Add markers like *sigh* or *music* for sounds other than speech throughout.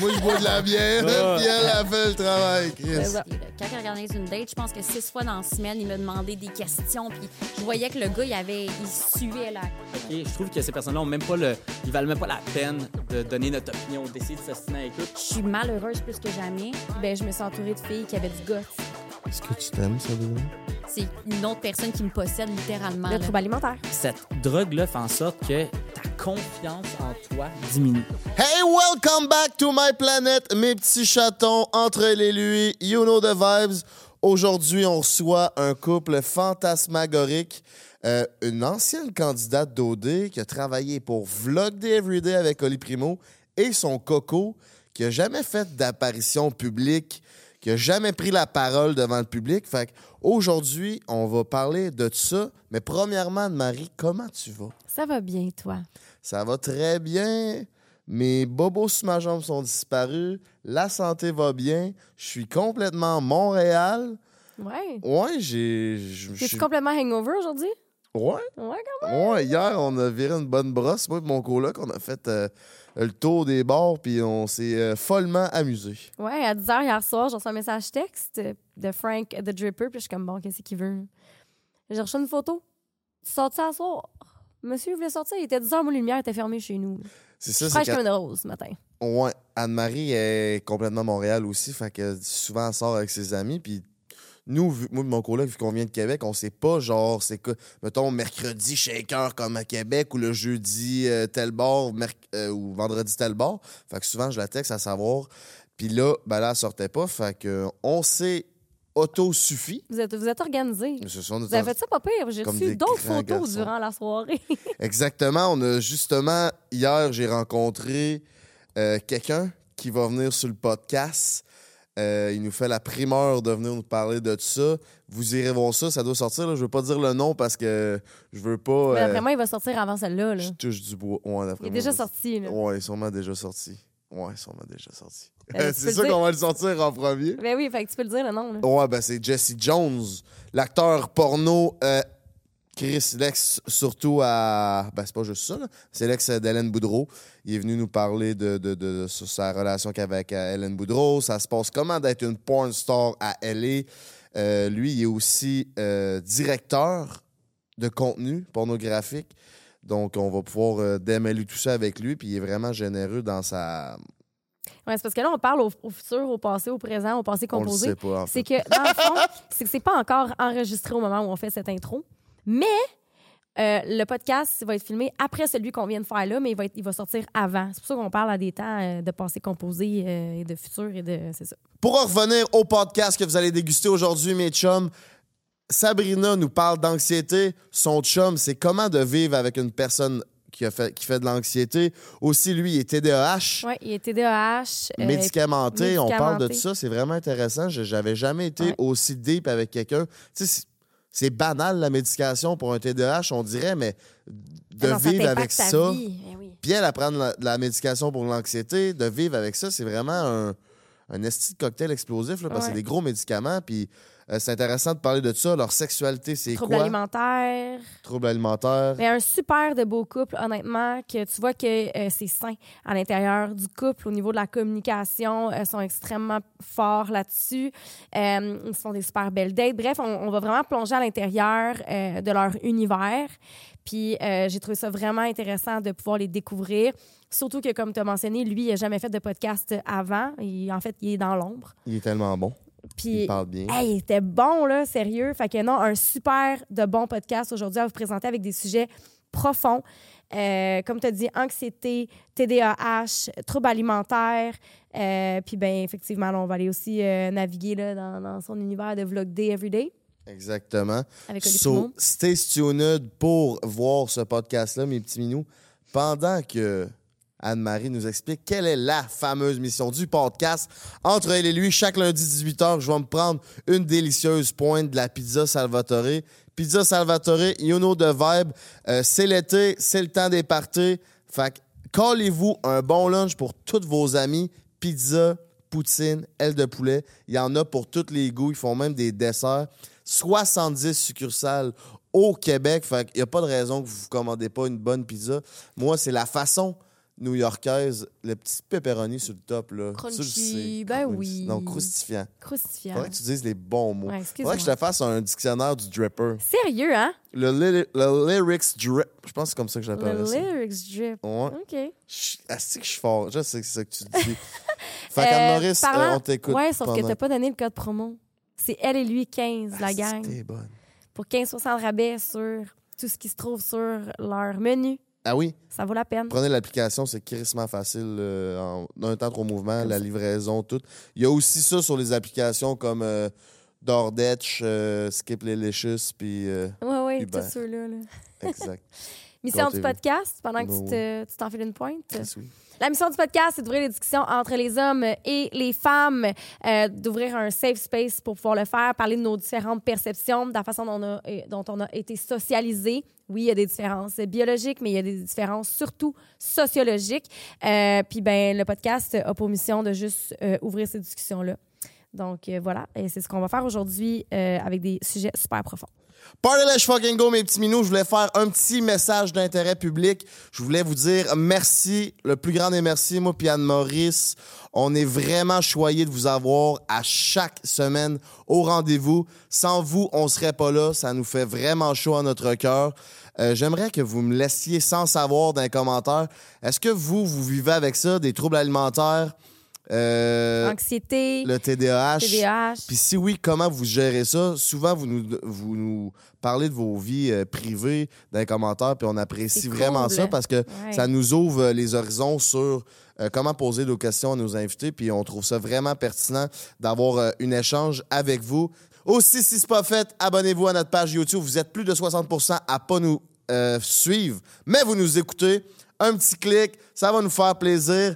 Moi, je bois de la bière, puis elle a fait le travail, Chris. Quand il organise une date, je pense que six fois dans la semaine, il me demandait des questions. Puis je voyais que le gars, il avait, il suait là. Et je trouve que ces personnes-là ont même pas le. Ils valent même pas la peine de donner notre opinion, d'essayer de s'assiner avec eux. Je suis malheureuse plus que jamais. Ben, je me suis entourée de filles qui avaient du goût. Est-ce que tu t'aimes, Sabrina? C'est une autre personne qui me possède littéralement. Le là. trouble alimentaire. Cette drogue-là fait en sorte que ta confiance en toi diminue. Hey, welcome back to my planet, mes petits chatons, entre elle et lui, you know the vibes. Aujourd'hui, on reçoit un couple fantasmagorique, euh, une ancienne candidate d'OD qui a travaillé pour Vlog Day Everyday avec Oli Primo et son coco qui a jamais fait d'apparition publique, qui a jamais pris la parole devant le public. Fait aujourd'hui, on va parler de ça. Mais premièrement, Anne-Marie, comment tu vas? Ça va bien, toi? Ça va très bien. Mes bobos sous ma jambe sont disparus. La santé va bien. Je suis complètement Montréal. Ouais. Ouais, j'ai. T'es-tu suis- complètement hangover aujourd'hui? Ouais, Ouais, quand même. ouais. Hier, on a viré une bonne brosse. Moi et mon coloc, on a fait euh, le tour des bars, puis on s'est euh, follement amusé. Ouais, à 10h hier soir, j'ai reçu un message texte de Frank the Dripper, puis je suis comme, bon, qu'est-ce qu'il veut? J'ai reçu une photo. Tu sortis à soir? Monsieur voulait sortir, il était 10h, moi, la lumière était fermée chez nous. C'est ça, c'est comme une rose ce matin. Ouais, Anne-Marie est complètement Montréal aussi, fait que souvent elle sort avec ses amis, puis nous, vu- moi mon coloc, vu qu'on vient de Québec, on sait pas, genre, c'est quoi, mettons, mercredi shaker comme à Québec, ou le jeudi euh, tel merc- euh, ou vendredi tel bar. Fait que souvent, je la texte à savoir. Puis là, ben là, elle sortait pas, fait que on s'est auto-suffi. Vous êtes, vous êtes sont Vous avez fait ça pas pire. J'ai reçu d'autres photos garçons. durant la soirée. *laughs* Exactement. On a justement, hier, j'ai rencontré euh, quelqu'un qui va venir sur le podcast. Euh, il nous fait la primeur de venir nous parler de ça. Vous irez voir ça, ça doit sortir. Là. Je veux pas dire le nom parce que je veux pas. Mais euh, d'après moi, il va sortir avant celle-là. là. je touche du bois. Ouais, Il est déjà sorti. Là. Ouais, il est sûrement déjà sorti. Ouais, sûrement déjà sorti. Ben, *laughs* c'est dire. qu'on va le sortir en premier. Ben oui, fait que tu peux le dire le nom. Là. Ouais, ben c'est Jesse Jones, l'acteur porno. euh, Chris, l'ex, surtout à. Ben, c'est pas juste ça, là. C'est l'ex d'Hélène Boudreau. Il est venu nous parler de, de, de- de- sur sa relation qu'il avait avec euh, Hélène Boudreau. Ça se passe comment d'être une porn star à LA. Euh, lui, il est aussi euh, directeur de contenu pornographique. Donc, on va pouvoir euh, démêler tout ça avec lui. Puis, il est vraiment généreux dans sa. Ouais, c'est parce que là, on parle au, au futur, au passé, au présent, au passé On le composé. sait pas, en C'est que, dans le fond, *laughs* c'est que c'est pas encore enregistré au moment où on fait cette intro. Mais euh, le podcast va être filmé après celui qu'on vient de faire là, mais il va, être- il va sortir avant. C'est pour ça qu'on parle à des temps euh, de passé composé euh, et de futur et de. C'est ça. Pour en revenir au podcast que vous allez déguster aujourd'hui, mes chums, Sabrina nous parle d'anxiété. Son chum, c'est comment de vivre avec une personne qui, a fait, qui fait de l'anxiété. Aussi, lui, il est TDAH, Oui, il est TDAH. euh, médicamenté. On parle de médicamenté. ça. C'est vraiment intéressant. Je- J'avais jamais été Ouais. aussi deep avec quelqu'un. Tu sais, c'est- banal, la médication pour un TDAH, on dirait, mais de ça vivre avec ça. Eh oui. Puis elle, à prendre la, médication pour l'anxiété, de vivre avec ça, c'est vraiment un, un esti de cocktail explosif, là, parce que Ouais. c'est des gros médicaments. Puis euh, c'est intéressant de parler de ça. Leur sexualité, c'est Troubles quoi? alimentaires. Troubles alimentaires. Mais un super de beau couple, honnêtement, que tu vois que euh, c'est sain à l'intérieur du couple au niveau de la communication. Ils sont extrêmement forts là-dessus. Euh, ils sont des super belles dates. Bref, on, on va vraiment plonger à l'intérieur euh, de leur univers. Puis euh, j'ai trouvé ça vraiment intéressant de pouvoir les découvrir. Surtout que, comme tu as mentionné, lui, il n'a jamais fait de podcast avant. Il- en fait, il est dans l'ombre. Il est tellement bon. Puis Il parle bien. Hey, il était bon, là, sérieux. Fait que non, un super de bon podcast aujourd'hui à vous présenter avec des sujets profonds. Euh, comme tu as dit, anxiété, TDAH, troubles alimentaires. Euh, puis, ben effectivement, là, on va aller aussi euh, naviguer là, dans, dans son univers de Vlog Day Everyday Exactement. avec So, stay tuned pour voir ce podcast-là, mes petits minous. Pendant que Anne-Marie nous explique quelle est la fameuse mission du podcast. Entre elle et lui, chaque lundi 18h, je vais me prendre une délicieuse pointe de la pizza Salvatore. Pizza Salvatore, you know the vibe. Euh, c'est l'été, c'est le temps des parties. Fait que callez-vous un bon lunch pour tous vos amis. Pizza, poutine, aile de poulet. Il y en a pour tous les goûts. Ils font même des desserts. 70 succursales au Québec. Fait qu'il n'y a pas de raison que vous ne commandez pas une bonne pizza. Moi, c'est la façon new-yorkaise, le petit pepperoni sur le top, là. Crunchy, Tu le sais. ben oui. Non, croustillant. Croustillant. Faudrait que tu dises les bons mots. Ouais, Faudrait que je te fasse un dictionnaire du dripper. Sérieux, hein? Le, le lyrics drip. Je pense que c'est comme ça que j'appelle Le ça. lyrics drip. Ouais. OK. Je- Asti que je suis fort. Je sais que c'est ça que tu dis. *laughs* fait Euh, qu'Anne-Maurice, parlant- euh, on t'écoute. Ouais, sauf que pendant- t'as pas donné le code promo. C'est elle et lui 15, la Asti que gang. t'es bonne. Pour 15 de rabais sur tout ce qui se trouve sur leur menu. Ah oui, Ça vaut la peine. prenez l'application, c'est crissement facile. euh, en un temps, trois mouvements, la livraison, tout. Il y a aussi ça sur les applications comme euh, DoorDash, euh, Skip Licious, puis euh, Ouais, ouais, Hubert. tous ceux-là. là. exact. *laughs* Mission du Comptez-vous. podcast, pendant que tu te- tu t'enfiles une pointe. Chris, oui. La mission du podcast, c'est d'ouvrir les discussions entre les hommes et les femmes, euh, d'ouvrir un safe space pour pouvoir le faire, parler de nos différentes perceptions, de la façon dont on a, euh, dont on a été socialisé. Oui, il y a des différences biologiques, mais il y a des différences surtout sociologiques. Euh, puis, ben, le podcast a pour mission de juste euh, ouvrir ces discussions-là. Donc, euh, voilà. Et c'est ce qu'on va faire aujourd'hui euh, avec des sujets super profonds. Party Let's fucking go, mes petits minous. Je voulais faire un petit message d'intérêt public. Je voulais vous dire merci, le plus grand des merci, moi puis Anne-Maurice. On est vraiment choyés de vous avoir à chaque semaine au rendez-vous. Sans vous, on serait pas là. Ça nous fait vraiment chaud à notre cœur. Euh, J'aimerais que vous me laissiez sans savoir dans les commentaires. Est-ce que vous, vous vivez avec ça, des troubles alimentaires, euh, Anxiété, le TDAH? TDAH. Puis si oui, comment vous gérez ça? Souvent, vous nous, vous nous parlez de vos vies euh, privées dans les commentaires, puis on apprécie vraiment cool. ça parce que Ouais. ça nous ouvre euh, les horizons sur euh, comment poser nos questions à nos invités, puis on trouve ça vraiment pertinent d'avoir euh, un échange avec vous. Aussi, si c'est pas fait, abonnez-vous à notre page YouTube. Vous êtes plus de 60% à pas nous suivre, mais vous nous écoutez. Un petit clic, ça va nous faire plaisir.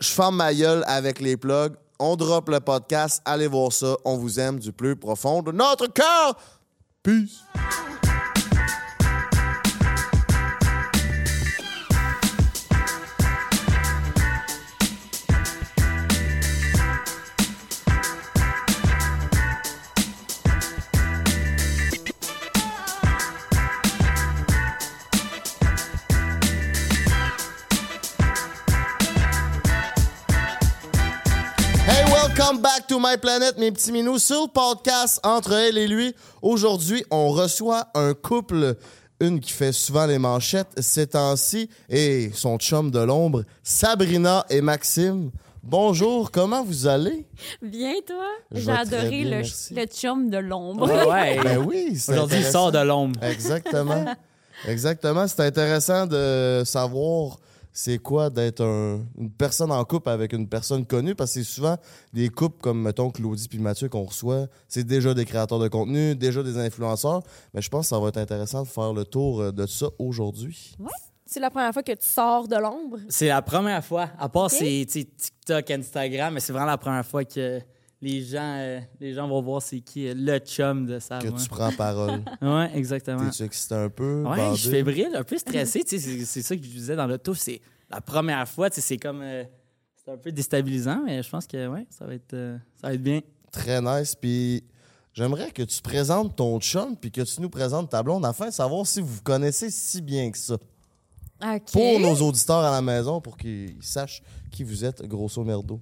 Je ferme ma gueule avec les plugs. On drop le podcast. Allez voir ça. On vous aime du plus profond de notre cœur. Peace. Welcome back to my planet, mes petits minous, sur le podcast Entre elle et lui. Aujourd'hui, on reçoit un couple, une qui fait souvent les manchettes ces temps-ci, et son chum de l'ombre, Sabrina et Maxime. Bonjour, comment vous allez? Bien, toi? Je J'ai vais très adoré bien, le, merci. le chum de l'ombre. Ouais. *laughs* Ben oui, c'est Aujourd'hui, il intéressant. sort de l'ombre. Exactement. Exactement. C'est intéressant de savoir c'est quoi d'être un- une personne en couple avec une personne connue? Parce que c'est souvent des couples comme, mettons, Claudie puis Mathieu qu'on reçoit. C'est déjà des créateurs de contenu, déjà des influenceurs. Mais je pense que ça va être intéressant de faire le tour euh, de ça aujourd'hui. C'est la première fois que tu sors de l'ombre? C'est la première fois. À part Ok. c'est TikTok, Instagram, mais c'est vraiment la première fois que les gens, euh, les gens vont voir c'est qui euh, le chum de ça. Que tu prends parole. *laughs* Ouais, exactement. T'es-tu excité un peu? Ouais, bandé? je suis fébrile, un peu stressé. tu sais, c'est ça que je disais dans l'auto. C'est la première fois. tu sais, C'est comme. euh, c'est un peu déstabilisant, mais je pense que ouais, ça, va être, euh, ça va être bien. Très nice. Puis j'aimerais que tu présentes ton chum puis que tu nous présentes ta blonde afin de savoir si vous vous connaissez si bien que ça. OK. pour nos auditeurs à la maison pour qu'ils sachent qui vous êtes, grosso merdo.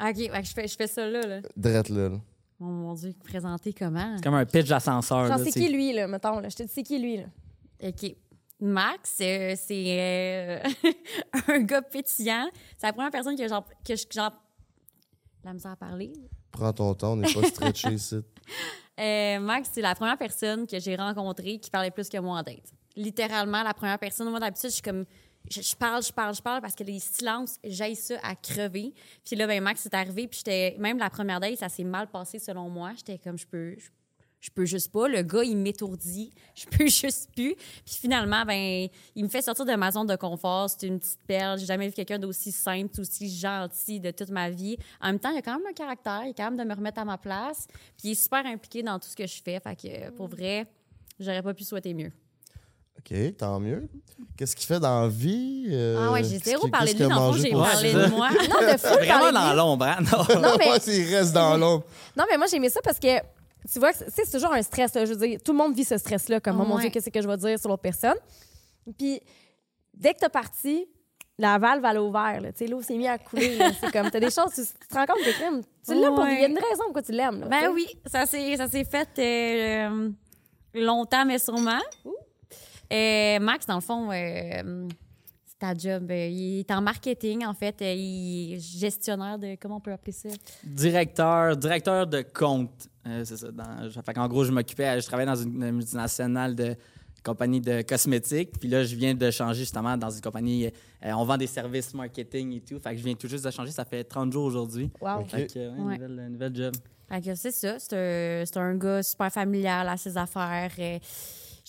OK, que je fais, je fais ça là. là. Drette là. là. Oh mon Dieu, présenter comment? C'est comme un pitch d'ascenseur. Genre, là, c'est qui lui, là, mettons? Là? Je te dis, c'est qui lui, là? OK. Max, euh, c'est euh, *laughs* un gars pétillant. C'est la première personne que genre, que je, genre, la misère à parler. Prends ton temps, on n'est pas stretché *laughs* ici. Euh, Max, c'est la première personne que j'ai rencontrée qui parlait plus que moi en date. Littéralement, la première personne. Moi, d'habitude, je suis comme. Je, parle, je parle, je parle parce que les silences, j'aille ça à crever. Puis là, ben, Max est arrivé, puis j'étais. Même la première date, ça s'est mal passé selon moi. J'étais comme, je peux. Je, peux juste pas. Le gars, il m'étourdit. *laughs* Je peux juste plus. Puis finalement, ben, il me fait sortir de ma zone de confort. C'est une petite perle. J'ai jamais vu quelqu'un d'aussi simple, aussi gentil de toute ma vie. En même temps, il a quand même un caractère. Il est capable de me remettre à ma place. Puis il est super impliqué dans tout ce que je fais. Fait que, pour vrai, j'aurais pas pu souhaiter mieux. OK, tant mieux. Qu'est-ce qu'il fait dans la vie? euh, ah ouais, j'ai qu'est-ce zéro parlé de lui. qu'il a Dans le fond, mangé j'ai parlé de moi. *laughs* Non, de fou, Vraiment dans l'ombre, hein? Non. Non, mais, s'il reste dans *laughs* l'ombre. non, mais moi, j'ai aimé ça parce que, tu vois, que c'est- toujours un stress. là. Je veux dire, tout le monde vit ce stress-là, comme, oh mon Ouais. Dieu, qu'est-ce que je vais dire sur l'autre personne? Puis, dès que t'as parti, la valve à l'eau vert. là. Tu sais, l'eau s'est mise à couler. C'est comme, t'as des choses, tu, tu te rends compte que crème, tu l'aimes pour. Il y a une raison pourquoi tu l'aimes. Ben oui, ça s'est, ça s'est fait euh, longtemps, mais sûrement. Euh, Max, dans le fond, euh, c'est ta job. euh, il est en marketing, en fait. euh, il est gestionnaire de. Comment on peut appeler ça? Directeur, directeur de compte. Euh, c'est ça. Dans, fait qu'en gros, je m'occupais, je travaillais dans une multinationale de compagnie de cosmétiques. Puis là, je viens de changer justement dans une compagnie. euh, on vend des services marketing et tout. Fait que je viens tout juste de changer. Ça fait 30 jours aujourd'hui. Wow. Ok. Fait que, Ouais. Nouvelle, nouvelle job. Fait que c'est ça. C'est un, c'est un gars super familial à ses affaires. Euh,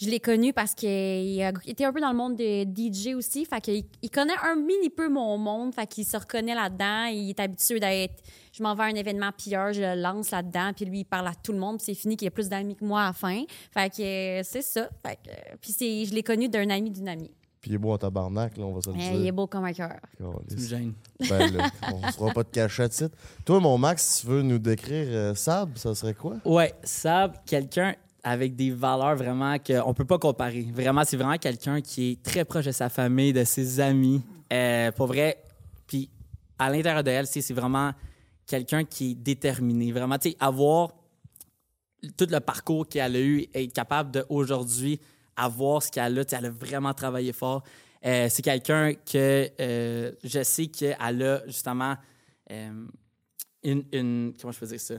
je l'ai connu parce qu'il était un peu dans le monde de DJ aussi. Fait qu'il il connaît un mini peu mon monde. Fait qu'il se reconnaît là-dedans. Il est habitué d'être. Je m'en vais à un événement pilleur, je le lance là-dedans. Puis lui, il parle à tout le monde. Puis c'est fini qu'il y a plus d'amis que moi à la fin. Fait que euh, c'est ça. Fait que, euh, puis c'est- je l'ai connu d'un ami d'une amie. Puis il est beau en tabarnak, là, on va se le Mais dire. il est beau comme un cœur. Tu me Calisse. gênes. Ben là, on se fera pas de cachette. titre. Toi, mon Max, si tu veux nous décrire euh, Sab, ça serait quoi? Ouais, Sab, quelqu'un avec des valeurs vraiment qu'on peut pas comparer. Vraiment, c'est vraiment quelqu'un qui est très proche de sa famille, de ses amis. Euh, pour vrai, puis à l'intérieur de elle, c'est vraiment quelqu'un qui est déterminé. Vraiment, tu sais, avoir tout le parcours qu'elle a eu, être capable d'aujourd'hui avoir ce qu'elle a, tu sais, elle a vraiment travaillé fort. Euh, c'est quelqu'un que euh, je sais qu'elle a justement euh, une, une- Comment je peux dire ça?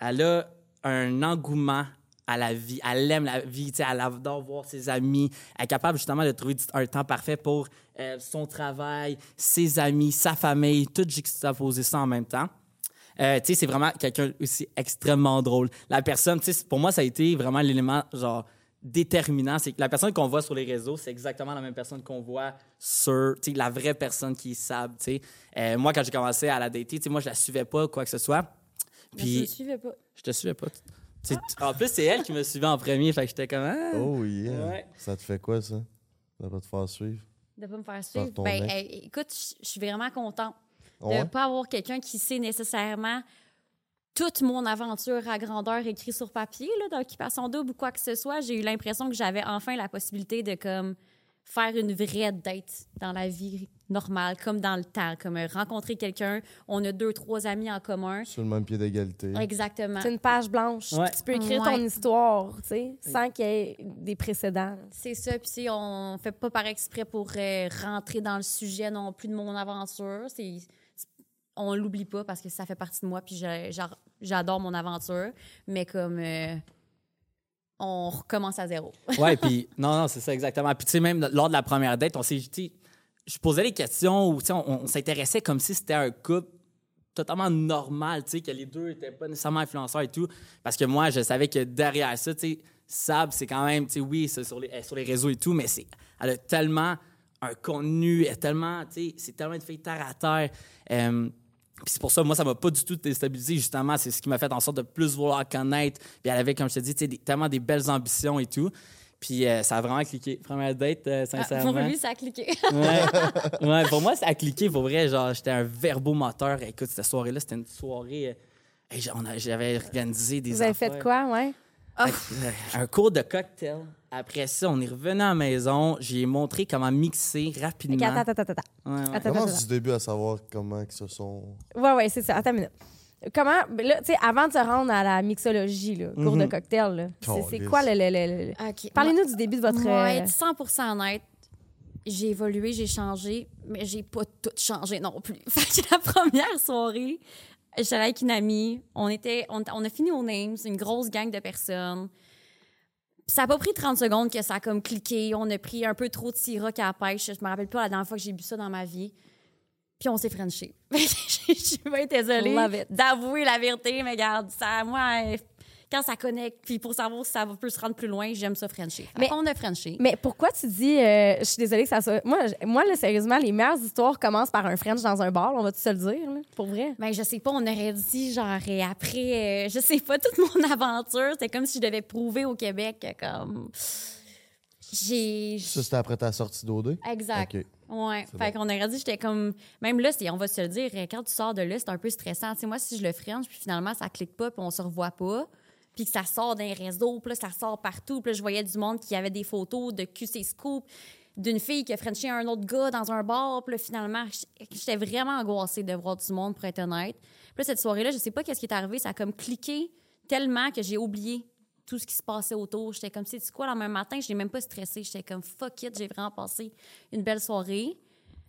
Elle a un engouement à la vie. Elle aime la vie, tu sais, elle adore voir ses amis. Elle est capable justement de trouver un temps parfait pour euh, son travail, ses amis, sa famille, tout juxtaposer ça en même temps. Euh, tu sais, c'est vraiment quelqu'un aussi extrêmement drôle. La personne, tu sais, pour moi, ça a été vraiment l'élément, genre, déterminant. C'est que la personne qu'on voit sur les réseaux, c'est exactement la même personne qu'on voit sur, tu sais, la vraie personne qui est Sab, tu sais. Euh, moi, quand j'ai commencé à la dater, tu sais, moi, je la suivais pas, quoi que ce soit. Mais je Puis, le suivais pas. je te suivais pas. En plus, c'est elle qui me suivait en premier, fait que j'étais comme... Ah. Oh yeah. Ouais. Ça te fait quoi, ça? Ça va te faire suivre? De pas me faire suivre? Ben, euh, écoute, je suis vraiment contente. de Ouais? ne pas avoir quelqu'un qui sait nécessairement toute mon aventure à grandeur écrite sur papier, là, dans Occupation Double ou quoi que ce soit. J'ai eu l'impression que j'avais enfin la possibilité de comme faire une vraie date dans la vie normale, comme dans le temps, comme rencontrer quelqu'un. On a deux, trois amis en commun. Sur le même pied d'égalité. Exactement. C'est une page blanche. Ouais. Tu peux écrire Ouais. ton histoire, tu sais, sans qu'il y ait des précédents. C'est ça. Puis, tu sais, on fait pas par exprès pour euh, rentrer dans le sujet non plus de mon aventure. C'est, on l'oublie pas parce que ça fait partie de moi. Puis, j'adore mon aventure. Mais comme euh, on recommence à zéro. Ouais, puis non, non, c'est ça exactement. Puis tu sais, même lors de la première date, on s'est, tu sais, je posais des questions où on, on s'intéressait comme si c'était un couple totalement normal, que les deux étaient pas nécessairement influenceurs et tout. Parce que moi, je savais que derrière ça, Sab, c'est quand même, oui, c'est sur les, sur les réseaux et tout, mais c'est, elle a tellement un contenu, est tellement, c'est tellement une fille terre à terre. Euh, puis c'est pour ça, moi, ça m'a pas du tout déstabilisé, justement. C'est ce qui m'a fait en sorte de plus vouloir connaître. Puis elle avait, comme je te dis, tellement des belles ambitions et tout. Puis euh, ça a vraiment cliqué. Première date, euh, Ah, sincèrement. pour lui, ça a cliqué. *laughs* ouais. Ouais, pour moi, ça a cliqué. Pour vrai, genre, j'étais un verbomoteur. Écoute, cette soirée-là, c'était une soirée... euh, J'avais organisé des Vous avez fait quoi, ouais? Euh, Un cours de cocktail. Après ça, on est revenu à la maison. J'ai montré comment mixer rapidement. Ok, attends, attends, attends. Ouais, ouais. Attends, Commence attends, du début à savoir comment ils se sont. Ouais, ouais, c'est ça. Attends une minute. Comment, ben là, tu sais, avant de se rendre à la mixologie, là, cours de cocktail, là, c'est- quoi le. le- le- le- OK. Parlez-nous du début de votre. Moi, euh, être 100 honnête, j'ai évolué, j'ai changé, mais j'ai pas tout changé non plus. *laughs* Fait que la première soirée, j'étais avec une amie, on, était, on, on a fini au Names, une grosse gang de personnes. Ça a pas pris 30 secondes que ça a comme cliqué. On a pris un peu trop de sirop à la pêche. Je me rappelle pas la dernière fois que j'ai bu ça dans ma vie. Puis on s'est frenché. Je suis bien désolée d'avouer la vérité, mais regarde, ça, moi, euh, quand ça connecte, puis pour savoir si ça peut se rendre plus loin, j'aime ça frencher. Mais- on a frenché. Mais pourquoi tu dis. euh, je suis désolée que ça soit. Moi, moi là, sérieusement, les meilleures histoires commencent par un French dans un bar, on va tout se le dire, là, pour vrai? Ben, je sais pas, on aurait dit, genre, et après, euh, je sais pas, toute mon *laughs* aventure, c'était comme si je devais prouver au Québec que, comme. J'ai. Ça, c'était après ta sortie d'OD? Exact. OK. Ouais. Fait bon. qu'on aurait dit, j'étais comme. Même là, on va se le dire, quand tu sors de là, c'est un peu stressant. Tu sais, moi, si je le french, puis finalement, ça clique pas, puis on se revoit pas, puis que ça sort d'un réseau, puis là, ça sort partout, puis là, je voyais du monde qui avait des photos de QC Scoop. d'une fille qui a frenché un autre gars dans un bar. Puis là, finalement, j'étais vraiment angoissée de voir du monde, pour être honnête. Puis là, cette soirée-là, je sais pas qu'est-ce qui est arrivé. Ça a comme cliqué tellement que j'ai oublié tout ce qui se passait autour. J'étais comme, c'est quoi, le même matin, je n'ai même pas stressé. J'étais comme, fuck it, j'ai vraiment passé une belle soirée.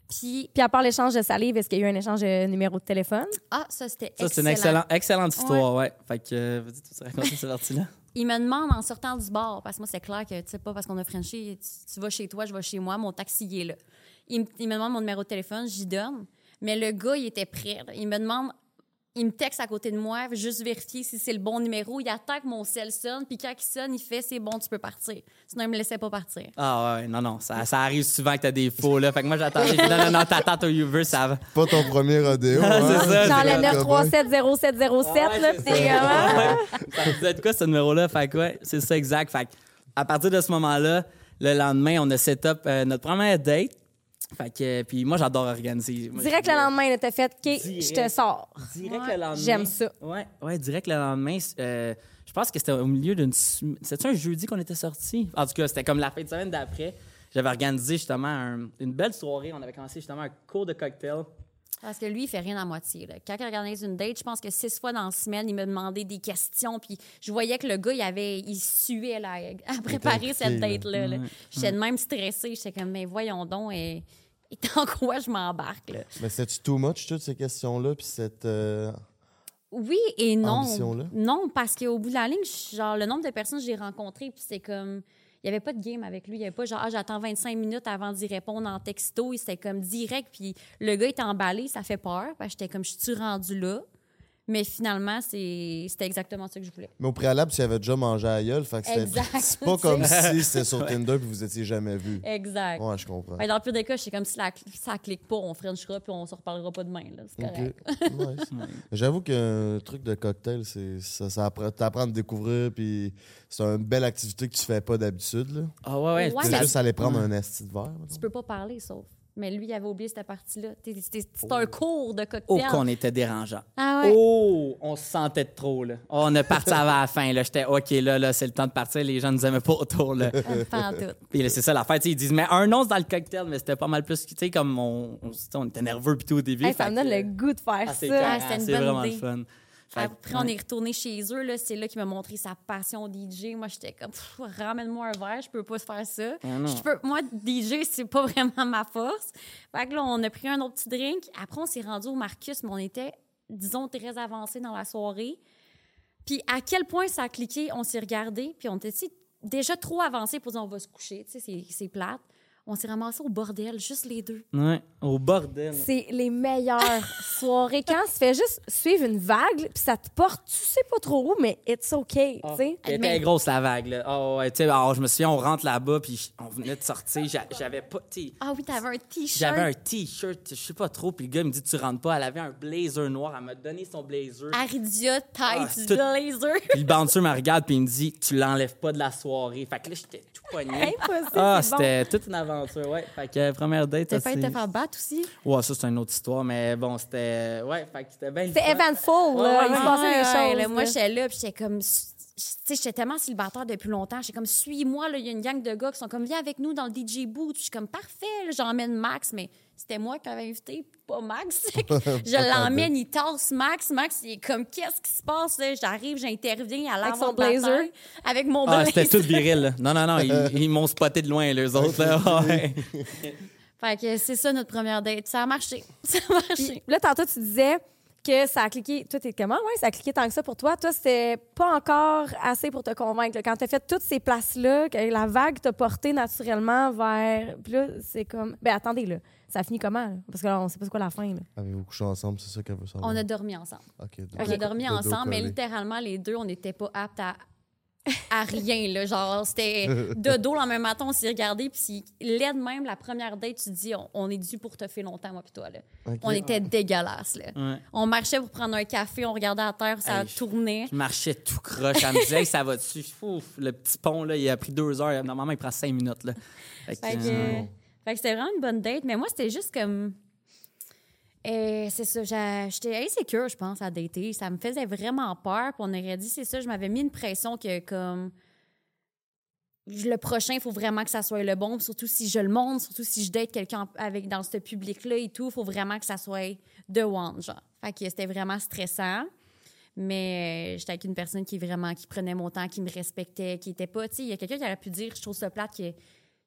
Puis, Puis à part l'échange de salive, est-ce qu'il y a eu un échange de numéro de téléphone? ah, ça, c'était Ça, c'est une excellent. excellente, excellente histoire, ouais. Fait que, euh, vas-y, tu te raconter cette partie-là? Il me demande en sortant du bar, parce que moi, c'est clair que, tu sais, pas parce qu'on a Frenché, tu, tu vas chez toi, je vais chez moi, mon taxi il est là. Il, me- il me demande mon numéro de téléphone, j'y donne. Mais le gars, il était prêt. Il me demande, il me texte à côté de moi, juste vérifier si c'est le bon numéro. Il attend que mon cell sonne, puis quand il sonne, il fait c'est bon, tu peux partir. Sinon, il me laissait pas partir. Ah ouais, non, non, ça, ça arrive souvent que t'as des faux, là. Fait que moi, j'attendais. *laughs* Non, non, non, t'attends au Uber, ça va. Pas ton premier rodéo. *laughs* C'est hein? ça, Dans c'est le cobaye. 9370707, là, c'est vous êtes quoi ce numéro-là? Fait que ouais, c'est ça exact. Fait que à partir de ce moment-là, le lendemain, on a set up euh, notre première date. Fait que, puis moi, j'adore organiser. Moi, Direct le lendemain, là, t'as fait, OK, Direct. je te sors. Direct Ouais. le lendemain. J'aime ça. Ouais, ouais, direct le lendemain. euh, je pense que c'était au milieu d'une. C'était un jeudi qu'on était sortis? En tout cas, c'était comme la fin de semaine d'après. J'avais organisé justement un- une belle soirée. On avait commencé justement un cours de cocktail. Parce que lui, il fait rien à moitié. Là. Quand il organise une date, je pense que six fois dans la semaine, il me demandait des questions. Puis je voyais que le gars, il, avait, il suait là, à préparer cette là. date-là. là. J'étais de même stressée. J'étais comme, mais voyons donc, et, et dans quoi je m'embarque? là? Mais c'est-tu too much, toutes ces questions-là, puis cette... euh, Oui et non. Ambition-là? Non, parce qu'au bout de la ligne, genre, le nombre de personnes que j'ai rencontrées, puis c'est comme. Il n'y avait pas de game avec lui. Il n'y avait pas genre, ah, j'attends 25 minutes avant d'y répondre en texto. C'était comme direct. Puis le gars était emballé, ça fait peur. Parce que j'étais comme, je suis rendu là? Mais finalement, c'était exactement ça que je voulais. Mais au préalable, tu avais déjà mangé à gueule, fait que *laughs* c'est pas comme *laughs* si c'était sur Tinder puis vous étiez jamais vus. Exact. Ouais, je comprends. Dans le pire des cas, c'est comme si la, ça clique pas, on frenchera puis on se reparlera pas demain. là. C'est correct. Nice. *laughs* J'avoue qu'un truc de cocktail, c'est ça, ça apprend, t'apprends à te découvrir, puis c'est une belle activité que tu fais pas d'habitude. là. Ah ouais, ouais. Ouais, Tu juste aller prendre un asti de verre. Tu peux pas parler, sauf. Mais lui, il avait oublié cette partie-là. T'es- C'est un cours de cocktail. Oh, qu'on était dérangeant. Ah ouais. Oh, on se sentait de trop, là. Oh, on est parti avant la fin, là. J'étais, OK, là, là, c'est le temps de partir. Les gens nous aimaient pas autour, là. Pas en tout. Puis c'est ça l'affaire. Ils disent, mais un once dans le cocktail, mais c'était pas mal plus. Tu sais, comme on, on, on était nerveux tout au début. Hey, ça me donne que- le goût de faire Ah, ça. c'était une c'est bonne vraiment idée. le fun. Après, on est retourné chez eux. là. C'est là qu'il m'a montré sa passion DJ. Moi, j'étais comme, ramène-moi un verre, je peux pas faire ça. Ah. Je peux, moi, DJ, c'est pas *laughs* vraiment ma force. Fait que là, on a pris un autre petit drink. Après, on s'est rendu au Marcus, mais on était, disons, très avancé dans la soirée. Puis à quel point ça a cliqué, on s'est regardé, puis on était déjà trop avancé pour dire on va se coucher. Tu sais, c'est- c'est plate. On s'est ramassé au bordel, juste les deux. Ouais, au bordel. C'est les meilleures soirées. Quand tu fais juste suivre une vague, puis ça te porte, tu sais pas trop où, mais it's okay, tu sais. Elle Mais- était grosse la vague, là. Ah ouais, tu sais, alors, je me souviens, on rentre là-bas, puis on venait de sortir. j'a- J'avais pas, Ah oui, t'avais un t-shirt. J'avais un t-shirt, je sais pas trop, puis le gars me dit tu rentres pas. Elle avait un blazer noir, elle m'a donné son blazer. Aridia, Ah, tight, tout- blazer. Puis le bouncer me regarde puis il me dit tu l'enlèves pas de la soirée. Fait que là j'étais tout pogné. Impossible, Ah, c'est bon. c'était toute une aventure, ouais. Fait que première date, T'as failli te faire battre aussi? Ouais, ça c'est une autre histoire, mais bon, c'était ouais, fait que c'était bien. fun. eventful, Ouais, là. ouais, Il se ouais, passait des Ouais, choses. là, moi, j'étais là, puis j'étais comme. Tu sais, j'étais tellement célibataire depuis longtemps. J'étais comme, suis-moi, là, il y a une gang de gars qui sont comme, viens avec nous dans le DJ booth. Puis je suis comme, parfait, là, j'emmène Max, mais c'était moi qui avais invité, pas Max. *laughs* je l'emmène, il tasse Max. Max, il est comme, qu'est-ce qui se passe, là? J'arrive, j'interviens à Avec son l'avant de la blazer? Avec mon Ah, blazer. c'était tout viril. là. Non non non, ils, *laughs* ils m'ont spoté de loin les autres là. Ouais. *laughs* Fait que c'est ça notre première date. Ça a marché. Ça a marché. Puis là, tantôt, tu disais que ça a cliqué. Toi, t'es comment? Ouais, ça a cliqué tant que ça pour toi. Toi, c'était pas encore assez pour te convaincre. Quand t'as fait toutes ces places-là, que la vague t'a porté naturellement vers. Puis là, c'est comme. Ben, attendez, là. Ça finit comment? là? Parce que là, on sait pas c'est quoi la fin, là. Avez-vous couché ensemble, c'est ça qu'elle veut savoir? On a dormi ensemble. Ok, de- On a dormi de dos ensemble, mais littéralement, les deux, on n'était pas aptes à, à rien. Là. Genre, c'était de dos le même matin, on s'est regardé, puis si- laide même, la première date, tu te dis, on, on est dû pour te faire longtemps, moi puis toi. Là. Ok. On était dégueulasse. Là. Ouais. On marchait pour prendre un café, on regardait à terre, ça Hey, je- tournait. Je marchais tout croche. Elle me disait Hey, ça va dessus. Ouf, le petit pont là, il a pris deux heures. Normalement, il prend cinq minutes là. Fait que, Fait que, euh, fait que c'était vraiment une bonne date, mais moi, c'était juste comme. euh, c'est ça, j'étais insécure, je pense, à dater. Ça me faisait vraiment peur. Puis on aurait dit, c'est ça, je m'avais mis une pression que, comme. le prochain, il faut vraiment que ça soit le bon. Surtout si je le montre, surtout si je date quelqu'un avec dans ce public-là et tout, il faut vraiment que ça soit de one, genre. Fait que c'était vraiment stressant. Mais euh, j'étais avec une personne qui vraiment qui prenait mon temps, qui me respectait, qui était pas, tu sais, il y a quelqu'un qui aurait pu dire je trouve ça plate que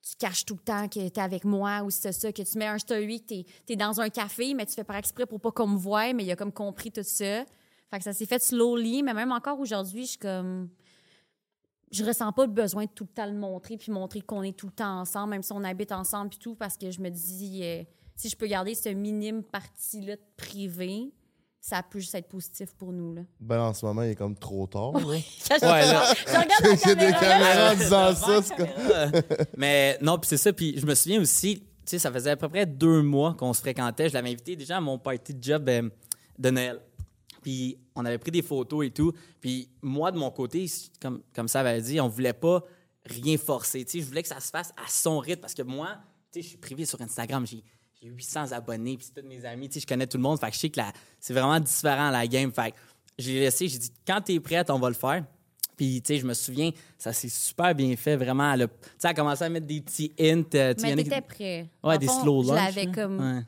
tu caches tout le temps que t'es avec moi ou c'est ça, que tu mets un story, que t'es es dans un café, mais tu fais pas exprès pour pas qu'on me voie, mais il a comme compris tout ça. Fait que ça s'est fait slowly, mais même encore aujourd'hui, je suis comme je ressens pas le besoin de tout le temps le montrer puis montrer qu'on est tout le temps ensemble, même si on habite ensemble puis tout, parce que je me dis, euh, si je peux garder ce minime partie-là de privé, ça peut juste être positif pour nous. Là. Ben, en ce moment, il est comme trop tard. là. *laughs* je, là. je regarde la Il y a des caméras en disant ça. c'est comme- Mais non, puis c'est ça. Puis je me souviens aussi, tu sais, ça faisait à peu près deux mois qu'on se fréquentait. Je l'avais invité déjà à mon party de job euh, de Noël. Puis on avait pris des photos et tout. Puis moi, de mon côté, comme, comme ça avait dit, on voulait pas rien forcer. Tu sais, je voulais que ça se fasse à son rythme parce que moi, tu sais, je suis privé sur Instagram. J'ai j'ai 800 abonnés, puis c'est tous mes amis. Tu sais, je connais tout le monde. Fait que je sais que la- c'est vraiment différent la game. Fait que j'ai laissé, j'ai dit, quand t'es prête, on va le faire. Puis, tu sais, je me souviens, ça s'est super bien fait, vraiment. elle a- Tu sais, elle a commencé à mettre des petits hints. euh, Mais t'étais prêt. Ouais, En des fond, slow Je lunch, l'avais là. comme. Ouais.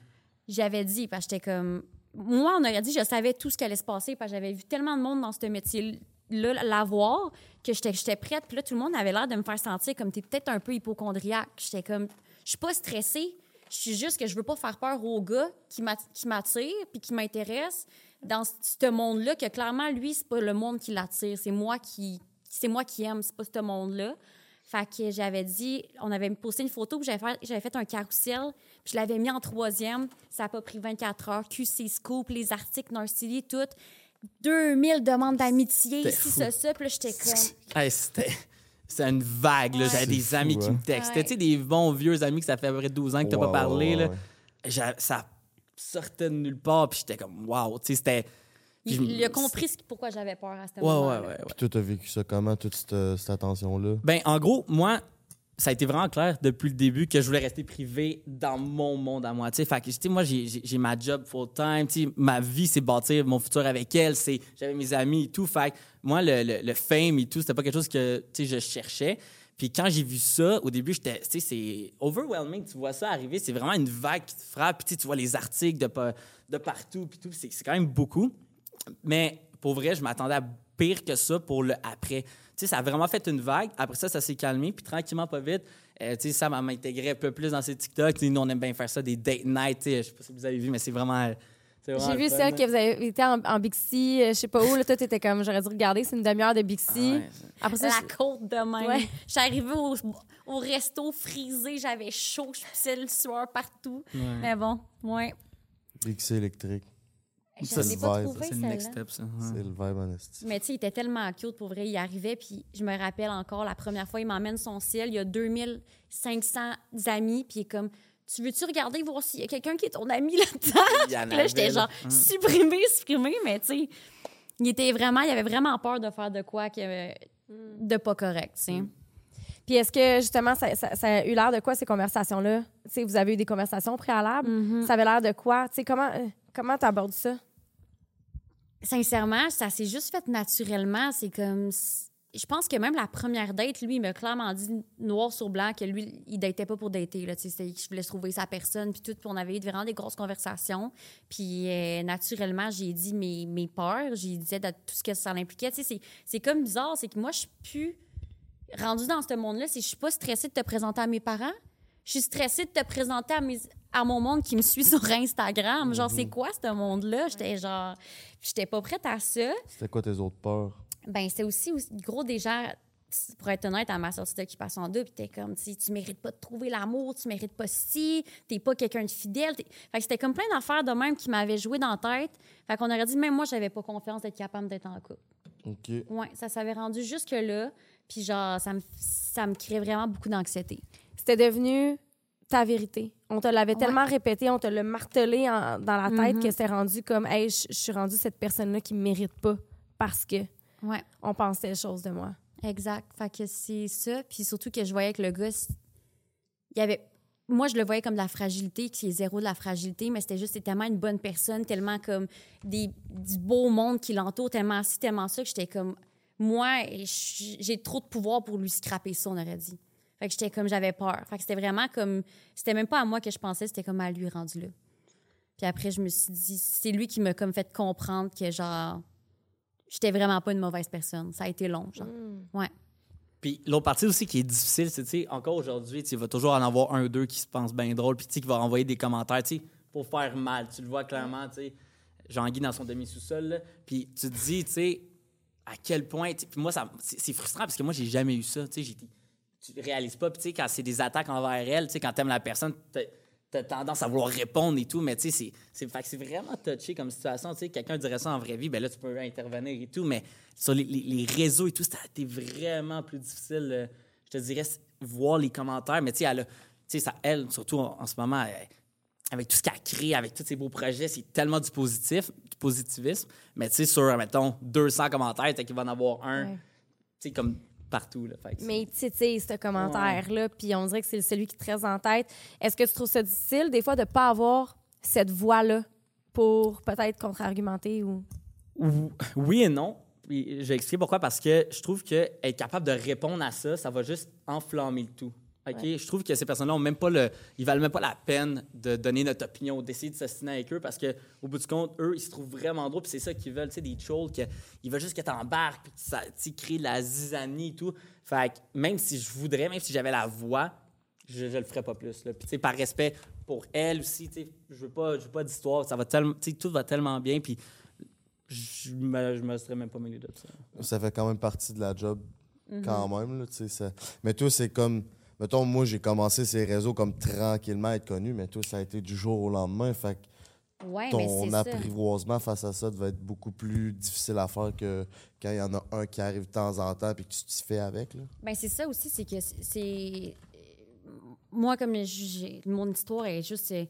J'avais dit, parce que j'étais comme. Moi, on aurait dit, je savais tout ce qui allait se passer, parce que j'avais vu tellement de monde dans ce métier-là l'avoir, que j'étais j'étais prête. Puis là, tout le monde avait l'air de me faire sentir comme t'es peut-être un peu hypochondriaque. J'étais comme. Je suis pas stressée. Je suis juste que je veux pas faire peur au gars qui m'at- qui m'attire puis qui m'intéresse dans ce- monde-là, que clairement, lui, c'est pas le monde qui l'attire. C'est moi qui. C'est moi qui aime, c'est pas ce monde-là. Fait que j'avais dit, on avait posté une photo, j'avais fait, j'avais fait un carrousel, puis je l'avais mis en troisième. Ça n'a pas pris 24 heures. QC Scoop, les articles City, tout. 2000 demandes d'amitié, ici, fou. ça, ça. Puis là, j'étais *laughs* comme. Hey, c'était. C'était une vague, là. J'avais C'est des fou, amis qui hein. me textaient. Ouais. Tu sais, des bons vieux amis que ça fait à peu près 12 ans que t'as pas parlé, là. ouais. J'a- Ça sortait de nulle part, puis j'étais comme, wow. Tu sais, c'était. Il, je- il a compris ce- pourquoi j'avais peur à ce Ouais, ouais, moment-là. ouais, ouais. Puis toi, t'as vécu ça comment, toute cette, cette attention-là? Ben, en gros, moi, ça a été vraiment clair depuis le début que je voulais rester privé dans mon monde à moi. Tu sais, fait que, moi, j'ai- ma job full-time. Ma vie, c'est bâtir mon futur avec elle. J'avais mes amis et tout. Fait que moi, le, le, fame et tout, c'était pas quelque chose que je cherchais. Puis quand j'ai vu ça, au début, j'étais, tu sais, c'est overwhelming. Tu vois ça arriver, c'est vraiment une vague qui te frappe. Puis tu vois les articles de, de partout, puis tout. C'est quand même beaucoup. Mais pour vrai, je m'attendais à pire que ça pour le après. Tu sais, ça a vraiment fait une vague. Après ça, ça s'est calmé. Puis tranquillement, pas vite, euh, tu sais, ça m'a intégré un peu plus dans ses TikTok. Tu sais, nous, on aime bien faire ça, des date night. tu sais. Je sais pas si vous avez vu, mais c'est vraiment. J'ai vu ça que vous avez été en, en Bixi, euh, je sais pas où. Là, toi, t'étais comme, j'aurais dû regarder, c'est une demi-heure de Bixi. Ah ouais, Après ça, La côte de même. Ouais. Je suis arrivée au, au resto frisé, j'avais chaud, je pissais le sueur partout. Ouais. Mais bon, ouais. Bixi électrique. Je Ça, l'ai c'est pas le vibe. trouvé, C'est le next step, ça. Ouais. C'est le vibe en esti. Mais tu sais, il était tellement cute pour vrai. Il arrivait, puis je me rappelle encore, la première fois, il m'emmène son ciel. Il y a 2500 amis, puis il est comme Tu veux-tu regarder, voir s'il y a quelqu'un qui est ton ami là-dedans? *laughs* Là, j'étais genre supprimé, supprimé, mais tu sais, il était vraiment, il avait vraiment peur de faire de quoi que, de pas correct, tu sais. Puis est-ce que justement, ça, ça- ça a eu l'air de quoi ces conversations-là? Tu sais, vous avez eu des conversations préalables? Mm-hmm. Ça avait l'air de quoi? Tu sais, comment euh, comment t'abordes ça? Sincèrement, ça s'est juste fait naturellement. C'est comme. Je pense que même la première date, lui, il m'a clairement dit noir sur blanc que lui, il datait pas pour dater. Là, je voulais trouver sa personne, puis tout. Puis on avait eu vraiment des grosses conversations. Puis euh, naturellement, j'ai dit mes, mes peurs, j'ai dit de- tout ce que ça impliquait. C'est- comme bizarre, c'est que moi, je suis plus rendue dans ce monde-là. Je suis pas stressée de te présenter à mes parents. Je suis stressée de te présenter à, mes, à mon monde qui me suit sur Instagram. Genre, c'est quoi ce monde-là? J'étais genre. J'étais pas prête à ça. C'était quoi tes autres peurs? Ben, c'est aussi, aussi gros déjà, pour être honnête, à ma sortie d'occupation double, t'es comme, tu mérites pas de trouver l'amour, tu mérites pas ci, t'es pas quelqu'un de fidèle. Fait que c'était comme plein d'affaires de même qui m'avaient joué dans la tête. Fait qu'on aurait dit, même moi, j'avais pas confiance d'être capable d'être en couple. OK. Ouais, ça s'avait rendu jusque-là. Puis genre, ça me, ça me crée vraiment beaucoup d'anxiété. C'était devenu ta vérité. On te l'avait Ouais. tellement répété, on te l'a martelé en- dans la tête Mhm. que c'est rendu comme, hey, je suis rendue cette personne-là qui me mérite pas parce que Ouais. on pense telle chose de moi. Exact. Fait que c'est ça. Puis surtout que je voyais que le gars, il y avait. Moi, je le voyais comme de la fragilité, qui est zéro de la fragilité, mais c'était juste c'est tellement une bonne personne, tellement comme des, du beau monde qui l'entoure, tellement ci, tellement ça, que j'étais comme. moi, j'ai trop de pouvoir pour lui scraper ça, on aurait dit. Fait que j'étais comme, j'avais peur. Fait que c'était vraiment comme, c'était même pas à moi que je pensais, c'était comme à lui rendu là. Puis après, je me suis dit, c'est lui qui m'a comme fait comprendre que, genre, j'étais vraiment pas une mauvaise personne. Ça a été long, genre. Ouais. Puis l'autre partie aussi qui est difficile, c'est, tu sais, encore aujourd'hui, tu sais, il va toujours en avoir un ou deux qui se pensent bien drôle, puis tu sais, qui va envoyer des commentaires, tu sais, pour faire mal. Tu le vois clairement, tu sais, Jean-Guy dans son demi-sous-sol, là. Puis tu te dis, tu sais, à quel point. Puis moi, ça, c'est, c'est frustrant parce que moi, j'ai jamais eu ça, tu sais, j'ai été- tu réalises pas, puis tu sais, quand c'est des attaques envers elle, tu sais, quand t'aimes la personne, t'as- t'as tendance à vouloir répondre et tout, mais tu sais, c'est, vraiment touché comme situation, tu sais, quelqu'un dirait ça en vraie vie, ben là, tu peux intervenir et tout, mais sur les, les- les réseaux et tout, a été vraiment plus difficile, euh, je te dirais, voir les commentaires, mais tu sais, elle, a- ça, elle, surtout en, en ce moment, elle- avec tout ce qu'elle crée, avec tous ses beaux projets, c'est tellement du positif, du positivisme, mais tu sais, sur, mettons, 200 commentaires, peut-être qu'il va en avoir un, Ouais. tu sais, comme partout, là, fait que Mais il titille, ce commentaire-là, puis on dirait que c'est celui qui te reste en tête. Est-ce que tu trouves ça difficile, des fois, de ne pas avoir cette voix-là pour peut-être contre-argumenter ou... Ou- Oui et non. Vais expliquer pourquoi. Parce que je trouve qu'être capable de répondre à ça, ça va juste enflammer le tout. OK? Je trouve que ces personnes-là ont même pas le. Ils valent même pas la peine de donner notre opinion, d'essayer de s'assiner avec eux parce qu'au bout du compte, eux, ils se trouvent vraiment drôles. Puis c'est ça qu'ils veulent, tu sais, des trolls, que, ils veulent juste que t'embarques, puis que ça, créer de la zizanie et tout. Fait que même si je voudrais, même si j'avais la voix, je, je le ferais pas plus. Là. Puis, tu sais, par respect pour elle aussi, tu sais, je veux pas, je veux pas d'histoire. Ça va tellement, tu sais, tout va tellement bien. Puis, je me, je me serais même pas mêlé de ça. Ça fait quand même partie de la job Mhm. quand même. Là, tu sais, ça- Mais toi, c'est comme. Mettons, moi, j'ai commencé ces réseaux comme tranquillement à être connu, mais toi, ça a été du jour au lendemain. Fait que Ouais, ton apprivoisement face à ça devait être beaucoup plus difficile à faire que quand il y en a un qui arrive de temps en temps et que tu t'y fais avec. Là. Ben c'est ça aussi, c'est que c'est- c'est. Moi, comme j'ai- mon histoire est juste. c'est-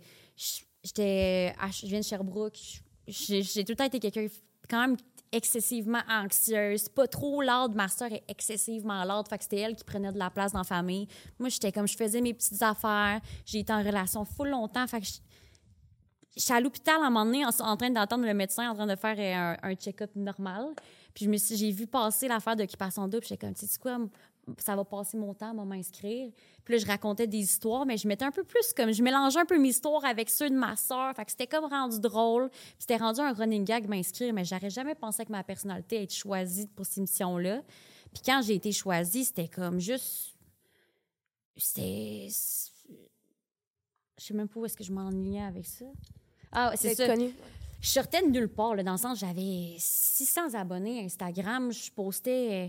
J'étais. Je viens de Sherbrooke. J'ai tout le temps été quelqu'un quand même excessivement anxieuse. Pas trop loud. Ma soeur est excessivement loud. Fait que c'était elle qui prenait de la place dans la famille. Moi, j'étais comme. Je faisais mes petites affaires. J'ai été en relation full longtemps. Fait que je- J'étais à l'hôpital à un moment donné en, train d'entendre le médecin en train de faire euh, un, check-up normal. Puis suis, j'ai vu passer l'affaire d'occupation double. J'étais comme, tu sais quoi, ça va passer mon temps, à m'inscrire. Puis là, je racontais des histoires, mais je mettais un peu plus comme, je mélangeais un peu mes histoires avec ceux de ma soeur. Fait que c'était comme rendu drôle. Puis c'était rendu un running gag m'inscrire, mais j'aurais jamais pensé que ma personnalité être choisie pour ces missions-là. Puis quand j'ai été choisie, c'était comme juste. C'était. Je sais même pas où est-ce que je m'ennuyais avec ça. Ah, c'est ça. connu? Je sortais de nulle part, là, dans le sens j'avais 600 abonnés Instagram. Je postais euh,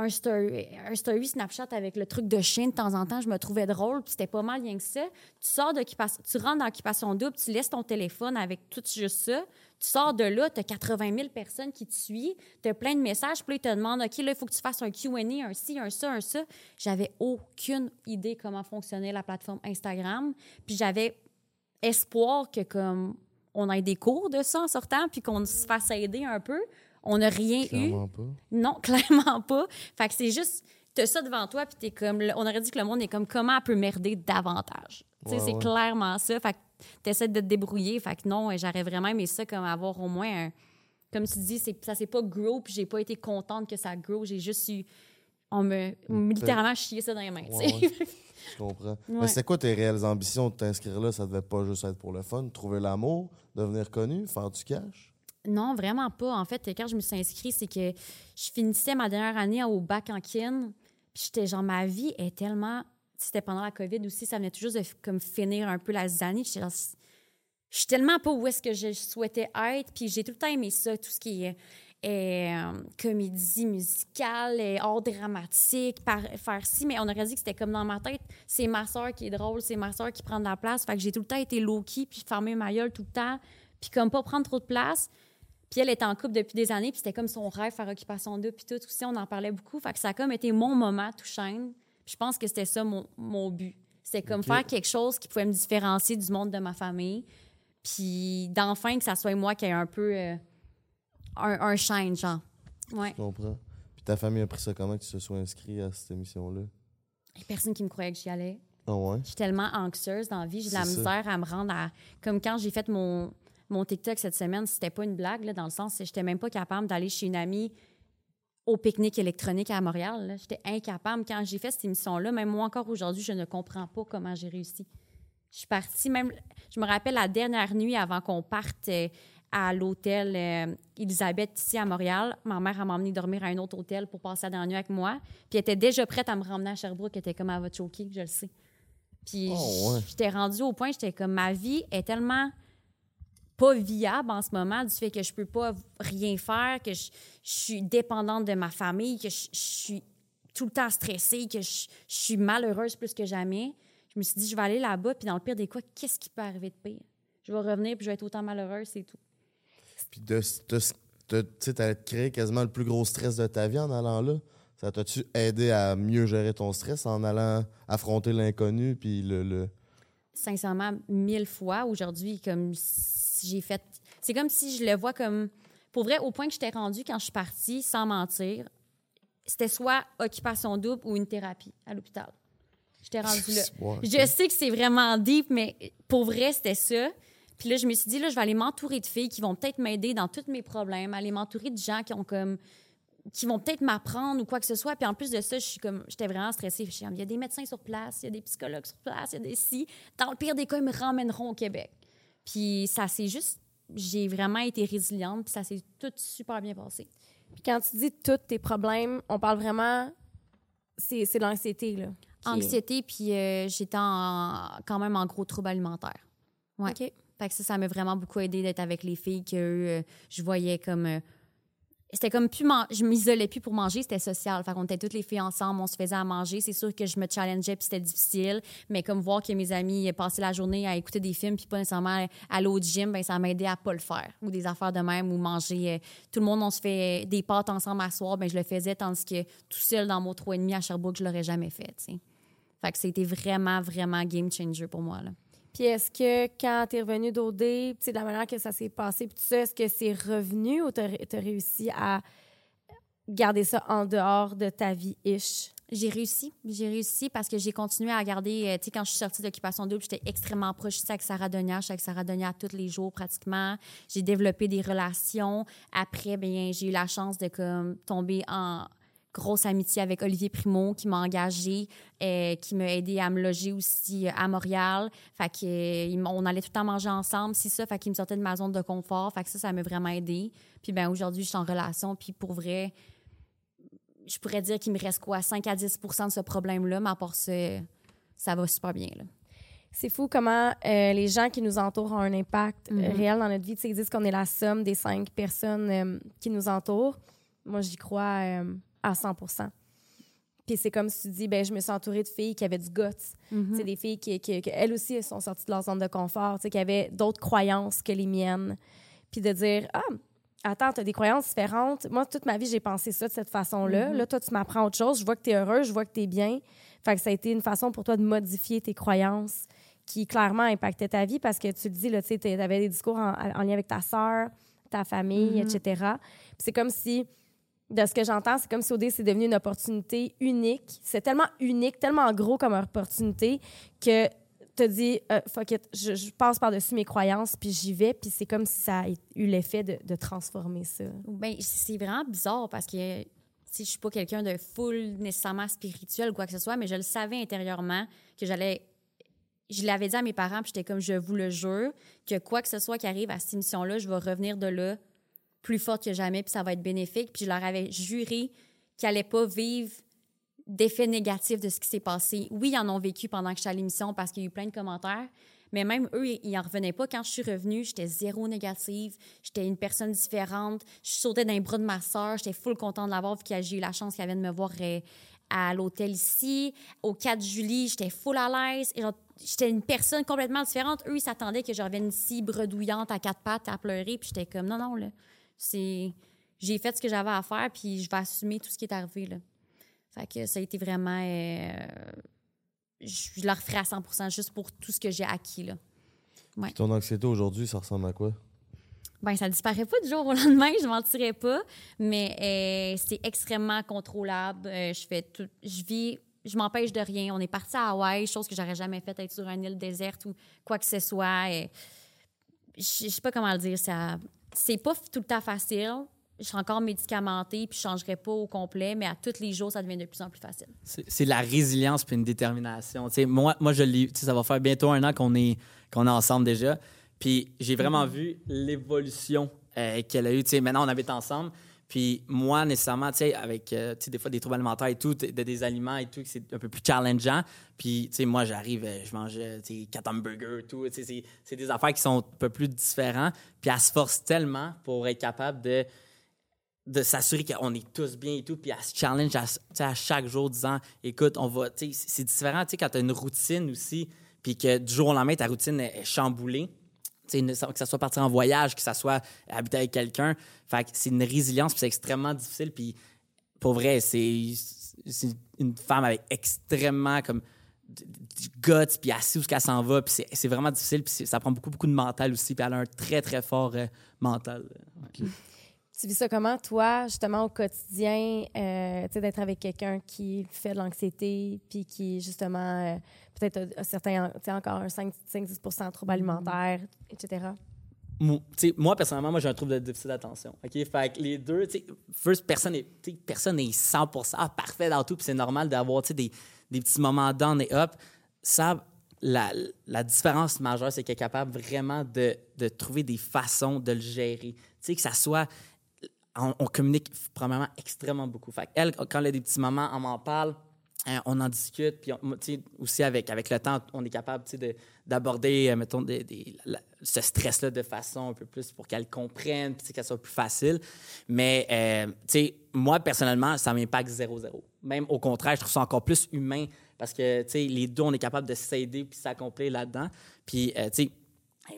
un story, un story Snapchat avec le truc de chien de temps en temps. Je me trouvais drôle, puis c'était pas mal rien que ça. Tu sors d'occupation, tu rentres dans l'occupation double, tu laisses ton téléphone avec tout juste ça. Tu sors de là, tu as 80 000 personnes qui te suivent, tu as plein de messages, puis ils te demandent OK, là, il faut que tu fasses un QA, un ci, un ça, un ça. J'avais aucune idée comment fonctionnait la plateforme Instagram, puis j'avais espoir que comme on ait des cours de ça en sortant puis qu'on se fasse aider un peu. On n'a rien eu. Clairement pas. Non, *laughs* clairement pas. Fait que c'est juste, t'as ça devant toi puis t'es comme, on aurait dit que le monde est comme, comment elle peut merder davantage? Tu sais, Ouais, c'est ouais. clairement ça. Fait que t'essaies de te débrouiller. Fait que non, j'aurais vraiment aimé ça comme avoir au moins un, comme tu dis, c'est, ça s'est pas grow puis j'ai pas été contente que ça grow. J'ai juste eu, on me, littéralement chié ça dans les mains. Ouais. *laughs* Je comprends. Mais c'est quoi tes réelles ambitions de t'inscrire là? Ça devait pas juste être pour le fun. Trouver l'amour, devenir connu, faire du cash? Non, vraiment pas. En fait, quand je me suis inscrite, c'est que je finissais ma dernière année au bac en kin. Puis j'étais genre, ma vie est tellement. C'était pendant la COVID aussi, ça venait juste de comme finir un peu la zanie. J'étais genre, je suis tellement pas où est-ce que je souhaitais être. Puis j'ai tout le temps aimé ça, tout ce qui est euh, comédie musicale, et art dramatique, faire ci. Mais on aurait dit que c'était comme dans ma tête, c'est ma soeur qui est drôle, c'est ma soeur qui prend de la place. Fait que j'ai tout le temps été low-key, puis fermer ma gueule tout le temps, puis comme pas prendre trop de place. Puis elle est en couple depuis des années, puis c'était comme son rêve, faire occupation d'eux, puis tout aussi, on en parlait beaucoup. Fait que ça a comme été mon moment tout chaîne. Puis je pense que c'était ça mon, mon but. C'était comme faire quelque chose qui pouvait me différencier du monde de ma famille. Puis d'enfin que ça soit moi qui ait un peu euh, un, un shine, genre. Ouais. Je comprends. Puis ta famille a pris ça comment que tu te sois inscrit à cette émission-là? Il y a personne qui me croyait que j'y allais. Ah ouais? Je suis tellement anxieuse dans la vie, j'ai de la ça. misère à me rendre à. Comme quand j'ai fait mon, mon TikTok cette semaine, c'était pas une blague, là, dans le sens que j'étais même pas capable d'aller chez une amie au pique-nique électronique à Montréal. J'étais incapable. Quand j'ai fait cette émission-là, même moi encore aujourd'hui, je ne comprends pas comment j'ai réussi. Je suis partie, même, je me rappelle la dernière nuit avant qu'on parte euh, à l'hôtel euh, Elisabeth ici à Montréal. Ma mère m'a emmené dormir à un autre hôtel pour passer la dernière nuit avec moi. Puis elle était déjà prête à me ramener à Sherbrooke. Elle était comme, elle va te choquer, je le sais. Puis Oh, ouais. j'étais rendue au point, j'étais comme, ma vie est tellement pas viable en ce moment du fait que je peux pas rien faire, que je, je suis dépendante de ma famille, que je, je suis tout le temps stressée, que je, je suis malheureuse plus que jamais. Je me suis dit, je vais aller là-bas, puis dans le pire des cas, qu'est-ce qui peut arriver de pire? Je vais revenir, puis je vais être autant malheureuse, c'est tout. Puis de, de, de- tu sais, créer quasiment le plus gros stress de ta vie en allant là. Ça t'a-tu aidé à mieux gérer ton stress en allant affronter l'inconnu puis le, le... sincèrement mille fois aujourd'hui comme si j'ai fait c'est comme si je le vois comme pour vrai au point que j'étais rendue quand je suis partie sans mentir c'était soit occupation double ou une thérapie à l'hôpital j'étais rendue là *laughs* je sais que c'est vraiment deep mais pour vrai c'était ça puis là je me suis dit là je vais aller m'entourer de filles qui vont peut-être m'aider dans tous mes problèmes aller m'entourer de gens qui ont comme qui vont peut-être m'apprendre ou quoi que ce soit. Puis en plus de ça, je suis comme, j'étais vraiment stressée. Il y a des médecins sur place, il y a des psychologues sur place, il y a des si. Dans le pire des cas, ils me ramèneront au Québec. Puis ça s'est juste, j'ai vraiment été résiliente, puis ça s'est tout super bien passé. Puis quand tu dis tous tes problèmes, on parle vraiment. C'est c'est l'anxiété, là. est- Anxiété, puis euh, j'étais en- quand même en gros trouble alimentaire. Ouais. OK. Fait que ça, ça m'a vraiment beaucoup aidé d'être avec les filles que euh, je voyais comme. euh, c'était comme plus. man- Je m'isolais plus pour manger, c'était social. Fait qu'on était toutes les filles ensemble, on se faisait à manger. C'est sûr que je me challengeais puis c'était difficile. Mais comme voir que mes amis passaient la journée à écouter des films puis pas nécessairement aller au gym, ben ça m'aidait à pas le faire. Ou des affaires de même, ou manger. euh, tout le monde, on se fait des pâtes ensemble à soir, ben je le faisais, tandis que tout seul dans mon 3,5 à Sherbrooke, je l'aurais jamais fait, tu sais. Fait que c'était vraiment, vraiment game changer pour moi, là. Puis est-ce que quand tu es revenu d'OD, de la manière que ça s'est passé, puis ça, est-ce que c'est revenu ou tu as, réussi à garder ça en dehors de ta vie-ish? J'ai réussi. J'ai réussi parce que j'ai continué à garder. euh, tu sais, quand je suis sortie d'Occupation Double, j'étais extrêmement proche. J'étais avec Sarah Donia. J'étais avec Sarah Donia tous les jours pratiquement. J'ai développé des relations. Après, bien, j'ai eu la chance de comme, tomber en grosse amitié avec Olivier Primo qui m'a engagée, euh, qui m'a aidé à me loger aussi euh, à Montréal. Fait que, euh, on allait tout le temps manger ensemble, c'est ça. Fait qu'il me sortait de ma zone de confort. Fait que ça, ça m'a vraiment aidé. Puis ben aujourd'hui, je suis en relation. Puis pour vrai, je pourrais dire qu'il me reste quoi, 5 à 10 de ce problème-là, mais à part ça, ça va super bien. Là. C'est fou comment euh, les gens qui nous entourent ont un impact Mhm. réel dans notre vie. Tu sais, ils disent qu'on est la somme des cinq personnes euh, qui nous entourent. Moi, j'y crois à 100 Puis c'est comme si tu dis, ben, je me suis entourée de filles qui avaient du guts. C'est des filles qui, qui, qui, elles aussi, elles sont sorties de leur zone de confort, qui avaient d'autres croyances que les miennes. Puis de dire, ah, attends, tu as des croyances différentes. Moi, toute ma vie, j'ai pensé ça de cette façon-là. Là, toi, tu m'apprends autre chose. Je vois que tu es heureux, je vois que tu es bien. Fait que ça a été une façon pour toi de modifier tes croyances qui clairement impactaient ta vie parce que tu le dis, tu avais des discours en, en lien avec ta sœur, ta famille, etc. Puis c'est comme si, de ce que j'entends, c'est comme si OD, c'est devenu une opportunité unique. C'est tellement unique, tellement gros comme opportunité que tu dit, euh, fuck it, je, je passe par-dessus mes croyances, puis j'y vais, puis c'est comme si ça a eu l'effet de, transformer ça. Ben, c'est vraiment bizarre parce que si je suis pas quelqu'un de full nécessairement spirituel ou quoi que ce soit, mais je le savais intérieurement que j'allais. Je l'avais dit à mes parents, puis j'étais comme, je vous le jure, que quoi que ce soit qui arrive à cette émission-là, je vais revenir de là plus forte que jamais, puis ça va être bénéfique. Puis je leur avais juré qu'ils n'allaient pas vivre d'effets négatifs de ce qui s'est passé. Oui, ils en ont vécu pendant que j'étais à l'émission parce qu'il y a eu plein de commentaires, mais même eux, ils n'en revenaient pas. Quand je suis revenue, j'étais zéro négative, j'étais une personne différente, je sautais les bras de ma soeur, j'étais full contente de l'avoir vu que j'ai eu la chance qu'elle vienne me voir euh, à l'hôtel ici. Au 4 juillet, j'étais full à l'aise. J'étais une personne complètement différente. Eux, ils s'attendaient que je revienne ici bredouillante à quatre pattes à pleurer, puis j'étais comme non, non, là, c'est... J'ai fait ce que j'avais à faire, puis je vais assumer tout ce qui est arrivé, là. Fait que ça a été vraiment. euh, je le referai à 100% juste pour tout ce que j'ai acquis. Là. Puis ton anxiété aujourd'hui, ça ressemble à quoi? Ben, ça disparaît pas du jour au lendemain, je mentirais pas, mais euh, c'est extrêmement contrôlable. Euh, je fais tout. Je vis. Je m'empêche de rien. On est parti à Hawaï, chose que j'aurais jamais faite, être sur une île déserte ou quoi que ce soit. Et je je sais pas comment le dire. Ça, c'est pas tout le temps facile. je suis encore médicamentée, puis je changerai pas au complet, mais à tous les jours, ça devient de plus en plus facile. C'est la résilience puis une détermination. Tu sais, moi, moi, je Ça va faire bientôt un an qu'on est, qu'on est ensemble déjà. Puis j'ai vraiment vu l'évolution euh, qu'elle a eue. Tu sais, maintenant, on habite ensemble. Puis moi, nécessairement, tu sais, avec euh, des fois des troubles alimentaires et tout, de, de des aliments et tout, c'est un peu plus challengeant. Puis, tu sais, moi, j'arrive, euh, je mange euh, tu sais, quatre hamburgers et tout. C'est- des affaires qui sont un peu plus différentes. Puis elle se force tellement pour être capable de de s'assurer qu'on est tous bien et tout, puis elle se challenge à, chaque jour disant écoute, on va. C'est différent quand tu as une routine aussi, puis que du jour au lendemain, ta routine est chamboulée. Que ça soit partir en voyage, que ça soit habiter avec quelqu'un. Fait que c'est une résilience, puis c'est extrêmement difficile. Puis pour vrai, c'est une femme avec extrêmement comme du guts, puis sait où qu'elle s'en va, puis c'est- vraiment difficile, puis ça prend beaucoup, beaucoup de mental aussi, puis elle a un très, très fort euh, mental. Tu vis ça comment, toi, justement, au quotidien, euh, tu sais, d'être avec quelqu'un qui fait de l'anxiété, puis qui, justement, euh, peut-être a, a certains, tu sais, encore un 5-10% de troubles alimentaires, etc. Moi, personnellement, moi, j'ai un trouble de déficit d'attention. OK? Fait que les deux, tu sais, first, personne n'est personne n'est 100% parfait dans tout, puis c'est normal d'avoir, tu sais, des, des petits moments down et up. Ça, la, la différence majeure, c'est qu'elle est capable vraiment de, de trouver des façons de le gérer. Tu sais, que ça soit... On, communique, premièrement, extrêmement beaucoup. Fait elle, quand elle a des petits moments, on m'en parle, hein, on en discute, puis on- aussi avec, avec le temps, on est capable d'aborder, euh, mettons, des, ce stress-là de façon un peu plus pour qu'elle comprenne, puis qu'elle soit plus facile. Mais, euh, tu sais, moi, personnellement, ça m'impacte zéro-zéro. Même au contraire, je trouve ça encore plus humain parce que, tu sais, les deux, on est capable de s'aider puis s'accomplir là-dedans. Puis, euh, tu sais,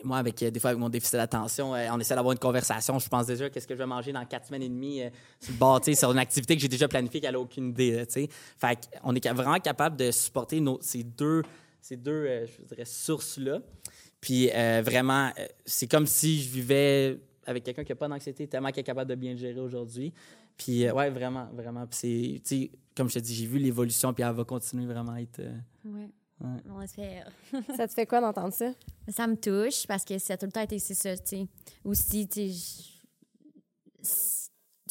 moi, avec, euh, des fois, avec mon déficit d'attention, euh, on essaie d'avoir une conversation. Je pense déjà qu'est-ce que je vais manger dans quatre semaines et demie euh, sur le bord, sur une activité que j'ai déjà planifiée qu'elle n'a aucune idée. là, tu sais. Fait qu'on est vraiment capable de supporter nos, ces deux, ces deux je dirais, sources-là. Puis vraiment, c'est comme si je vivais avec quelqu'un qui n'a pas d'anxiété, tellement qu'il est capable de bien gérer aujourd'hui. Puis, ouais, vraiment, vraiment. Puis comme je te dis, j'ai vu l'évolution, puis elle va continuer vraiment à être. Ouais. On espère. *laughs* ça te fait quoi d'entendre ça? Ça me touche parce que ça a tout le temps été c'est ça, tu sais. Aussi, tu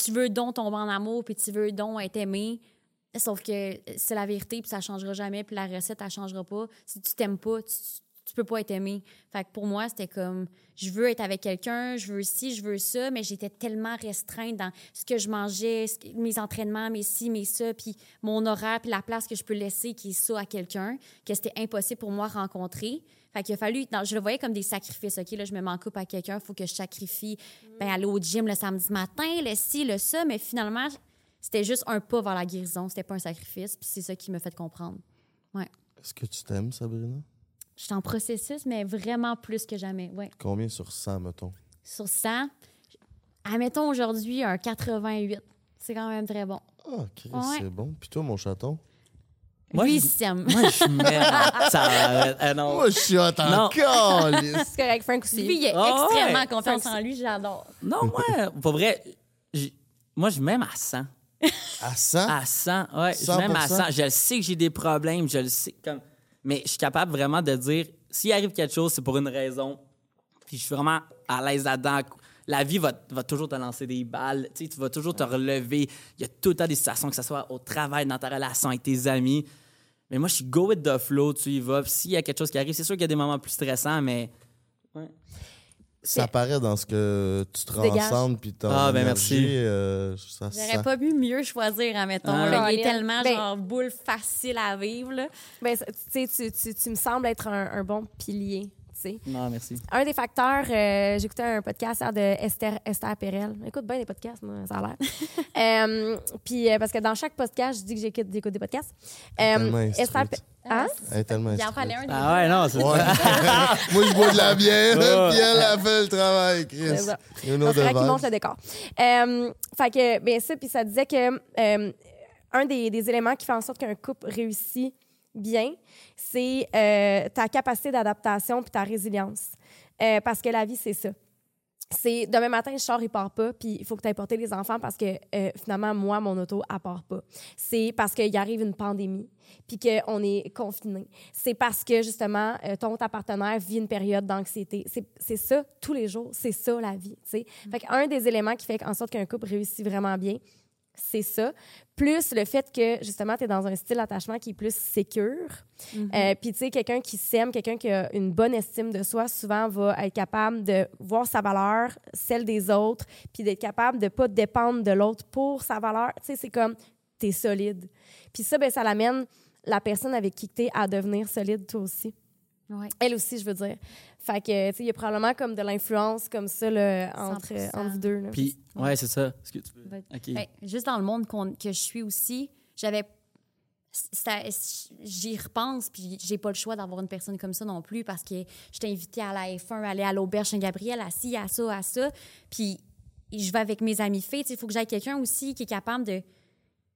tu veux donc tomber en amour, puis tu veux donc être aimé. Sauf que c'est la vérité, puis ça changera jamais, puis la recette, elle changera pas. Si tu t'aimes pas, tu, tu peux pas être aimé. Fait pour moi, c'était comme, je veux être avec quelqu'un, je veux ci, je veux ça, mais j'étais tellement restreinte dans ce que je mangeais, mes entraînements, mes ci, mes ça, puis mon horaire, puis la place que je peux laisser qui est ça à quelqu'un, que c'était impossible pour moi de rencontrer. Fait qu'il a fallu, je le voyais comme des sacrifices, OK? Là, je me mets en couple à quelqu'un, il faut que je sacrifie, ben, aller au gym le samedi matin, le ci, le ça, mais finalement, c'était juste un pas vers la guérison, c'était pas un sacrifice, puis c'est ça qui m'a fait comprendre. Ouais. Est-ce que tu t'aimes, Sabrina? J'étais en processus, mais vraiment plus que jamais, ouais. Combien sur 100, mettons? Sur 100, admettons aujourd'hui un 88. C'est quand même très bon. Ah, Chris, Ouais. c'est bon. Puis toi, mon chaton? Moi, Lui, je-. Moi, je mets. ça, euh, non. Moi, je suis hot Non. en calice. C'est correct, Frank aussi. Lui, il a ouais. extrêmement confiance en lui, j'adore. Non, moi, pour vrai, moi, je m'aime à 100. À 100? À 100, ouais. Je m'aime à 100%. 100. Je le sais que j'ai des problèmes, je le sais. Comme... Mais je suis capable vraiment de dire, s'il arrive quelque chose, c'est pour une raison. Puis je suis vraiment à l'aise là-dedans. La vie va, va toujours te lancer des balles. Tu vas toujours te relever. Il y a tout le temps des situations, que ce soit au travail, dans ta relation avec tes amis. Mais moi, je suis go with the flow, tu y vas. S'il y a quelque chose qui arrive, c'est sûr qu'il y a des moments plus stressants, mais. Ça paraît dans ce que tu te transcendes puis ton Ah, ben merci. euh, ça J'aurais pas pu mieux choisir, admettons. Ah. là. Il est tellement Ben- genre boule facile à vivre. Là. Ben, tu sais, tu, tu, tu me sembles être un, un bon pilier. Sais. Non, merci. Un des facteurs, euh, j'écoutais un podcast de Esther, Esther Perel. J'écoute bien des podcasts, moi, ça a l'air. *laughs* Euh, Puis, euh, parce que dans chaque podcast, je dis que j'écoute j'écoute des podcasts. Euh, Esther. Pe- Hein? Elle est tellement Il en fallait un. Ah ouais, non, c'est Ouais. *laughs* Moi, je bois de la bière, puis elle a fait le travail, C'est Chris. ça. You Il monte le décor. Euh, fait que, bien ça, puis ça disait que euh, un des, des éléments qui fait en sorte qu'un couple réussit bien, c'est euh, ta capacité d'adaptation puis ta résilience. Euh, parce que la vie, c'est ça. c'est demain matin, je sors, il part pas, puis il faut que tu ailles porter les enfants parce que euh, finalement, moi, mon auto, elle part pas. C'est parce qu'il arrive une pandémie, puis qu'on est confiné. C'est parce que justement, ton ta partenaire vit une période d'anxiété. C'est- ça tous les jours, c'est ça la vie. tu sais. Fait qu'un des éléments qui fait en sorte qu'un couple réussit vraiment bien, c'est ça. Plus le fait que, justement, tu es dans un style d'attachement qui est plus sécure. Euh, Puis, tu sais, quelqu'un qui s'aime, quelqu'un qui a une bonne estime de soi, souvent va être capable de voir sa valeur, celle des autres, puis d'être capable de pas dépendre de l'autre pour sa valeur. Tu sais, c'est comme, tu es solide. Puis ça, ben, ça l'amène la personne avec qui tu es à devenir solide, toi aussi. Ouais. Elle aussi, je veux dire. Fait que, tu sais, il y a probablement comme de l'influence comme ça là, entre, 100%. entre vous deux. là. Puis, ouais, c'est ça. Que tu. Ben, juste dans le monde que je suis aussi, j'avais. J'y repense, puis j'ai pas le choix d'avoir une personne comme ça non plus parce que j'étais invitée à la F1, aller à l'auberge Saint-Gabriel, à ci, à ça, à ça. Puis je vais avec mes amis filles. tu sais, Il faut que j'aille quelqu'un aussi qui est capable de,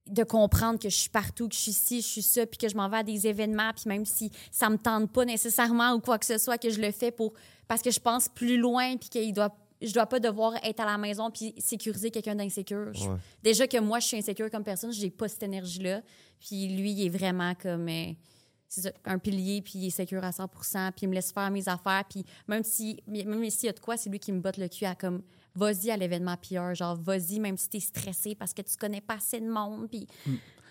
de comprendre que je suis partout, que je suis ci, je suis ça, puis que je m'en vais à des événements, puis même si ça me tente pas nécessairement ou quoi que ce soit, que je le fais pour parce que je pense plus loin, puis qu'il doit je dois pas devoir être à la maison puis sécuriser quelqu'un d'insécure. Ouais. Déjà que moi, je suis insécure comme personne, j'ai pas cette énergie-là. Puis lui, il est vraiment comme euh, c'est un pilier, puis il est sécure à 100% puis il me laisse faire mes affaires. Puis même si même s'il y a de quoi, c'est lui qui me botte le cul à comme vas-y à l'événement PR, genre vas-y même si t'es stressé parce que tu connais pas assez de monde. Puis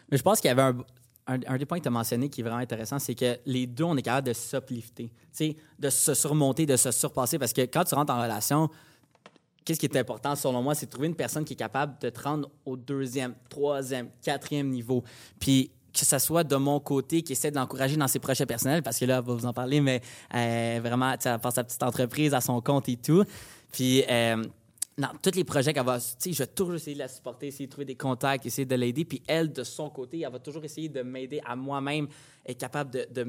Mais je pense qu'il y avait un, un, des points que tu as mentionné qui est vraiment intéressant, c'est que les deux, on est capable de s'uplifter, tu de se surmonter, de se surpasser. Parce que quand tu rentres en relation, qu'est-ce qui est important selon moi, c'est de trouver une personne qui est capable de te rendre au deuxième, troisième, quatrième niveau. Puis que ce soit de mon côté qui essaie de l'encourager dans ses projets personnels, parce que là, elle va vous en parler, mais euh, vraiment, tu elle passe sa petite entreprise à son compte et tout. Puis euh, dans tous les projets qu'elle va, tu sais, je vais toujours essayer de la supporter, essayer de trouver des contacts, essayer de l'aider. Puis elle, de son côté, elle va toujours essayer de m'aider à moi-même, être capable de,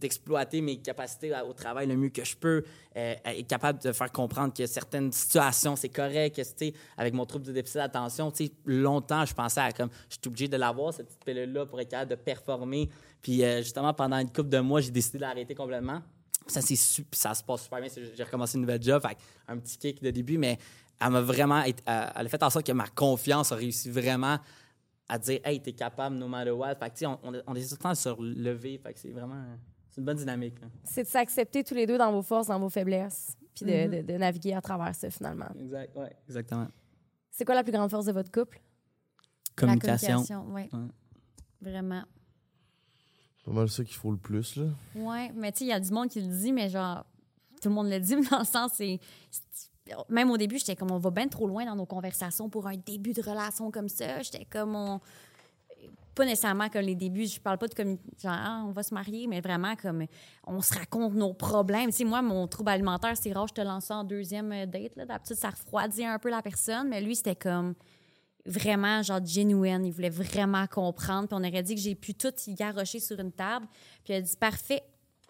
d'exploiter mes capacités au travail le mieux que je peux, euh, être capable de faire comprendre que certaines situations, c'est correct, que, tu avec mon trouble de déficit d'attention, tu sais, longtemps, je pensais à comme, je suis obligé de l'avoir, cette petite pilule-là, pour être capable de performer. Puis euh, justement, pendant une couple de mois, j'ai décidé de l'arrêter complètement. Ça, c'est su- ça se passe super bien. J'ai recommencé une nouvelle job, fait un petit kick de début, mais elle m'a vraiment. été- elle elle a fait en sorte que ma confiance a réussi vraiment à dire Hey, t'es capable no matter what. Fait que, on, on, on est tout le temps sur le lever. Fait que c'est vraiment. C'est une bonne dynamique. C'est de s'accepter tous les deux dans vos forces, dans vos faiblesses, puis de, de- de naviguer à travers ça, finalement. Exact, ouais. Exactement. C'est quoi la plus grande force de votre couple? Communication. la communication, ouais. Ouais. Vraiment. Pas mal ça qu'il faut le plus, là. Ouais, mais tu sais, il y a du monde qui le dit, mais genre, tout le monde le dit, *laughs* mais dans le sens, c'est. Même au début, j'étais comme, on va bien trop loin dans nos conversations pour un début de relation comme ça. J'étais comme, on. Pas nécessairement comme les débuts, je parle pas de comme, genre, Ah, on va se marier, mais vraiment comme, on se raconte nos problèmes. Tu sais, moi, mon trouble alimentaire, c'est rare, je te lance ça en deuxième date, là. D'habitude, ça refroidit un peu la personne, mais lui, c'était comme vraiment genre genuine. Il voulait vraiment comprendre. Puis on aurait dit que j'ai pu tout y garrocher sur une table. Puis il a dit parfait.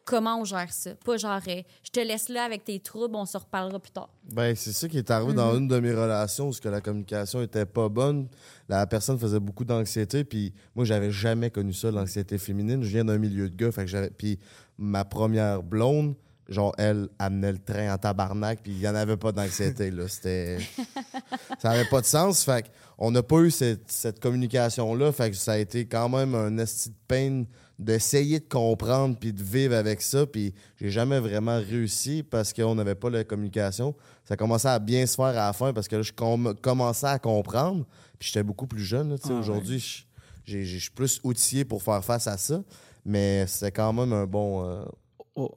Comment on gère ça? Pas genre, euh, je te laisse là avec tes troubles, on se reparlera plus tard. Ben, c'est ça qui est arrivé dans une de mes relations où que la communication était pas bonne. La personne faisait beaucoup d'anxiété, puis moi, j'avais jamais connu ça, l'anxiété féminine. Je viens d'un milieu de gars, fait que. Puis ma première blonde, genre, elle amenait le train en tabarnak, puis il y en avait pas d'anxiété, là. C'était... *laughs* ça avait pas de sens, fait on n'a pas eu cette, cette communication-là, fait que ça a été quand même un esti de peine d'essayer de comprendre puis de vivre avec ça, puis j'ai jamais vraiment réussi parce qu'on n'avait pas la communication. Ça commençait à bien se faire à la fin parce que là, je com- commençais à comprendre, puis j'étais beaucoup plus jeune. là, tu sais. Ah ouais. Aujourd'hui, je- j'ai- je suis plus outillé pour faire face à ça, mais c'est quand même un bon... euh, Oh.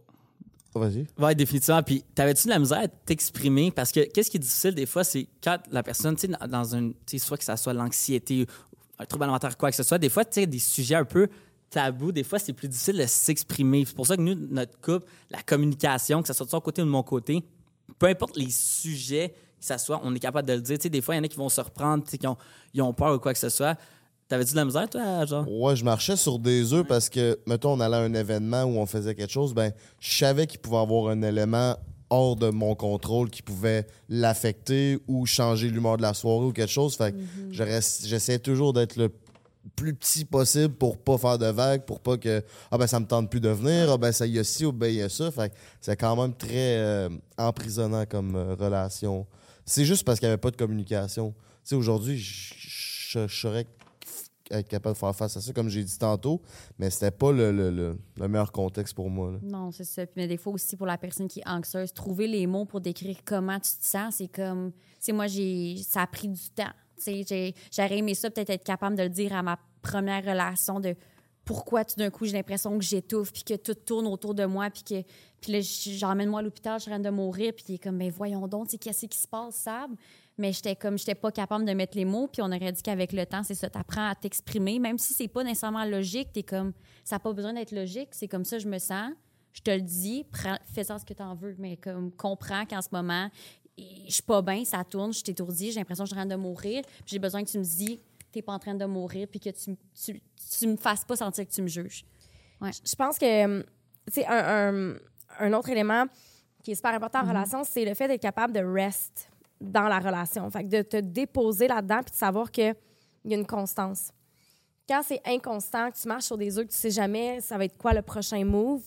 Oh, Vas-y. Définitivement. Puis, t'avais-tu de la misère à t'exprimer? Parce que qu'est-ce qui est difficile des fois, c'est quand la personne, tu sais, dans- dans un. Tu soit que ça soit l'anxiété, un trouble alimentaire, quoi que ce soit, des fois, tu sais, des sujets un peu tabous, des fois, c'est plus difficile de s'exprimer. C'est pour ça que nous, notre couple, la communication, que ce soit de son côté ou de mon côté, peu importe les sujets, que ça soit, on est capable de le dire. Tu sais, des fois, il y en a qui vont se reprendre, qui ont, ils ont peur ou quoi que ce soit. T'avais-tu de la misère, toi, genre? Ouais, je marchais sur des œufs parce que, mettons, on allait à un événement où on faisait quelque chose, ben, je savais qu'il pouvait avoir un élément hors de mon contrôle qui pouvait l'affecter ou changer l'humeur de la soirée ou quelque chose. Fait que je reste- j'essayais toujours d'être le plus petit possible pour pas faire de vagues, pour pas que ah ben ça me tente plus de venir, ah ben ça y a ci ou ben y a ça. Fait que c'est quand même très euh, emprisonnant comme euh, relation. C'est juste parce qu'il n'y avait pas de communication. Tu sais, aujourd'hui, je- serais être capable de faire face à ça, comme j'ai dit tantôt, mais c'était pas le, le- le- le meilleur contexte pour moi. Non, c'est ça. Mais des fois aussi, pour la personne qui est anxieuse, trouver les mots pour décrire comment tu te sens, c'est comme. Tu sais, moi, j'ai, ça a pris du temps. Tu sais, j'aurais aimé ça, peut-être être capable de le dire à ma première relation de pourquoi tout d'un coup j'ai l'impression que j'étouffe, puis que tout tourne autour de moi, puis que. Puis là, j- j'emmène-moi à l'hôpital, je suis en train de mourir, puis il est comme, mais voyons donc, sais, qu'est-ce qui se passe, Sab? Mais j'étais comme, j'étais pas capable de mettre les mots, puis on aurait dit qu'avec le temps, c'est ça, t'apprends à t'exprimer, même si c'est pas nécessairement logique, t'es comme, ça n'a pas besoin d'être logique, c'est comme ça, je me sens, je te le dis, prends- fais-en ce que t'en veux, mais comme, comprends qu'en ce moment, je suis pas bien, ça tourne, je suis étourdie, j'ai l'impression que je suis en train de mourir, puis j'ai besoin que tu me dis, t'es pas en train de mourir, puis que tu, tu, tu me fasses pas sentir que tu me juges. Je pense que, tu sais, un, un- un autre élément qui est super important en relation, c'est le fait d'être capable de rest dans la relation. Fait que de te déposer là-dedans puis de savoir qu'il y a une constance. Quand c'est inconstant, que tu marches sur des œufs, que tu sais jamais ça va être quoi le prochain move,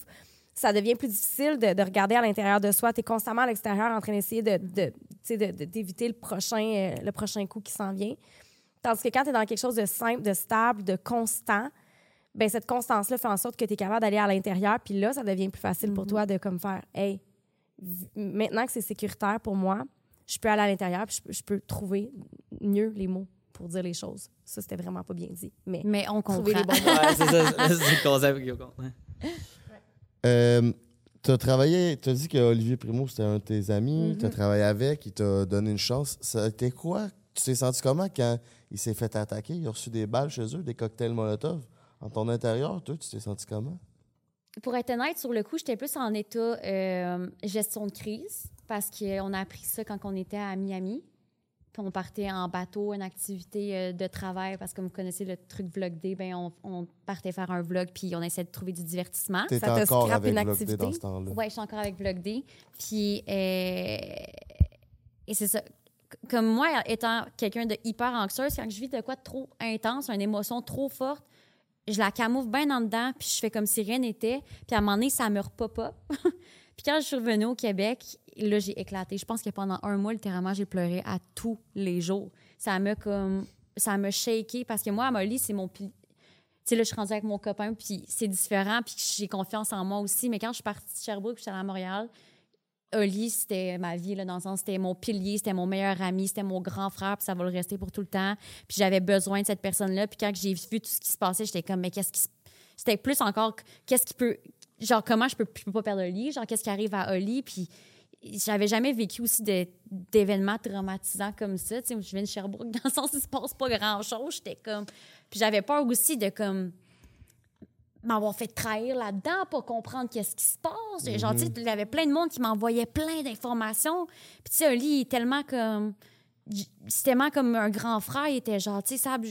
ça devient plus difficile de, de regarder à l'intérieur de soi. Tu es constamment à l'extérieur en train d'essayer de, de, de- de- d'éviter le prochain, euh, le prochain coup qui s'en vient. Tandis que quand tu es dans quelque chose de simple, de stable, de constant, ben cette constance-là fait en sorte que tu es capable d'aller à l'intérieur. Puis là, ça devient plus facile pour toi de comme faire Hey, maintenant que c'est sécuritaire pour moi, je peux aller à l'intérieur puis je, peux- je peux trouver mieux les mots pour dire les choses. Ça, c'était vraiment pas bien dit. Mais Mais on comprend. trouver les bons mots. Ouais, c'est ça. C'est le concept comprendre. Euh, tu as travaillé, tu as dit que Olivier Primo, c'était un de tes amis, Mm-hmm. tu as travaillé avec, il t'a donné une chance. Ça a été quoi? Tu t'es senti comment quand il s'est fait attaquer? Il a reçu des balles chez eux, des cocktails Molotov. En ton intérieur, toi, tu t'es senti comment? Pour être honnête, sur le coup, j'étais plus en état euh, gestion de crise parce qu'on a appris ça quand on était à Miami. Puis on partait en bateau, une activité euh, de travail parce que vous connaissez le truc Vlog Day, ben on, on partait faire un vlog puis on essayait de trouver du divertissement. T'étais Ça t'a encore scrappé avec une activité? dans ce temps-là. Ouais, je suis encore avec Vlog Day. Puis, euh, et c'est ça. Comme moi, étant quelqu'un de hyper anxieuse, quand je vis de quoi de trop intense, une émotion trop forte, je la camoufle bien en dedans, puis je fais comme si rien n'était. Puis à un moment donné, ça me repop-up. *laughs* puis quand je suis revenue au Québec, là, j'ai éclaté. Je pense que pendant un mois, littéralement, j'ai pleuré à tous les jours. Ça m'a comme... Ça m'a shaké parce que moi, à Molly, c'est mon... Tu sais, là, je suis rendue avec mon copain, puis c'est différent, puis j'ai confiance en moi aussi. Mais quand je suis partie de Sherbrooke, puis je suis allée à Montréal, Oli, c'était ma vie, là, dans le sens, c'était mon pilier, c'était mon meilleur ami, c'était mon grand frère, puis ça va le rester pour tout le temps. Puis j'avais besoin de cette personne-là. Puis quand j'ai vu tout ce qui se passait, j'étais comme, mais qu'est-ce qui. C'était plus encore, qu'est-ce qui peut... Genre, comment je peux, je peux pas perdre Oli? Genre, qu'est-ce qui arrive à Oli? Puis j'avais jamais vécu aussi d'événements traumatisants comme ça. Tu sais, je viens de Sherbrooke, *laughs* dans le sens il se passe pas grand-chose. J'étais comme... Puis j'avais peur aussi de, comme m'avoir fait trahir là-dedans, pas comprendre qu'est-ce qui se passe. Genre, tu sais, il y avait plein de monde qui m'envoyait plein d'informations. Puis, tu sais, Oli, il est tellement comme... C'est tellement comme un grand frère. Il était genre, tu sais, Sab,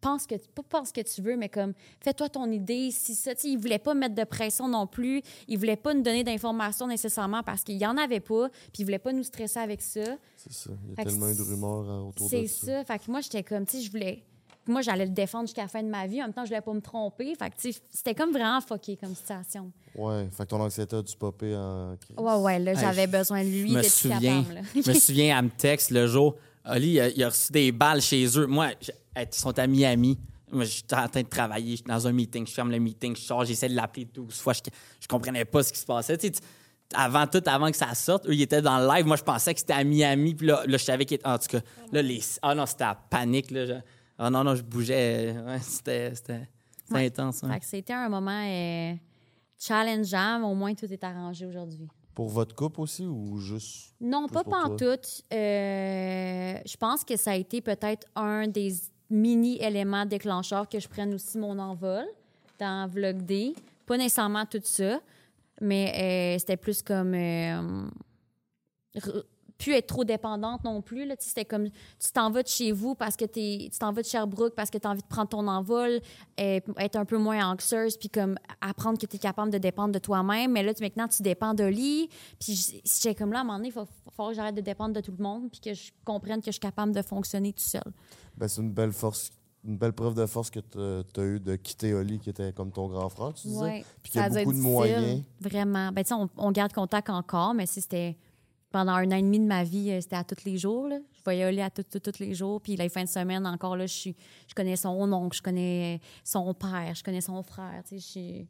pense que... Pas pense que tu veux, mais comme, fais-toi ton idée. Si ça, tu sais, il voulait pas mettre de pression non plus. Il voulait pas nous donner d'informations nécessairement parce qu'il y en avait pas. Puis, il voulait pas nous stresser avec ça. C'est ça. Il y a Fait tellement de c'est- rumeurs hein, autour de C'est ça. ça. Fait que moi, j'étais comme, tu sais, je voulais. Moi, j'allais le défendre jusqu'à la fin de ma vie. En même temps, je voulais pas me tromper. Fait que, c'était comme vraiment fucké comme situation. Ouais, fait que ton anxiété a dû popper en crise. Ouais, ouais, là, j'avais je- besoin de lui je me d'être souviens, capable. je me *laughs* souviens, elle me texte le jour. Oli, il a, il a reçu des balles chez eux. Moi, je- ils sont à Miami. Moi, j'étais en train de travailler. Je suis dans un meeting. Je ferme le meeting. Je sors. J'essaie de l'appeler 12 fois. Je, je comprenais pas ce qui se passait. Tu sais, tu- avant tout, avant que ça sorte, eux, ils étaient dans le live. Moi, je pensais que c'était à Miami. Puis là, là je savais qu'il était. En tout cas, là, les. Ah non, c'était la panique. Là. Je- Ah non, non, je bougeais. Ouais, c'était c'était- c'était Ouais. intense. hein. Fait que c'était un moment euh, challengeant, mais au moins tout est arrangé aujourd'hui. Pour votre couple aussi ou juste. Non, pas pantoute. Euh, je pense que ça a été peut-être un des mini-éléments déclencheurs que je prenne aussi mon envol dans Vlog D. Pas nécessairement tout ça, mais euh, c'était plus comme... plus être trop dépendante non plus. C'était comme tu t'en vas de chez vous parce que t'es- tu t'en vas de Sherbrooke parce que tu as envie de prendre ton envol, euh, être un peu moins anxieuse, puis comme apprendre que tu es capable de dépendre de toi-même. Mais là, tu, maintenant, tu dépends de lit. Puis j'étais comme là, à un moment donné, il faut, faut que j'arrête de dépendre de tout le monde, puis que je comprenne que je suis capable de fonctionner tout seul. Ben, c'est une belle force une belle preuve de force que tu as eu de quitter Oli, qui était comme ton grand frère, tu disais. Puis qu'il y a beaucoup de moyens. Vraiment. Ben, tu sais, on, on garde contact encore, mais si c'était pendant un an et demi de ma vie, euh, c'était à tous les jours. là. Je voyais Oli à tous tous- tous les jours. Puis les fins de semaine, encore, là, je, suis, je connais son oncle, je connais son père, je connais son frère. Tu sais, je suis-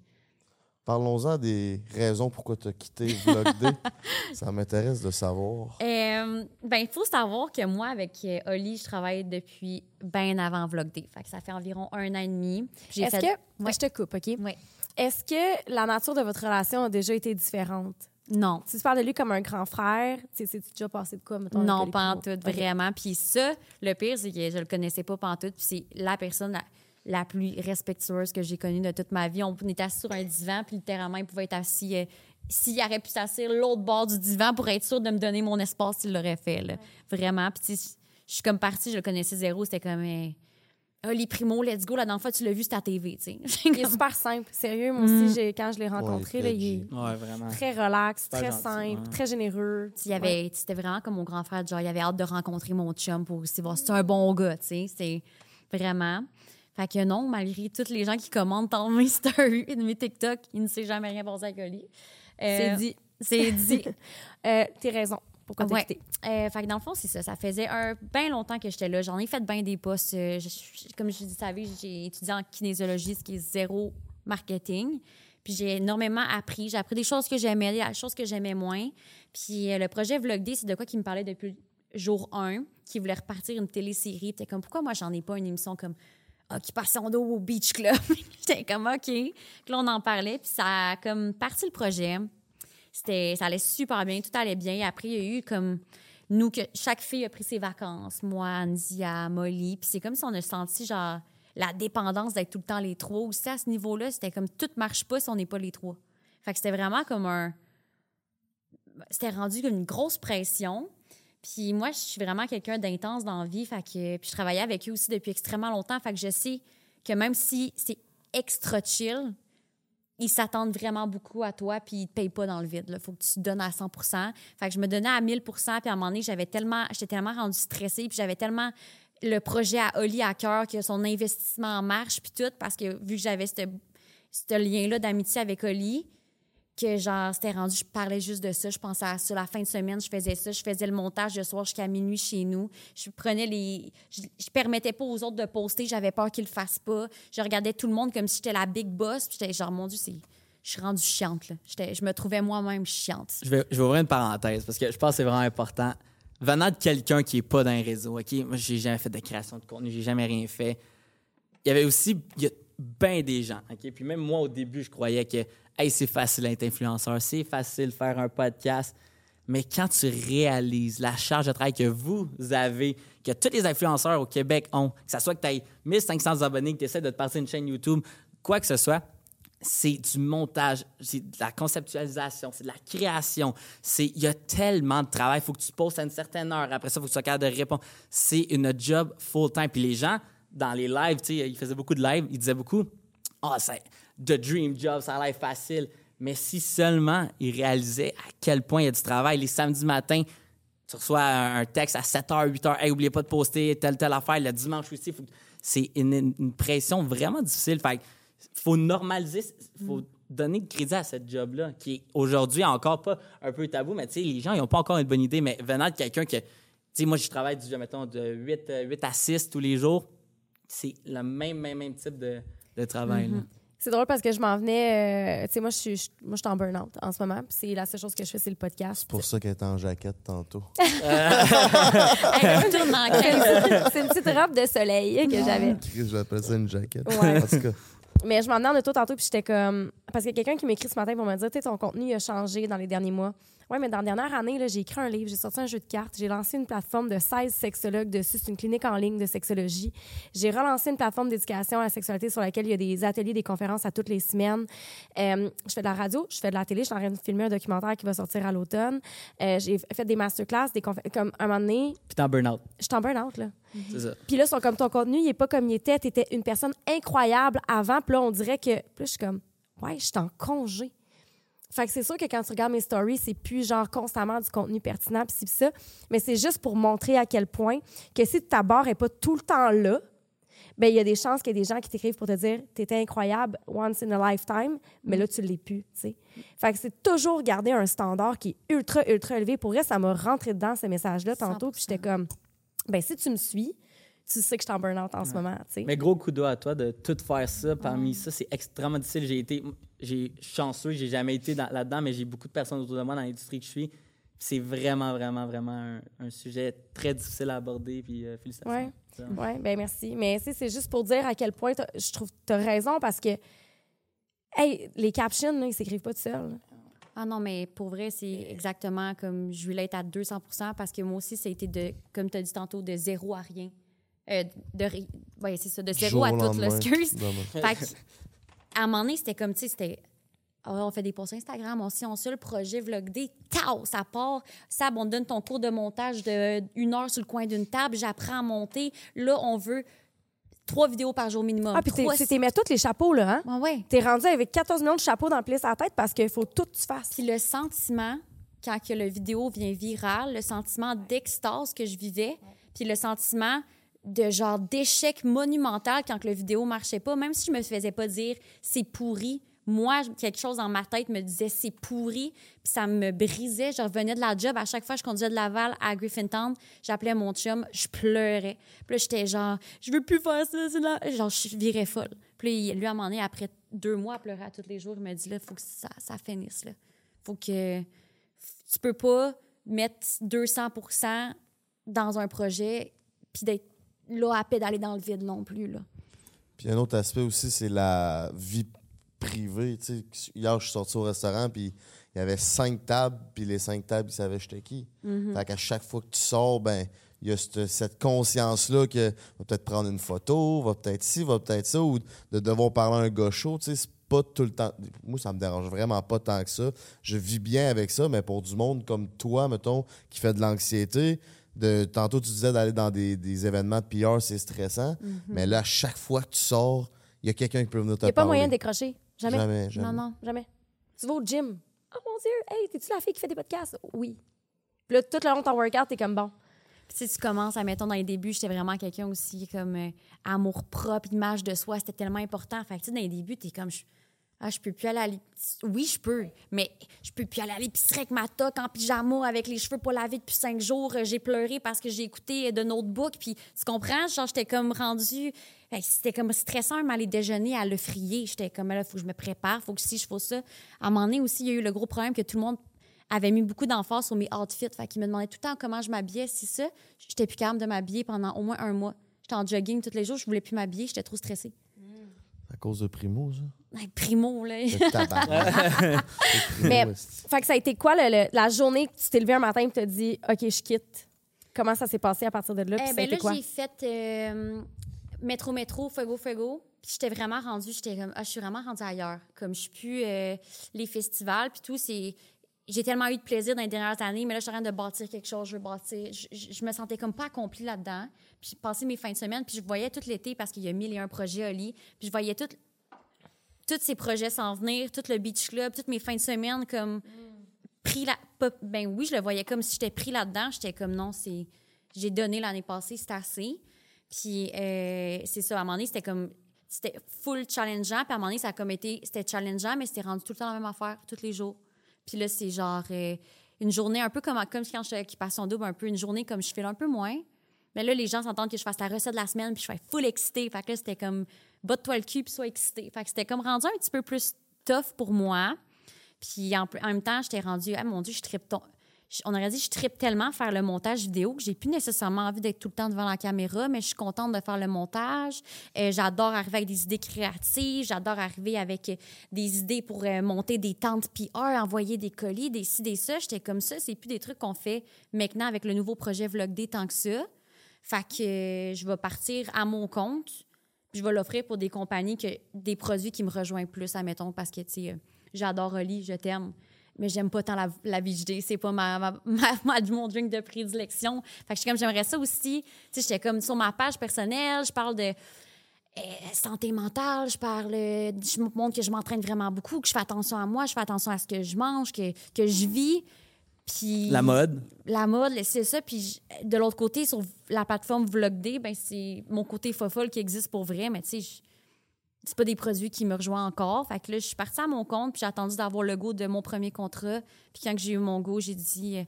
Parlons-en des raisons pourquoi tu as quitté Vlog D. *laughs* Ça m'intéresse de savoir. Euh, ben, il faut savoir que moi, avec euh, Oli, je travaille depuis bien avant Vlog Day. Fait que ça fait environ un an et demi. Est-ce fait- que. Ouais. Je te coupe, OK? Ouais. Est-ce que la nature de votre relation a déjà été différente? Non. Si tu parles de lui comme un grand frère, tu sais, déjà passé de quoi, mettons? Non, pas en tout, vraiment. Puis ça, le pire, c'est que je le connaissais pas en tout. Puis c'est la personne la, la plus respectueuse que j'ai connue de toute ma vie. On était assis sur un divan, puis littéralement, il pouvait être assis. euh, S'il aurait pu s'asseoir l'autre bord du divan pour être sûr de me donner mon espace, il l'aurait fait. Là. Vraiment. Puis je suis comme partie, je le connaissais zéro. C'était comme. euh, Ah, les primo, let's go. La dernière fois, tu l'as vu, c'était à TV. tu sais. *laughs* Il est super simple. Sérieux, moi Mm. aussi, j'ai- quand je l'ai rencontré, là, il est G. Ouais, vraiment. très relax, très gentil, simple, ouais. très généreux. Il y avait, C'était vraiment comme mon grand frère. Genre, il avait hâte de rencontrer mon chum pour aussi voir si c'est un bon gars, tu sais. C'est vraiment. Fait que non, malgré tous les gens qui commandent dans mes *laughs* stories et de mes TikTok, il ne s'est jamais rien passé avec Oli. C'est Euh, dit. C'est dit. *laughs* Euh, T'es raison. Pourquoi Ouais. Euh, fait que dans le fond, c'est ça. Ça faisait un bien longtemps que j'étais là. J'en ai fait bien des postes. Euh, je- je- comme je vous savez, j'ai étudié en kinésiologie, ce qui est zéro marketing. Puis j'ai énormément appris. J'ai appris des choses que j'aimais, des choses que j'aimais moins. Puis euh, le projet Vlog D, c'est de quoi qui me parlait depuis jour 1, qui voulait repartir une télésérie. Puis comme, pourquoi moi, j'en ai pas une émission comme Occupation d'eau au Beach Club? *laughs* J'étais comme, OK. Puis là, on en parlait. Puis ça a comme parti le projet. C'était, ça allait super bien, tout allait bien. Après, il y a eu comme nous que chaque fille a pris ses vacances, moi, Anzia, Molly, puis c'est comme si on a senti genre la dépendance d'être tout le temps les trois. Aussi à ce niveau-là, c'était comme tout marche pas si on n'est pas les trois. Fait que c'était vraiment comme un c'était rendu comme une grosse pression. Puis moi, je suis vraiment quelqu'un d'intense dans la vie, fait que puis je travaillais avec eux aussi depuis extrêmement longtemps, fait que je sais que même si c'est extra chill, ils s'attendent vraiment beaucoup à toi, puis ils te payent pas dans le vide. Il faut que tu te donnes à 100 Fait que je me donnais à 1000% puis à un moment donné, j'avais tellement, j'étais tellement rendue stressée, puis j'avais tellement le projet à Oli à cœur, que son investissement en marche, puis tout, parce que vu que j'avais ce ce lien-là d'amitié avec Oli, que genre, c'était rendu, je parlais juste de ça, je pensais à ça. La fin de semaine, je faisais ça, je faisais le montage le soir jusqu'à minuit chez nous. Je prenais les. Je, je permettais pas aux autres de poster, j'avais peur qu'ils le fassent pas. Je regardais tout le monde comme si j'étais la big boss, j'étais genre, mon Dieu, c'est. Je suis rendue chiante, là. Je me trouvais moi-même chiante. Je vais, je vais ouvrir une parenthèse parce que je pense que c'est vraiment important. Venant de quelqu'un qui est pas dans les réseaux, OK? Moi, j'ai jamais fait de création de contenu, j'ai jamais rien fait. Il y avait aussi il y a bien des gens, OK? Puis même moi, au début, je croyais que hey, c'est facile d'être influenceur, c'est facile faire un podcast. Mais quand tu réalises la charge de travail que vous avez, que tous les influenceurs au Québec ont, que ce soit que tu aies 1500 abonnés, que tu essaies de te passer une chaîne YouTube, quoi que ce soit, c'est du montage, c'est de la conceptualisation, c'est de la création. Il y a tellement de travail, il faut que tu postes à une certaine heure, après ça il faut que tu sois capable de répondre. C'est une job full time puis les gens dans les lives, tu sais, ils faisaient beaucoup de lives, ils disaient beaucoup "Ah, c'est the dream job, ça a l'air facile." Mais si seulement ils réalisaient à quel point il y a du travail les samedis matins, tu reçois un texte à 7h, 8h, hey, oubliez pas de poster telle, telle affaire. Le dimanche aussi, c'est une, pression vraiment difficile. Fait faut normaliser, faut donner de crédit à cette job-là, qui est aujourd'hui encore pas un peu tabou, mais tu sais, les gens, ils n'ont pas encore une bonne idée. Mais venant de quelqu'un que, tu sais, moi, je travaille, du, mettons, de 8, euh, 8 à 6 tous les jours, c'est le même, même, même type de, de travail. là. C'est drôle parce que je m'en venais. euh, tu sais, moi, je suis moi, je suis en burn-out en ce moment. puis C'est la seule chose que je fais, c'est le podcast. C'est pour ça qu'elle est en jaquette tantôt. *laughs* Hey, C'est une 15. petite- c'est une petite robe de soleil que j'avais. J'appelle ça une jaquette. Ouais. En tout cas, Mais je m'en venais en auto tantôt, puis j'étais comme. Parce qu'il y a quelqu'un qui m'écrit ce matin pour me dire, tu sais, ton contenu a changé dans les derniers mois. Ouais, mais dans la dernière année, j'ai écrit un livre, j'ai sorti un jeu de cartes, j'ai lancé une plateforme de 16 sexologues dessus. C'est une clinique en ligne de sexologie. J'ai relancé une plateforme d'éducation à la sexualité sur laquelle il y a des ateliers, des conférences à toutes les semaines. Euh, je fais de la radio, je fais de la télé, je suis en train de filmer un documentaire qui va sortir à l'automne. Euh, j'ai fait des masterclass, des confé- comme un moment donné, Puis t'es en burn-out, je suis en burn-out, là. c'est ça. Puis là, sont comme ton contenu, il est pas comme il était. Tu étais une personne incroyable avant. Puis là, on dirait que. Puis là, je suis comme, ouais, je suis en congé. Fait que c'est sûr que quand tu regardes mes stories, c'est plus genre constamment du contenu pertinent, puis puis ça. Mais c'est juste pour montrer à quel point que si ta barre est pas tout le temps là, ben il y a des chances qu'il y ait des gens qui t'écrivent pour te dire t'étais incroyable once in a lifetime, mais là tu l'es plus, tu sais. Fait que c'est toujours garder un standard qui est ultra ultra élevé. Pour vrai, ça m'a rentré dedans ces messages-là tantôt, puis j'étais comme ben si tu me suis, tu sais que je suis en burn-out en ce moment. Mais gros coup de doigt à toi de tout faire ça. Parmi ça, c'est extrêmement difficile. J'ai été j'ai chanceux, j'ai jamais été dans- là-dedans, mais j'ai beaucoup de personnes autour de moi dans l'industrie que je suis. C'est vraiment, vraiment, vraiment un, un sujet très difficile à aborder. Puis euh, félicitations. Ouais. Oui, ben merci. Mais tu sais, c'est juste pour dire à quel point je trouve que tu as raison parce que, hey, les captions, là, ils s'écrivent pas tout seuls. Ah non, mais pour vrai, c'est exactement comme je voulais être à 200% parce que moi aussi, ça a été de, comme tu as dit tantôt, de zéro à rien. Euh, de ouais, c'est ça, de zéro Jour à tout, là, lendemain. excuse. Demain. Fait que, à un moment donné, c'était comme, tu sais, c'était. ah, on fait des posts Instagram, on, si on suit le projet Vlog D, tao, ça part. Ça, on te donne ton cours de montage de une heure sur le coin d'une table, j'apprends à monter. Là, on veut trois vidéos par jour minimum. Ah, puis t'es- mis tous les chapeaux, là, hein? Ouais, ouais. T'es rendu avec 14 millions de chapeaux dans le plis à la tête parce qu'il faut tout que tu fasses. Puis le sentiment, quand que le vidéo vient viral, le sentiment d'extase que je vivais, puis le sentiment de genre d'échec monumental quand le vidéo marchait pas, même si je me faisais pas dire c'est pourri, moi, quelque chose dans ma tête me disait c'est pourri, puis ça me brisait. Je revenais de la job, à chaque fois que je conduisais de Laval à Griffintown, j'appelais mon chum, je pleurais. Puis j'étais genre, je veux plus faire ça, c'est là. Genre, je virais folle. Puis lui, à un moment donné, après deux mois à pleurer à tous les jours, il m'a dit, là, faut que ça, ça finisse, là. Faut que. Tu peux pas mettre 200% dans un projet, puis d'être là à pédaler dans le vide non plus, là. Puis un autre aspect aussi, c'est la vie privée. Tu sais, hier, je suis sorti au restaurant, puis il y avait cinq tables, puis les cinq tables, ils savaient j'étais qui. Fait qu'à chaque fois que tu sors, ben il y a cette, cette conscience-là que va peut-être prendre une photo, va peut-être ci, va peut-être ça, ou de devoir parler à un gars chaud. Tu sais, c'est pas tout le temps. Moi, ça me dérange vraiment pas tant que ça. Je vis bien avec ça, mais pour du monde comme toi, mettons, qui fait de l'anxiété, de tantôt tu disais d'aller dans des, des événements de PR, c'est stressant. Mais là, chaque fois que tu sors, il y a quelqu'un qui peut venir te Il n'y a pas parler. moyen de décrocher. Jamais. Jamais, jamais. Non, non. Jamais. Tu vas au gym. Oh mon Dieu, hey, t'es-tu la fille qui fait des podcasts? Oui. Puis là, tout le long de ton workout, t'es comme bon. Puis si tu commences, à mettons, dans les débuts, j'étais vraiment quelqu'un aussi comme euh, amour propre, image de soi, c'était tellement important. Fait que, tu sais, dans les débuts, t'es comme, je, ah, je peux plus aller à l'épicerie. Oui, je peux, mais je peux plus aller à l'épicerie avec ma toque en pyjama, avec les cheveux pas lavés depuis cinq jours. Euh, J'ai pleuré parce que j'ai écouté de Notebook. Puis, tu comprends? Genre, j'étais comme rendue. C'était comme stressant, même aller déjeuner à le frier. J'étais comme, là, il faut que je me prépare, faut que si je fais ça. À un moment donné aussi, il y a eu le gros problème que tout le monde avait mis beaucoup d'emphase sur mes outfits. Fait qu'il me demandait tout le temps comment je m'habillais. Si ça, j'étais plus capable de m'habiller pendant au moins un mois. J'étais en jogging tous les jours, je voulais plus m'habiller, j'étais trop stressée. À cause de Primo, ça? Hey, primo, là. *laughs* Mais-. Fait que ça a été quoi le- le- la journée que tu t'es levé un matin et t'as dit, OK, je quitte? Comment ça s'est passé à partir de là? Puis Eh ça a ben été là, quoi? j'ai fait euh, métro, métro, fuego, fuego. Puis j'étais vraiment rendue, j'étais comme, ah, je suis vraiment rendue ailleurs. Comme je suis plus euh, les festivals, puis tout, c'est. J'ai tellement eu de plaisir dans les dernières années, mais là, je suis en train de bâtir quelque chose, je veux bâtir. Je, je- je me sentais comme pas accomplie là-dedans. Puis j'ai passé mes fins de semaine, puis je voyais tout l'été parce qu'il y a mille et un projets Oli. Puis je voyais tout, tous ces projets s'en venir, tout le beach club, toutes mes fins de semaine comme pris là. Ben oui, je le voyais comme si j'étais pris là-dedans. J'étais comme non, c'est j'ai donné l'année passée, c'est assez. Puis euh, c'est ça, à un moment donné, c'était comme c'était full challengeant, puis à un moment donné, ça a comme été c'était challengeant, mais c'était rendu tout le temps la même affaire, tous les jours. Puis là, c'est genre euh, une journée un peu comme comme quand je suis à occupation double, un peu une journée comme je fais un peu moins. Mais là, les gens s'entendent que je fasse la recette de la semaine, puis je suis full excitée. Fait que là, c'était comme botte-toi le cul, puis sois excitée. Fait c'était comme rendu un petit peu plus tough pour moi. Puis en, même temps, j'étais rendue, ah mon Dieu, je trippe. ton- On aurait dit, je trippe tellement faire le montage vidéo que j'ai plus nécessairement envie d'être tout le temps devant la caméra, mais je suis contente de faire le montage. Euh, j'adore arriver avec des idées créatives. J'adore arriver avec euh, des idées pour euh, monter des tentes PR, envoyer des colis, des ci, des ça. J'étais comme ça. C'est plus des trucs qu'on fait maintenant avec le nouveau projet Vlog tant que ça. Fait que euh, je vais partir à mon compte. Je vais l'offrir pour des compagnies, que, des produits qui me rejoignent plus, admettons, parce que, tu sais, euh, j'adore Oli, je t'aime, mais j'aime pas tant la, la VJD. C'est pas ma, ma, ma- *laughs* ma- mon drink de prédilection. Fait que je suis comme, j'aimerais ça aussi. Tu sais, j'étais comme sur ma page personnelle, je parle de euh, santé mentale, je parle, euh, je montre que je m'entraîne vraiment beaucoup, que je fais attention à moi, je fais attention à ce que je mange, que, que je vis. Puis La mode. la mode, c'est ça. Puis de l'autre côté, sur la plateforme Vlogday, ben c'est mon côté fofolle qui existe pour vrai, mais tu sais, c'est pas des produits qui me rejoignent encore. Fait que là, je suis partie à mon compte, puis j'ai attendu d'avoir le go de mon premier contrat. Puis quand j'ai eu mon go, j'ai dit, euh,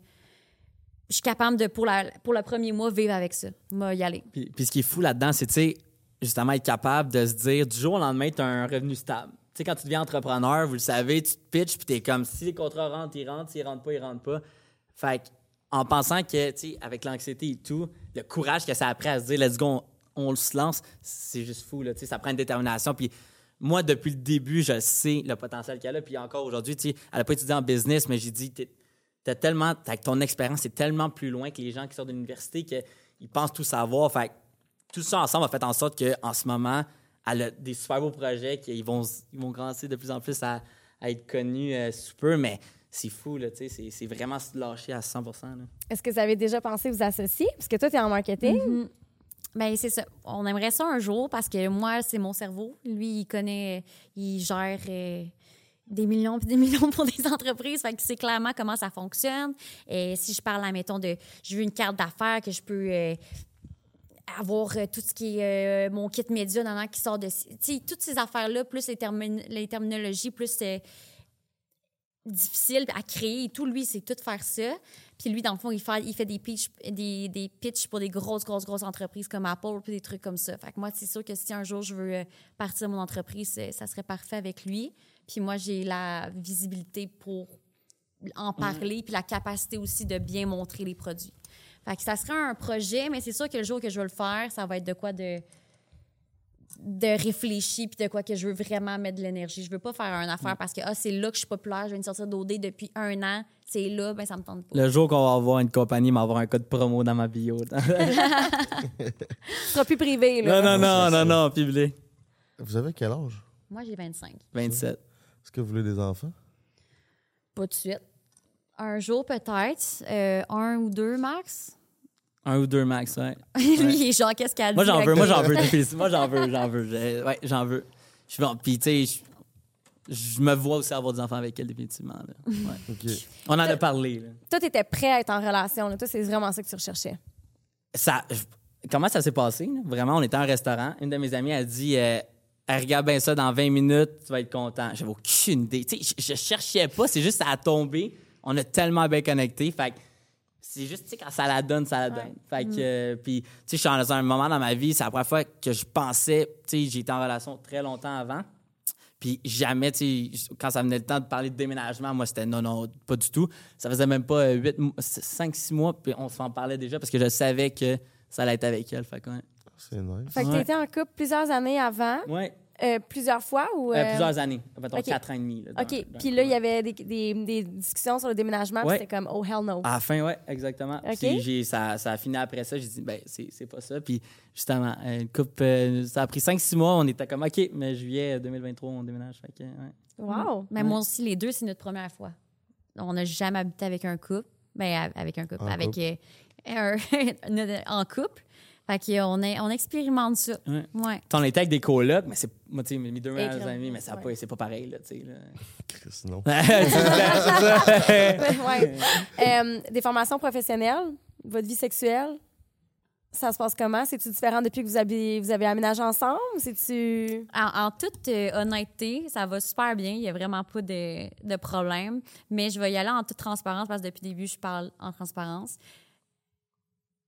je suis capable de, pour, la, pour le premier mois, vivre avec ça. Moi, y aller. Puis, puis ce qui est fou là-dedans, c'est, tu sais, justement être capable de se dire, du jour au lendemain, tu as un revenu stable. Sais, quand tu deviens entrepreneur, vous le savez, tu te pitches, puis tu es comme, si les contrats rentrent, ils rentrent, s'ils rentrent pas, ils rentrent pas. Fait en pensant que, tu sais, avec l'anxiété et tout, le courage que ça a pris à se dire, let's go, on, on se lance, c'est juste fou, là, tu sais, ça prend une détermination. Puis moi, depuis le début, je sais le potentiel qu'elle a. Puis encore aujourd'hui, tu sais, elle n'a pas étudié en business, mais j'ai dit, t'es- tellement, t'as- ton expérience est tellement plus loin que les gens qui sortent de l'université qu'ils pensent tout savoir. Fait tout ça ensemble a fait en sorte qu'en ce moment, elle a des super beaux projets qui vont, ils vont grandir de plus en plus à, à être connus euh, sous peu, mais c'est fou, là, tu sais, c'est- c'est vraiment se lâcher à 100 là. Est-ce que vous avez déjà pensé vous associer? Parce que toi, tu es en marketing. Ben c'est ça. On aimerait ça un jour parce que moi, c'est mon cerveau. Lui, il connaît, il gère euh, des millions puis des *laughs* millions pour des entreprises. Fait que c'est clairement comment ça fonctionne. Et si je parle, admettons, de je veux une carte d'affaires que je peux euh, avoir euh, tout ce qui est euh, mon kit média dans qui sort de. Toutes ces affaires-là, plus les, termin- les terminologies, plus euh, difficile à créer et tout. Lui, c'est tout faire ça. Puis lui, dans le fond, il fait, il fait des, pitch, des, des pitchs pour des grosses, grosses, grosses entreprises comme Apple, puis des trucs comme ça. Fait que moi, c'est sûr que si un jour je veux euh, partir de mon entreprise, ça serait parfait avec lui. Puis moi, j'ai la visibilité pour en parler, puis la capacité aussi de bien montrer les produits. Fait que ça serait un projet, mais c'est sûr que le jour que je veux le faire, ça va être de quoi de de réfléchir puis de quoi que je veux vraiment mettre de l'énergie. Je veux pas faire une affaire parce que ah, c'est là que je suis populaire, je viens de sortir d'OD depuis un an, c'est là, ben ça me tente pas. Le jour qu'on va avoir une compagnie, il va avoir un code promo dans ma bio. non, *laughs* Tu seras plus privé. Là. non, non, non, non, public. Vous avez quel âge? Moi, j'ai 25. 27. Est-ce que vous voulez des enfants? Pas de suite. Un jour peut-être, euh, un ou deux max. Un ou deux max, ouais. *laughs* Lui, il est genre, qu'est-ce qu'elle dit? Moi, j'en veux, moi, j'en veux. depuis- Moi, j'en veux, j'en veux. Je- Ouais, j'en veux. Je suis bon. Puis, tu sais, je, me vois aussi avoir des enfants avec elle, définitivement. là. Ouais. *laughs* OK. On en a parlé. Là. Toi, tu étais prêt à être en relation. Là. Toi, c'est vraiment ça que tu recherchais. Ça, comment ça s'est passé? là? Vraiment, on était un restaurant. Une de mes amies a dit euh, Elle regarde bien ça dans 20 minutes, tu vas être content. J'avais aucune idée. Tu sais, je, je cherchais pas, c'est juste ça a tombé. On a tellement bien connecté. Fait que c'est juste, tu sais, quand ça la donne, ça la donne. Fait que, euh, puis, tu sais, je suis dans un moment dans ma vie, c'est la première fois que je pensais, tu sais, été en relation très longtemps avant. Puis jamais, tu sais, quand ça venait le temps de parler de déménagement, moi, c'était non, non, pas du tout. Ça faisait même pas 8, 5, 6 mois, puis on s'en parlait déjà parce que je savais que ça allait être avec elle. Fait que, ouais. C'est nice. Fait que Ouais. tu étais en couple plusieurs années avant, Ouais, euh, plusieurs fois ou. euh, euh, plusieurs années. Mettons ok. 4 ans et demi. là, dans- OK. dans- Puis là, il y avait des, des, des discussions sur le déménagement. puis Ouais. C'était comme, oh, hell no. À la fin, oui, exactement. OK. Puis j'ai- ça, ça a fini après ça. J'ai dit, ben, c'est c'est pas ça. Puis justement, une couple, euh, ça a pris 5-6 mois. On était comme, OK, mais juillet 2023, on déménage. Fait que, ouais. Wow. Mais moi aussi, les deux, c'est notre première fois. On n'a jamais habité avec un couple. Ben, avec un couple. En avec couple. euh, un- *laughs* en couple. Fait qu'on est- on expérimente ça. Ouais. Ouais. On était avec des colocs, mais c'est, moi, tu sais, mes mes deux meilleurs amis, mais ça a ouais. pas- c'est pas pareil, là, tu sais. là. *laughs* C'est ça. *laughs* ouais. Euh, des formations professionnelles, votre vie sexuelle, ça se passe comment? C'est-tu différent depuis que vous avez, vous avez aménagé ensemble? C'est-tu? En, en toute euh, honnêteté, ça va super bien. Il n'y a vraiment pas de, de problème. Mais je vais y aller en toute transparence parce que depuis le début, je parle en transparence.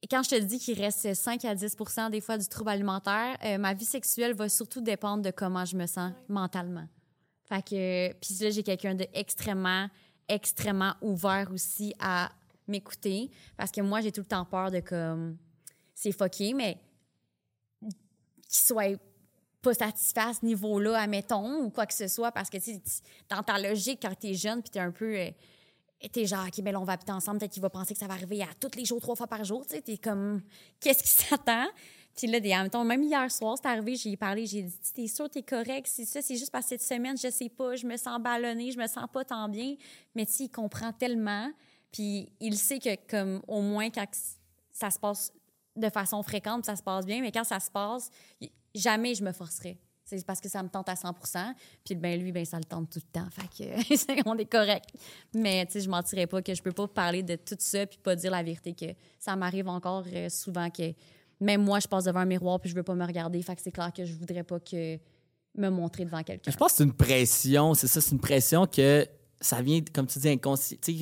Quand je te dis qu'il reste 5 à 10% des fois du trouble alimentaire, euh, ma vie sexuelle va surtout dépendre de comment je me sens mentalement. Fait que, puis là, j'ai quelqu'un d'extrêmement, extrêmement ouvert aussi à m'écouter parce que moi, j'ai tout le temps peur de comme, c'est fucké, mais qu'il soit pas satisfait à ce niveau-là, admettons, ou quoi que ce soit, parce que, tu- dans ta logique, quand t'es jeune, puis t'es un peu... euh, t'es genre, OK, mais là, on va habiter ensemble, peut-être qu'il va penser que ça va arriver à tous les jours, trois fois par jour, tu sais, t'es comme, qu'est-ce qui *laughs* s'attend? Puis là, des, admettons, même hier soir, c'est arrivé, j'ai parlé, j'ai dit, t'es sûr, t'es correct, c'est ça, c'est juste parce que cette semaine, je sais pas, je me sens ballonnée, je me sens pas tant bien, mais tu sais, il comprend tellement, puis il sait que, comme, au moins, quand ça se passe de façon fréquente, ça se passe bien, mais quand ça se passe, jamais je me forcerai. C'est parce que ça me tente à 100 Puis ben lui, ben ça le tente tout le temps. Fait que *laughs* on est correct. Mais tu sais, je mentirais pas que je peux pas parler de tout ça puis pas dire la vérité que ça m'arrive encore euh, souvent que même moi, je passe devant un miroir puis je veux pas me regarder. Fait que c'est clair que je voudrais pas que me montrer devant quelqu'un. Je pense que c'est une pression, c'est ça, c'est une pression que ça vient, comme tu dis, inconscient, tu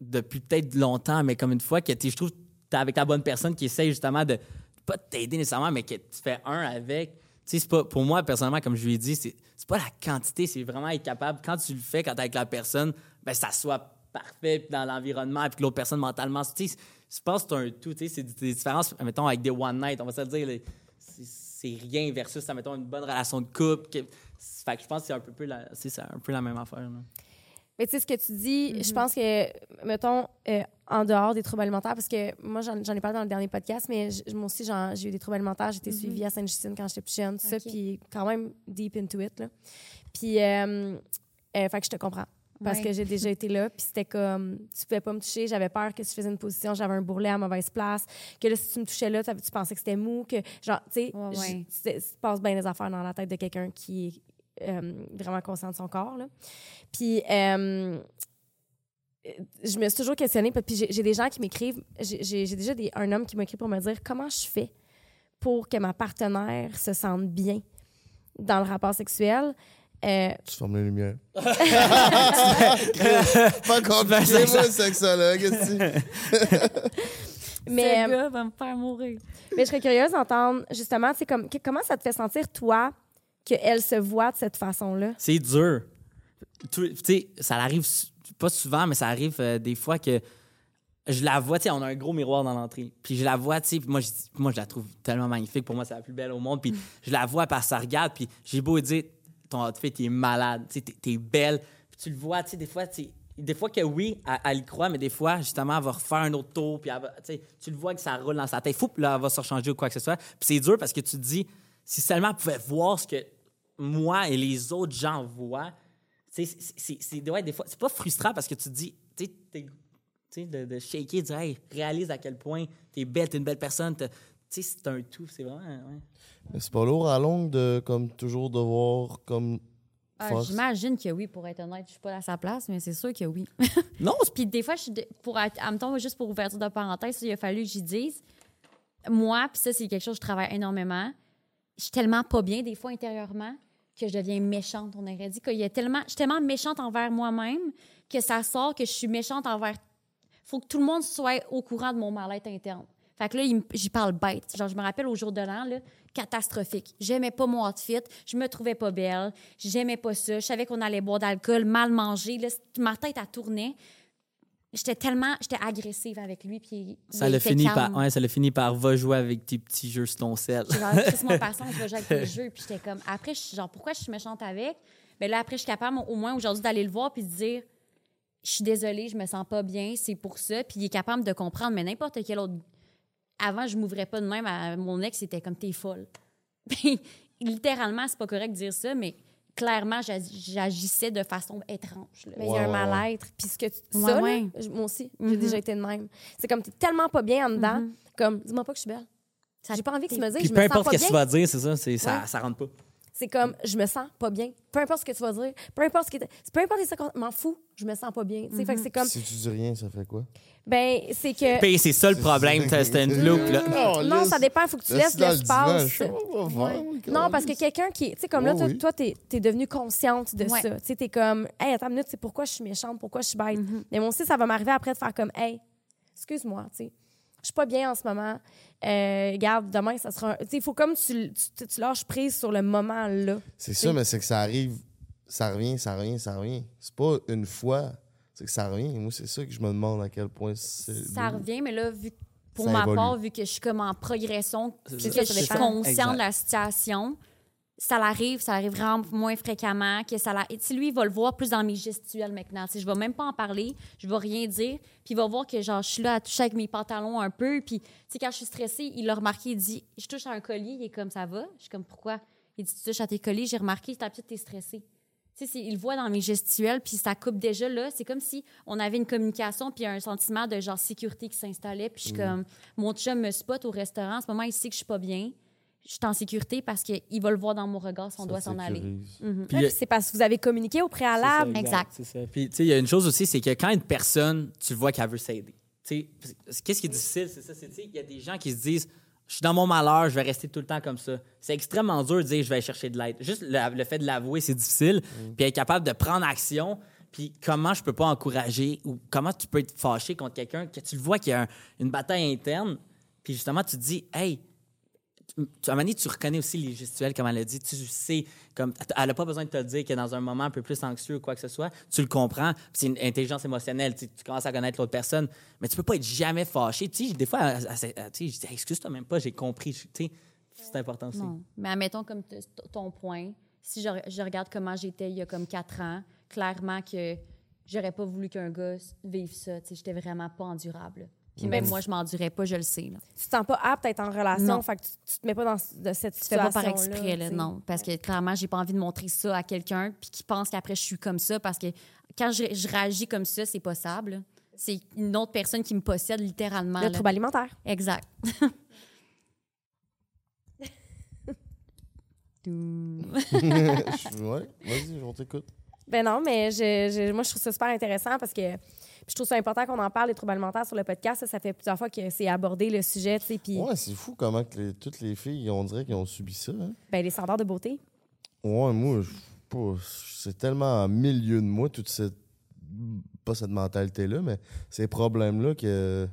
depuis peut-être longtemps, mais comme une fois que t'es- je trouve t'es avec la bonne personne qui essaye justement de pas t'aider nécessairement, mais que tu fais un avec. C'est pas, pour moi, personnellement, comme je lui ai dit, c'est c'est pas la quantité, c'est vraiment être capable, quand tu le fais, quand t'es avec la personne, ben ça soit parfait dans l'environnement, puis l'autre personne mentalement, je pense que c'est un tout, tu c'est des différences, mettons, avec des one night, on va se dire, c'est- c'est rien versus, mettons, une bonne relation de couple. fait que je pense que c'est un peu la, c'est un peu la même affaire. Mais tu sais, ce que tu dis, Mm-hmm. je pense que, mettons, euh, en dehors des troubles alimentaires, parce que moi, j'en ai parlé dans le dernier podcast, mais j- moi aussi, j'ai eu des troubles alimentaires. J'ai été suivie à Sainte-Justine quand j'étais plus jeune, tout ça, Mm-hmm. Puis quand même deep into it. Là. Puis, euh, euh, fait que je te comprends. Parce Ouais. que j'ai déjà été là, puis c'était comme, tu pouvais pas me toucher, j'avais peur que si je faisais une position, j'avais un bourrelet à mauvaise place, que là, si tu me touchais là, tu tu pensais que c'était mou, que, genre, tu sais, Ouais, ouais. c'est- se passe bien des affaires dans la tête de quelqu'un qui est euh, vraiment conscient de son corps, là. Puis, euh, je me suis toujours questionnée, puis j'ai j'ai des gens qui m'écrivent, j'ai déjà des, un homme qui m'écrit pour me dire comment je fais pour que ma partenaire se sente bien dans le rapport sexuel. Euh, Tu fermes les lumières. *laughs* pas compliqué, moi, le sexologue. *laughs* mais, Ce gars va me faire mourir. mais je serais curieuse d'entendre justement, tu sais, comme, que- comment ça te fait sentir, toi, qu'elle se voit de cette façon-là? C'est dur. Tu sais, ça arrive pas souvent, mais ça arrive euh, des fois que je la vois, tu sais, on a un gros miroir dans l'entrée. Puis je la vois, tu sais, moi je, moi, je la trouve tellement magnifique. Pour moi, c'est la plus belle au monde. Puis je la vois, elle se regarde, puis j'ai beau dire, ton outfit, t'es malade, tu sais, t'es- t'es belle. Puis tu le vois, tu sais, des fois, tu des fois que oui, elle, y croit, mais des fois, justement, elle va refaire un autre tour, puis elle va- tu le vois que ça roule dans sa tête. Fou, là, elle va se rechanger ou quoi que ce soit. Puis c'est dur parce que tu te dis, si seulement elle pouvait voir ce que moi et les autres gens voient, c'est- c'est c'est- ouais, des fois, c'est pas frustrant parce que tu te dis, tu sais, de, de shaker, de dire, hey, réalise à quel point t'es belle, t'es une belle personne, t'as- tu sais, c'est un tout, c'est vraiment, ouais. C'est pas lourd à longue de comme toujours devoir comme Ah, J'imagine que oui, pour être honnête. Je suis pas à sa place, mais c'est sûr que oui. *laughs* Non, c'est Puis des fois, je suis de- pour être, admettons, juste pour ouverture de parenthèse, il a fallu que j'y dise. Moi, puis ça, c'est quelque chose que je travaille énormément. Je suis tellement pas bien, des fois, intérieurement, que je deviens méchante. On aurait dit qu'il a. Je suis tellement méchante envers moi-même que ça sort que je suis méchante envers. faut que tout le monde soit au courant de mon mal-être interne. Fait que là, j'y parle bête. Genre, je me rappelle au jour de l'an, catastrophique. J'aimais pas mon outfit, je me trouvais pas belle, j'aimais pas ça, je savais qu'on allait boire d'alcool, mal manger, ma tête, elle tournait. J'étais tellement, j'étais agressive avec lui, puis ça l'a fini calme. par, ouais, ça l'a fini par va jouer avec tes petits jeux sur ton sel. Genre, Chris, mon *laughs* patient, je vais jouer avec tes jeux. Puis j'étais comme, après, je suis genre, pourquoi je suis méchante avec? Mais là, après, je suis capable, au moins aujourd'hui, d'aller le voir puis de dire, je suis désolée, je me sens pas bien, c'est pour ça. Puis il est capable de comprendre, mais n'importe quel autre. Avant, je m'ouvrais pas de même à mon ex, c'était comme, t'es folle. *laughs* Puis littéralement, c'est pas correct de dire ça, mais clairement, j'ag- j'agissais de façon étrange. là. Mais il y a un Ouais, ouais, mal-être. Puis ce que tu, Ouais, ça, là, ouais. je- moi aussi, j'ai Mhm. déjà été de même. C'est comme, t'es tellement pas bien en dedans, Mhm. comme, dis-moi pas que je suis belle. J'ai pas envie que tu me dises, Puis je peu me importe ce que tu vas dire, c'est ça, c'est, ça, Ouais. ça rentre pas. C'est comme, je me sens pas bien. Peu importe ce que tu vas dire, peu importe ce que t'es- peu importe les circonstances, m'en fous, je me sens pas bien. Tu sais, fait que c'est comme, Si tu dis rien, ça fait quoi? ben, c'est que. Puis c'est ça le problème, c'était une loupe, là. *laughs* Non, ça dépend, il faut que tu laisses l'espace. Ouais. Non, parce que quelqu'un qui. Tu sais, comme là, Ouais, toi, t'es es devenue consciente de Ouais. ça. Tu sais, t'es comme, hey, attends une minute, c'est pourquoi je suis méchante, pourquoi je suis bête? Mm-hmm. Mais moi aussi, ça va m'arriver après de faire comme, hey, excuse-moi, tu sais. Je suis pas bien en ce moment. Euh, regarde, demain, ça sera. un- Tu sais, il faut comme tu, tu, tu lâches prise sur le moment là. C'est ça, mais c'est que ça arrive, ça revient, ça revient, ça revient. C'est pas une fois, c'est que ça revient. Moi, c'est ça que je me demande à quel point c'est. Ça revient, mais là, vu que pour Ça ma évolue. part, vu que je suis comme en progression, ça, que je suis consciente de la situation, ça l'arrive, ça arrive vraiment moins fréquemment. Que ça la... Sais, lui, il va le voir plus dans mes gestuels maintenant. Sais, je vais même pas en parler, je vais rien dire, puis il va voir que genre, je suis là à toucher avec mes pantalons un peu, puis tu quand je suis stressée, il a remarqué, il dit, je touche à un collier, il est comme, ça va? Je suis comme, pourquoi? Il dit, tu touches à tes colliers, j'ai remarqué, t'as peut-être t'es stressée. Tu sais, il le voit dans mes gestuels, puis ça coupe déjà là. C'est comme si on avait une communication, puis un sentiment de genre sécurité qui s'installait. Puis je suis comme, mon chum me spot au restaurant. En ce moment, il sait que je suis pas bien. Je suis en sécurité parce qu'il va le voir dans mon regard si on Ça doit s'en aller. Mhm. Puis, Ouais, a- c'est parce que vous avez communiqué au préalable. Ça, Exact. Ça. Puis, tu sais, il y a une chose aussi, c'est que quand une personne, tu vois qu'elle veut s'aider. Tu sais, parce- qu'est-ce qui est difficile, c'est ça, c'est, il y a des gens qui se disent, je suis dans mon malheur, je vais rester tout le temps comme ça. C'est extrêmement dur de dire, je vais aller chercher de l'aide. Juste le, le fait de l'avouer, c'est difficile. Puis être capable de prendre action. Puis comment je peux pas encourager ou comment tu peux être fâché contre quelqu'un que tu le vois qu'il y a un- une bataille interne. Puis justement, tu te dis, hey, à un moment donné, tu reconnais aussi les gestuels, comme elle a dit. Tu sais, comme, elle n'a pas besoin de te dire que dans un moment un peu plus anxieux ou quoi que ce soit, tu le comprends. C'est une intelligence émotionnelle. Tu, commences à connaître l'autre personne, mais tu peux pas être jamais fâché. Tu sais, des fois, je dis, excuse-toi même pas, j'ai compris. Tu sais, c'est important aussi. Non. Mais admettons comme ton point, si je, je regarde comment j'étais il y a comme quatre ans, clairement que j'aurais pas voulu qu'un gars vive ça. Tu sais, J'étais vraiment pas endurable. Puis même moi, je m'endurais pas, je le sais. Là. Tu te sens pas apte à être en relation, Non. fait que tu, tu te mets pas dans de cette Tu fais situation pas par exprès, là, non. Parce que clairement, j'ai pas envie de montrer ça à quelqu'un puis qui pense qu'après, je suis comme ça. Parce que quand je, je réagis comme ça, c'est possible. C'est une autre personne qui me possède littéralement. Le là. trouble alimentaire. Exact. *laughs* *laughs* Je- ouais, vas-y, on t'écoute. Ben non, mais je, je- moi, je trouve ça super intéressant parce que je trouve ça important qu'on en parle des troubles alimentaires sur le podcast. Ça, ça fait plusieurs fois que c'est abordé le sujet, puis Ouais, c'est fou comment que les- toutes les filles, on dirait qu'ils ont subi ça. hein. ben, les standards de beauté. Ouais, moi, c'est tellement en milieu de moi, toute cette. Pas cette mentalité-là, mais ces problèmes-là que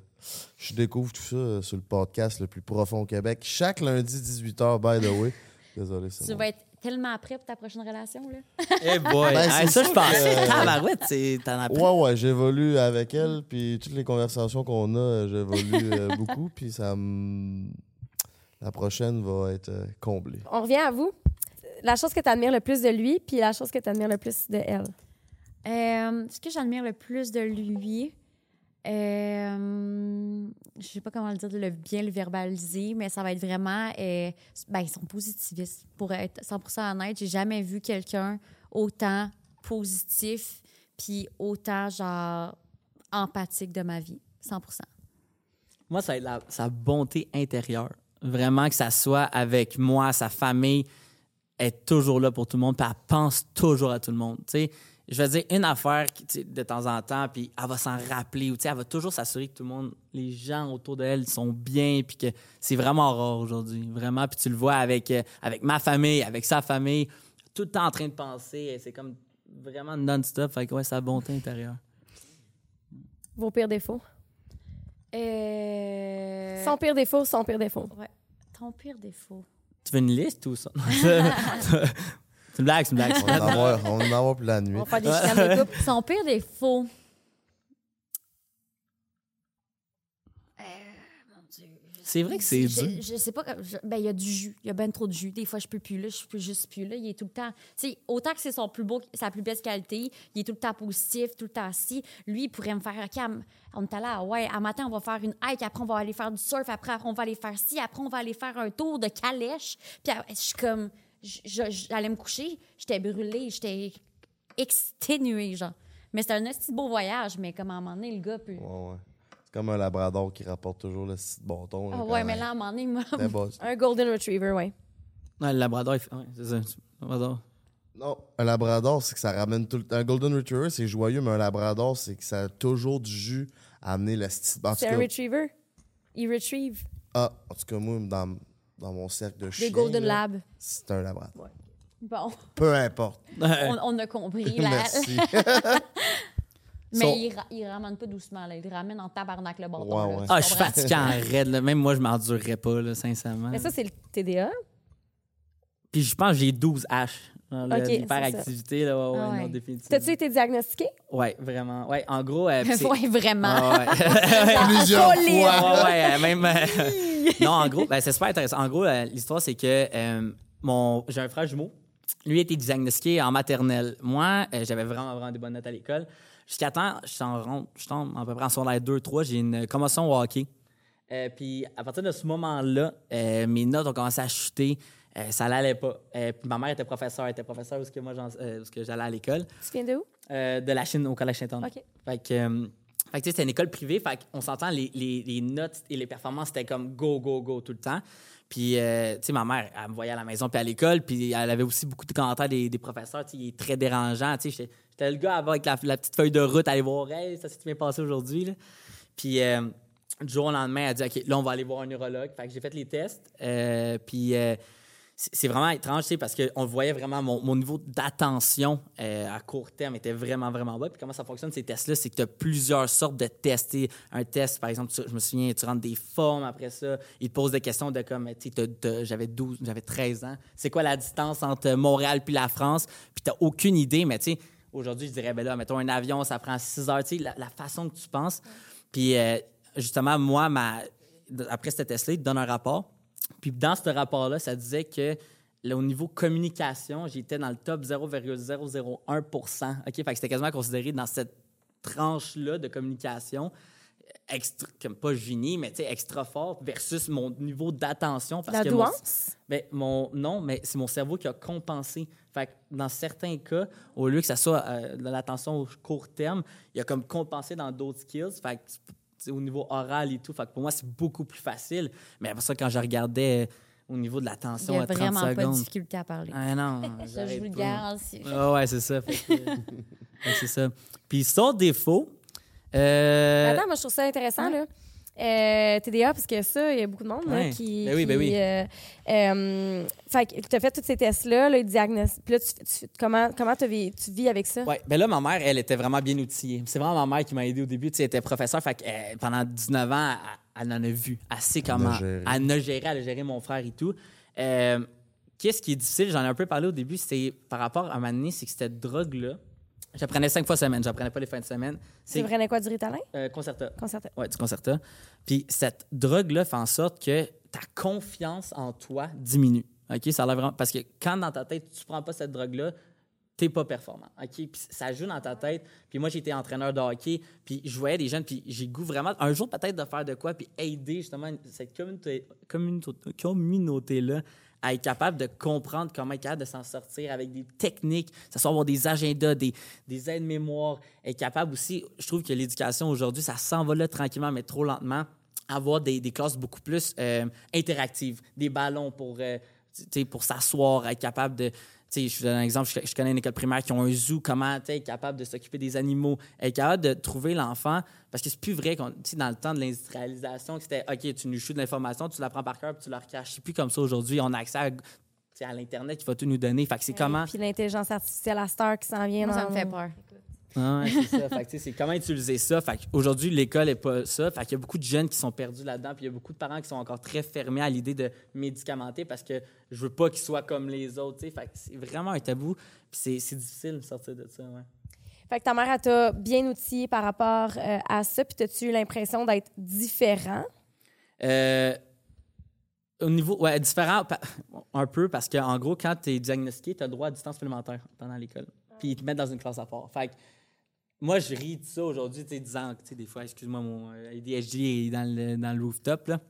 je découvre tout ça sur le podcast le plus profond au Québec. Chaque lundi, 18h, by the way. Désolé, c'est tu vas être tellement prêt pour ta prochaine relation. Là. Eh boy! *laughs* Ben, Hey, c'est ça, je pense. que- Tabarouette, t'en as pris. Ouais, ouais, j'évolue avec elle, puis toutes les conversations qu'on a, euh, j'évolue euh, *laughs* beaucoup, puis ça me. La prochaine va être euh, comblée. On revient à vous. La chose que tu admires le plus de lui, puis la chose que tu admires le plus de elle. Euh, ce que j'admire le plus de lui, euh, je sais pas comment le dire, le bien le verbaliser, mais ça va être vraiment, euh, ben, son positivisme. Pour être 100% honnête, j'ai jamais vu quelqu'un autant positif puis autant, genre, empathique de ma vie. 100%. Moi, ça va être la- sa bonté intérieure. Vraiment que ça soit avec moi, sa famille, est toujours là pour tout le monde, puis elle pense toujours à tout le monde. Tu sais, je vais dire une affaire qui, de temps en temps, puis elle va s'en rappeler, ou tu sais, elle va toujours s'assurer que tout le monde, les gens autour d'elle sont bien, puis que c'est vraiment rare aujourd'hui. Vraiment, puis tu le vois avec, euh, avec ma famille, avec sa famille, tout le temps en train de penser, c'est comme vraiment non-stop. Fait que ouais, sa bonté intérieure. Vos pires défauts? Euh... Son pire défaut, son pire défaut. Ouais. Ton pire défaut. Tu veux une liste ou ça? *laughs* c'est une blague, c'est une blague. On va en avoir, on va en avoir pour la nuit. On va faire des chicanes de couple. Son pire défaut. Euh, mon Dieu. je- C'est vrai que c'est je- dur. Je, sais pas. je- ben, il y a du jus. Il y a ben trop de jus. Des fois, je peux plus là. Je peux juste plus là. Il est tout le temps. Tu sais, autant que c'est son plus beau, sa plus belle qualité, il est tout le temps positif, tout le temps assis. Lui, il pourrait me faire. OK, on est allé à ouais, à matin, on va faire une hike. Après, on va aller faire du surf. Après, on va aller faire ci. Après, on va aller faire un tour de calèche. Puis, après, je suis comme. J'allais me coucher. J'étais brûlée. J'étais exténuée, genre. Mais c'est un petit beau voyage, mais comme à un moment donné, le gars peut. Ouais, ouais. C'est comme un labrador qui rapporte toujours le petit bâton. Ah ouais, mais là, à un moment donné, moi. C'était. *laughs* Un golden retriever, oui. Ouais, le labrador, il fait... ouais, c'est ça. le labrador. Non, un labrador, c'est que ça ramène tout le temps. Un golden retriever, c'est joyeux, mais un labrador, c'est que ça a toujours du jus à amener le tout C'est un retriever? Il retrieve? ah, en tout cas, moi, dans, dans mon cercle de chiens, Des Golden là, Lab. c'est un labrador. Bon, Peu importe. *laughs* on, on a compris. *laughs* Là. Merci. *laughs* Mais il, ra- il ramène pas doucement, là. Il ramène en tabarnak le bâton. Ouais. Ah, je suis fatigué en raide. là. Même moi, je m'endurerais pas, là, sincèrement. Mais ça, c'est le TDA. Puis je pense que j'ai 12 H. Dans le- Ok, c'est l'hyperactivité, là, ouais, ouais, non, définitivement. T'as-tu été diagnostiqué? Ouais, vraiment. Ouais, en gros, euh, *laughs* Ouais, vraiment. Ah, ouais. *laughs* Plusieurs *laughs* solide. fois. ouais, ouais, même. euh, non, en gros, ben, c'est super intéressant. En gros, euh, l'histoire, c'est que euh, mon, j'ai un frère jumeau. Lui a été diagnostiqué en maternelle. Moi, euh, j'avais vraiment, vraiment des bonnes notes à l'école. Jusqu'à temps, je tombe à peu près en secondaire 2, 3, j'ai une commotion au hockey. Puis à partir de ce moment-là, mes notes ont commencé à chuter. Euh, ça n'allait pas. Euh, puis ma mère était professeure, elle était professeure où que moi euh, où ce que j'allais à l'école. Tu viens de où? De la Chine au collège Saint-Anne. OK. Fait que, Fait que, tu sais, c'était une école privée, fait qu'on s'entend, les, les, les notes et les performances, c'était comme go, go, go tout le temps. Puis, euh, tu sais, ma mère, elle me voyait à la maison puis à l'école, puis elle avait aussi beaucoup de commentaires des, des professeurs, tu sais, il est très dérangeant, tu sais, j'étais- le gars avec la, la petite feuille de route, aller voir, hey, ça s'est bien passé aujourd'hui, là. Puis, du jour au lendemain, elle dit, OK, là, on va aller voir un neurologue. Fait que j'ai fait les tests, euh, puis... euh, c'est vraiment étrange, tu sais, parce qu'on voyait vraiment mon, mon niveau d'attention euh, à court terme était vraiment, vraiment bas. Puis comment ça fonctionne, ces tests-là, c'est que tu as plusieurs sortes de tests. Un test, par exemple, tu- je me souviens, tu rentres des formes après ça, ils te posent des questions de comme, tu sais, j'avais 12, j'avais 13 ans. C'est quoi la distance entre Montréal puis la France? Puis tu aucune idée, mais tu sais, aujourd'hui, je dirais, ben là, mettons un avion, ça prend 6 heures, tu sais, la, la façon que tu penses. Puis euh, justement, moi, ma, après ce test-là, ils te donnent un rapport. Puis dans ce rapport-là, ça disait que là, au niveau communication, j'étais dans le top 0,001 OK? Fait que c'était quasiment considéré dans cette tranche-là de communication extra, comme pas génie, mais tu sais, extra fort versus mon niveau d'attention. La que mon- ben, mon, non, mais c'est mon cerveau qui a compensé. Fait que dans certains cas, au lieu que ça soit euh, de l'attention au court terme, il a comme compensé dans d'autres skills. Fait que, au niveau oral et tout. Fait que pour moi, c'est beaucoup plus facile. Mais après ça, quand je regardais euh, au niveau de Il l'attention n'y a à 30 vraiment pas de secondes. difficulté à parler. Ah non, *laughs* Ça, je vous le garantis. Ah ouais, c'est ça. Que, *laughs* que c'est ça. Puis sans défaut, euh, Attends, moi, je trouve ça intéressant, là. Euh, TDA, parce que ça, il y a beaucoup de monde là, qui. Ben oui, ben qui, oui. euh, euh, fait que tu as fait tous ces tests-là, le diagnostic. Puis là, tu, tu- comment comment tu vis, tu vis avec ça? Ouais, ben là, ma mère, elle était vraiment bien outillée. C'est vraiment ma mère qui m'a aidé au début. Tu sais, elle était professeure, fait que, euh, pendant 19 ans, elle, elle en a vu. Elle sait comment. gérer. Elle a géré, elle a géré mon frère et tout. Euh, Qu'est-ce qui est difficile, j'en ai un peu parlé au début, c'est par rapport à ma année, c'est que cette drogue-là, j'apprenais cinq fois semaine, j'apprenais pas les fins de semaine. Tu prenais quoi, du Ritalin? euh, Concerta. Concerta. Ouais, du Concerta. Puis cette drogue-là fait en sorte que ta confiance en toi diminue. OK? Ça vraiment... Parce que quand dans ta tête, tu prends pas cette drogue-là, t'es pas performant. OK? Puis ça joue dans ta tête. Puis moi, j'étais entraîneur de hockey, puis je voyais des jeunes, puis j'ai goût vraiment, un jour peut-être de faire de quoi, puis aider justement cette communauté, communauté- communauté-là à être capable de comprendre comment être capable de s'en sortir avec des techniques, que ce soit avoir des agendas, des, des aides-mémoires, être capable aussi, je trouve que l'éducation aujourd'hui, ça s'en va là tranquillement, mais trop lentement, avoir des, des classes beaucoup plus euh, interactives, des ballons pour, euh, pour s'asseoir, être capable de... Tu sais, je vous donne un exemple, je, je connais une école primaire qui ont un zoo, comment être capable de s'occuper des animaux, être capable de trouver l'enfant, parce que c'est plus vrai qu'on, tu sais, dans le temps de l'industrialisation, que c'était, OK, tu nous chutes de l'information, tu la prends par cœur, puis tu la recaches. C'est plus comme ça aujourd'hui. On a accès à, tu sais, à l'Internet qui va tout nous donner. Fait que c'est comment... Puis l'intelligence artificielle à heure qui s'en vient Moi, ça me fait peur. Ah ouais, c'est ça. Fait que, tu sais, c'est comment utiliser ça. Fait aujourd'hui, l'école n'est pas ça. Fait qu'il y a beaucoup de jeunes qui sont perdus là-dedans. Puis il y a beaucoup de parents qui sont encore très fermés à l'idée de médicamenter parce que je veux pas qu'ils soient comme les autres. tu sais. Fait que c'est vraiment un tabou. Puis c'est, c'est difficile de sortir de ça. Ouais. Fait que ta mère, elle t'a bien outillé par rapport euh, à ça. Puis t'as-tu eu l'impression d'être différent? Euh, au niveau. Ouais, différent un peu parce qu'en gros, quand tu es diagnostiqué, tu as le droit à distance supplémentaire pendant l'école. Puis ils te mettent dans une classe à part. Fait que moi, je ris de ça aujourd'hui, tu sais, disant, tu sais, des fois, excuse-moi, mon euh, ADHD est dans le, dans le rooftop, là.